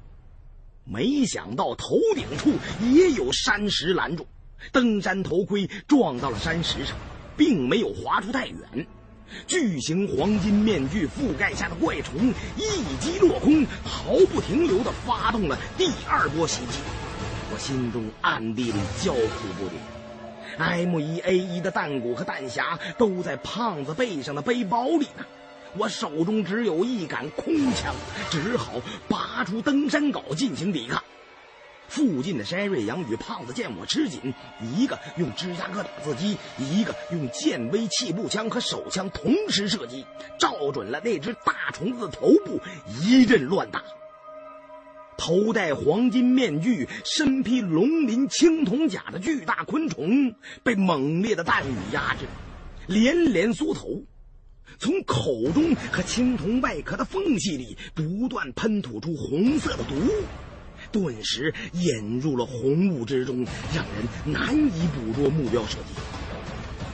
没想到头顶处也有山石拦住，登山头盔撞到了山石上，并没有滑出太远。巨型黄金面具覆盖下的怪虫一击落空，毫不停留地发动了第二波袭击。我心中暗地里叫苦不迭。M 一 A 一的弹鼓和弹匣都在胖子背上的背包里呢，我手中只有一杆空枪，只好拔出登山镐进行抵抗。附近的山瑞阳与胖子见我吃紧，一个用芝加哥打字机，一个用剑威气步枪和手枪同时射击，照准了那只大虫子的头部，一阵乱打。头戴黄金面具、身披龙鳞青铜甲的巨大昆虫被猛烈的弹雨压制，连连缩头，从口中和青铜外壳的缝隙里不断喷吐出红色的毒雾。顿时引入了红雾之中，让人难以捕捉目标射击。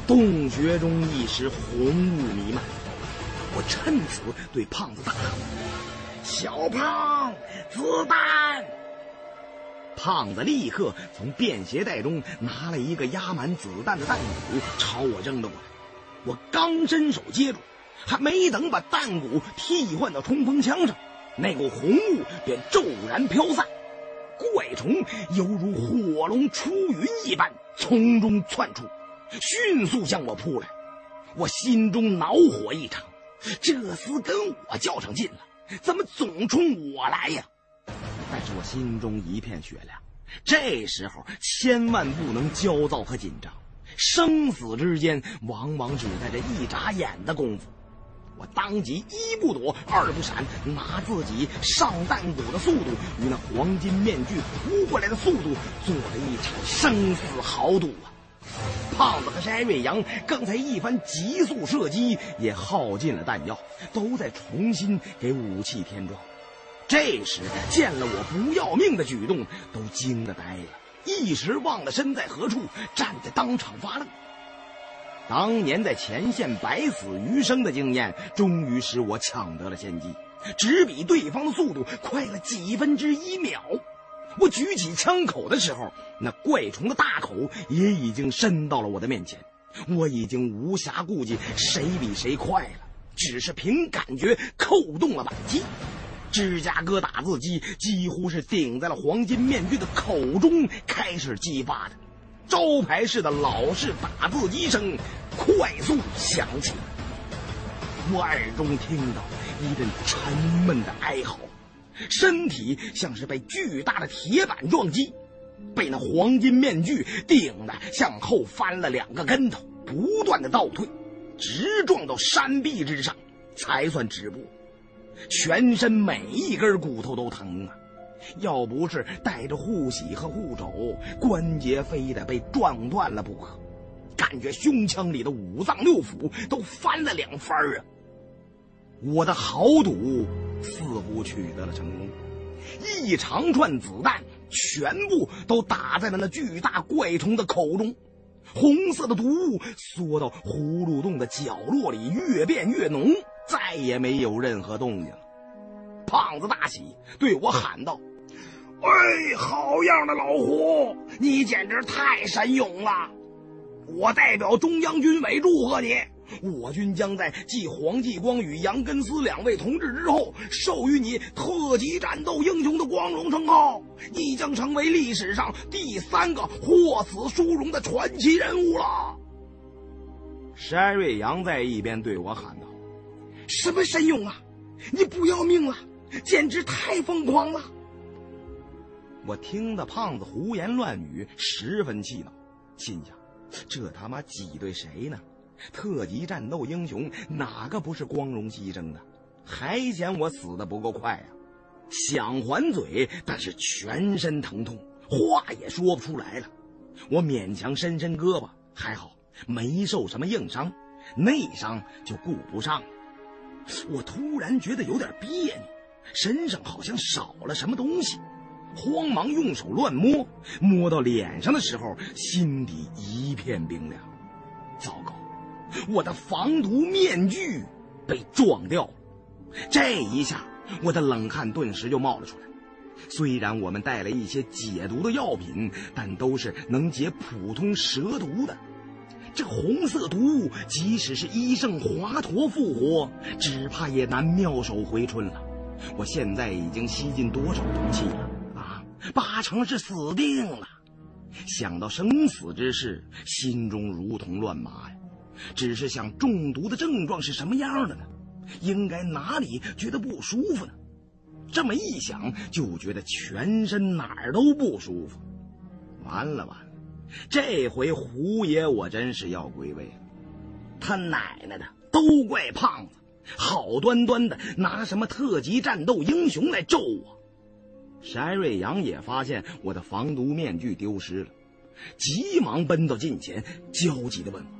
洞穴中一时红雾弥漫，我趁此对胖子大喊：“小胖，子弹！”胖子立刻从便携袋中拿了一个压满子弹的弹鼓，朝我扔了过来。我刚伸手接住，还没等把弹鼓替换到冲锋枪上，那股红雾便骤然飘散。怪虫犹如火龙出云一般从中窜出，迅速向我扑来。我心中恼火异常，这厮跟我较上劲了，怎么总冲我来呀？但是我心中一片雪亮，这时候千万不能焦躁和紧张，生死之间往往只在这一眨眼的功夫。我当即一不躲，二不闪，拿自己上弹鼓的速度与那黄金面具扑过来的速度做了一场生死豪赌啊！胖子和山瑞阳刚才一番急速射击也耗尽了弹药，都在重新给武器添装。这时见了我不要命的举动，都惊得呆了，一时忘了身在何处，站在当场发愣。当年在前线百死余生的经验，终于使我抢得了先机，只比对方的速度快了几分之一秒。我举起枪口的时候，那怪虫的大口也已经伸到了我的面前。我已经无暇顾及谁比谁快了，只是凭感觉扣动了扳机。芝加哥打字机几乎是顶在了黄金面具的口中，开始激发的。招牌式的老式打字机声快速响起，我耳中听到一阵沉闷的哀嚎，身体像是被巨大的铁板撞击，被那黄金面具顶得向后翻了两个跟头，不断的倒退，直撞到山壁之上，才算止步。全身每一根骨头都疼啊！要不是带着护膝和护肘，关节非得被撞断了不可。感觉胸腔里的五脏六腑都翻了两番啊！我的豪赌似乎取得了成功，一长串子弹全部都打在了那巨大怪虫的口中，红色的毒雾缩到葫芦洞的角落里，越变越浓，再也没有任何动静了。胖子大喜，对我喊道。哎，好样的，老胡！你简直太神勇了！我代表中央军委祝贺你，我军将在继黄继光与杨根思两位同志之后，授予你特级战斗英雄的光荣称号。你将成为历史上第三个获此殊荣的传奇人物了。山瑞阳在一边对我喊道：“什么神勇啊！你不要命了？简直太疯狂了！”我听得胖子胡言乱语，十分气恼，心想：这他妈挤兑谁呢？特级战斗英雄哪个不是光荣牺牲的？还嫌我死的不够快呀？想还嘴，但是全身疼痛，话也说不出来了。我勉强伸伸胳膊，还好没受什么硬伤，内伤就顾不上了。我突然觉得有点别扭，身上好像少了什么东西，慌忙用手乱摸，摸到脸上的时候，心底一片冰凉。我的防毒面具被撞掉了！这一下，我的冷汗顿时就冒了出来。虽然我们带了一些解毒的药品，但都是能解普通蛇毒的。这红色毒物，即使是医圣华佗复活，只怕也难妙手回春了。我现在已经吸进多少毒气了？啊，八成是死定了。想到生死之事，心中如同乱麻呀。只是想中毒的症状是什么样的呢？应该哪里觉得不舒服呢？这么一想，就觉得全身哪儿都不舒服。完了完了！这回胡爷我真是要归位了，他奶奶的，都怪胖子，好端端的拿什么特级战斗英雄来咒我。山瑞阳也发现我的防毒面具丢失了，急忙奔到近前，焦急的问我：“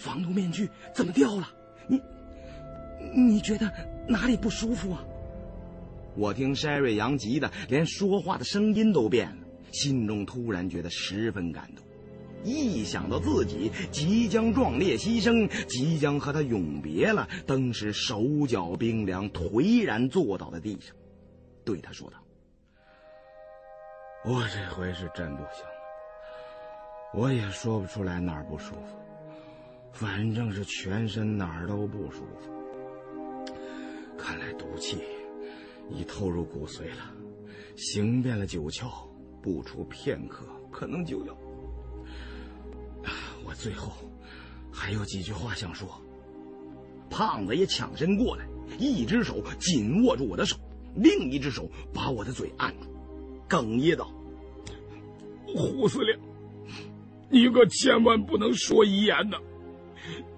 防毒面具怎么掉了？你，你觉得哪里不舒服啊？”我听山瑞阳急的连说话的声音都变了。心中突然觉得十分感动，一想到自己即将壮烈牺牲，即将和他永别了，登时手脚冰凉，颓然坐倒在地上，对他说道：“我这回是真不行了，我也说不出来哪儿不舒服，反正是全身哪儿都不舒服。看来毒气已透入骨髓了，行遍了九窍。”不出片刻，可能就要。我最后还有几句话想说。胖子也抢身过来，一只手紧握住我的手，另一只手把我的嘴按住，哽咽道：“胡司令，你可千万不能说遗言呢！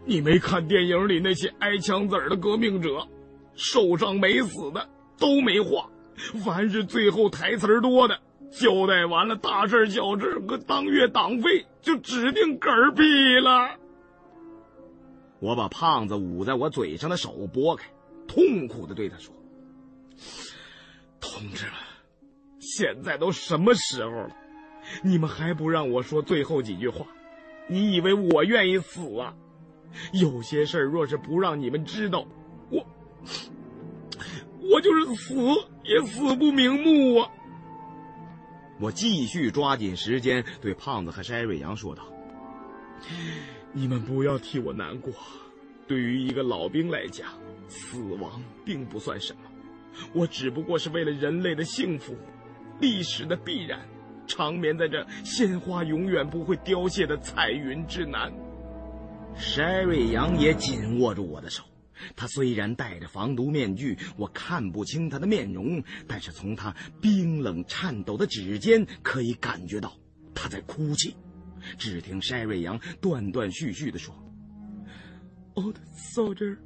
你没看电影里那些挨枪子儿的革命者，受伤没死的都没话，凡是最后台词多的。”交代完了大事小事和当月党费，就指定嗝屁了。我把胖子捂在我嘴上的手拨开，痛苦的对他说：“同志们，现在都什么时候了，你们还不让我说最后几句话？你以为我愿意死啊？有些事儿若是不让你们知道，我我就是死也死不瞑目啊！”我继续抓紧时间对胖子和筛瑞阳说道：“你们不要替我难过。对于一个老兵来讲，死亡并不算什么。我只不过是为了人类的幸福，历史的必然，长眠在这鲜花永远不会凋谢的彩云之南。”筛瑞阳也紧握住我的手。他虽然戴着防毒面具，我看不清他的面容，但是从他冰冷颤抖的指尖可以感觉到他在哭泣。只听筛瑞阳断断续续地说：“Old soldier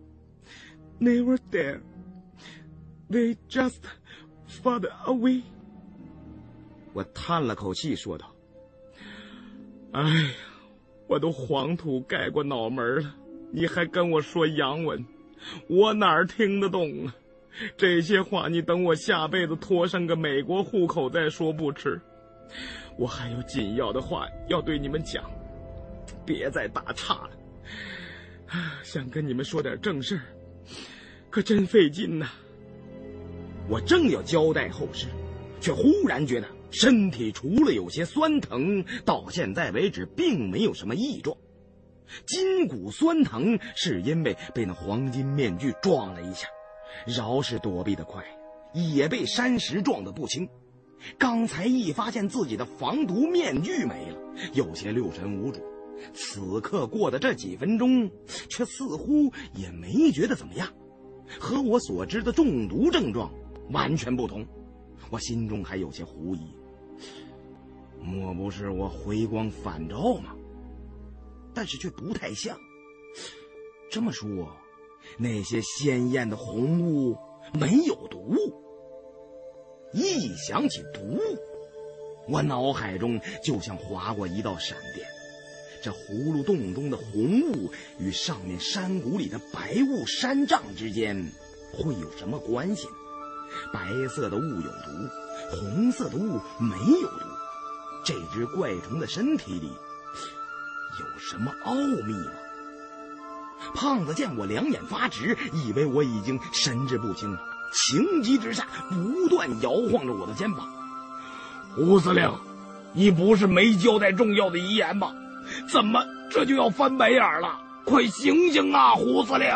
never dare they just fade away。”我叹了口气说道：“哎呀，我都黄土盖过脑门了，你还跟我说洋文？”我哪儿听得懂啊？这些话你等我下辈子拖上个美国户口再说不迟。我还有紧要的话要对你们讲，别再打岔了。想跟你们说点正事儿，可真费劲呐。我正要交代后事，却忽然觉得身体除了有些酸疼，到现在为止并没有什么异状。筋骨酸疼，是因为被那黄金面具撞了一下，饶是躲避的快，也被山石撞得不轻。刚才一发现自己的防毒面具没了，有些六神无主。此刻过的这几分钟，却似乎也没觉得怎么样，和我所知的中毒症状完全不同。我心中还有些狐疑，莫不是我回光返照吗？但是却不太像。这么说，那些鲜艳的红雾没有毒。一想起毒，我脑海中就像划过一道闪电。这葫芦洞中的红雾与上面山谷里的白雾山障之间会有什么关系？白色的雾有毒，红色的雾没有毒。这只怪虫的身体里有什么奥秘吗？胖子见我两眼发直，以为我已经神志不清了，情急之下不断摇晃着我的肩膀。胡司令，你不是没交代重要的遗言吗？怎么这就要翻白眼了？快醒醒啊，胡司令！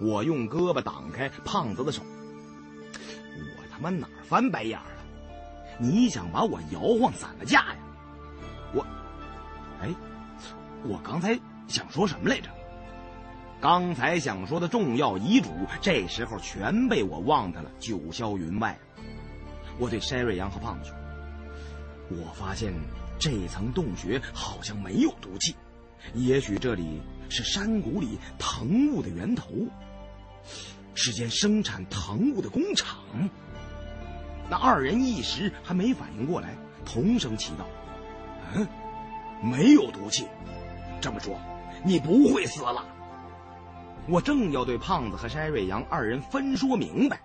我用胳膊挡开胖子的手。我他妈哪翻白眼？你想把我摇晃散了架呀？我，哎，我刚才想说什么来着？刚才想说的重要遗嘱，这时候全被我忘在了九霄云外。我对筛瑞阳和胖子说：“我发现。”这层洞穴好像没有毒气，也许这里是山谷里藤雾的源头，是间生产藤雾的工厂。那二人一时还没反应过来，同声祈祷：“嗯，没有毒气。这么说，你不会死了。”我正要对胖子和筛瑞阳二人分说明白，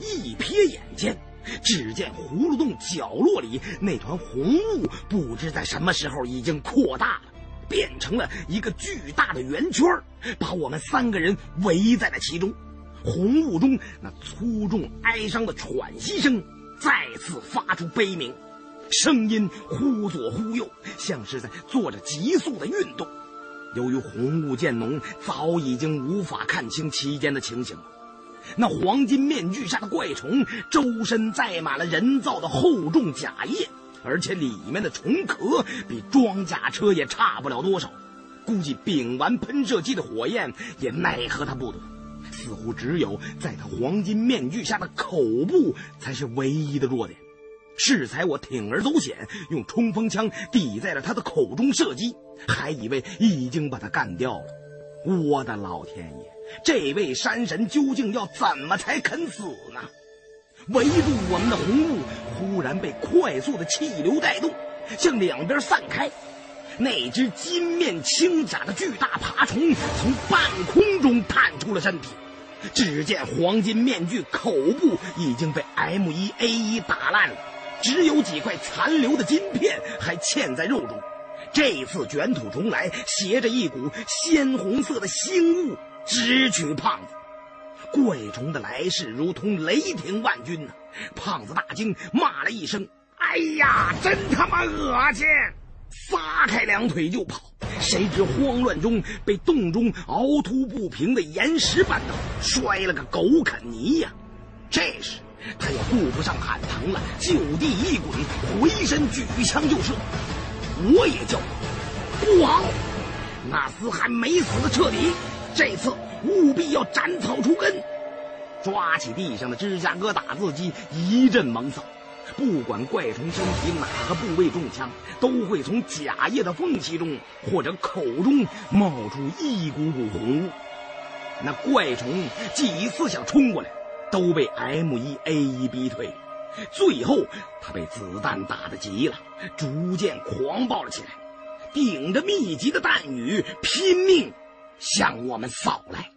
一瞥眼间。只见葫芦洞角落里那团红雾，不知在什么时候已经扩大了，变成了一个巨大的圆圈，把我们三个人围在了其中。红雾中那粗重哀伤的喘息声再次发出悲鸣，声音忽左忽右，像是在做着急速的运动。由于红雾渐浓，早已经无法看清其间的情形了。那黄金面具下的怪虫，周身载满了人造的厚重甲叶，而且里面的虫壳比装甲车也差不了多少。估计丙烷喷射机的火焰也奈何他不得。似乎只有在他黄金面具下的口部才是唯一的弱点。适才我铤而走险，用冲锋枪抵在了他的口中射击，还以为已经把他干掉了。我的老天爷！这位山神究竟要怎么才肯死呢？围住我们的红雾忽然被快速的气流带动，向两边散开。那只金面青甲的巨大爬虫从半空中探出了身体。只见黄金面具口部已经被 M 一 A 一打烂了，只有几块残留的金片还嵌在肉中。这次卷土重来，携着一股鲜红色的腥雾。直取胖子，怪虫的来势如同雷霆万钧呐！胖子大惊，骂了一声：“哎呀，真他妈恶心！”撒开两腿就跑，谁知慌乱中被洞中凹凸不平的岩石绊倒，摔了个狗啃泥呀！这时他也顾不上喊疼了，就地一滚，回身举枪就射。我也叫不好，那厮还没死的彻底。这次务必要斩草除根，抓起地上的芝加哥打字机一阵猛扫，不管怪虫身体哪个部位中枪，都会从甲叶的缝隙中或者口中冒出一股股红雾。那怪虫几次想冲过来，都被 M 一 A 一逼退，最后他被子弹打得急了，逐渐狂暴了起来，顶着密集的弹雨拼命。向我们扫来。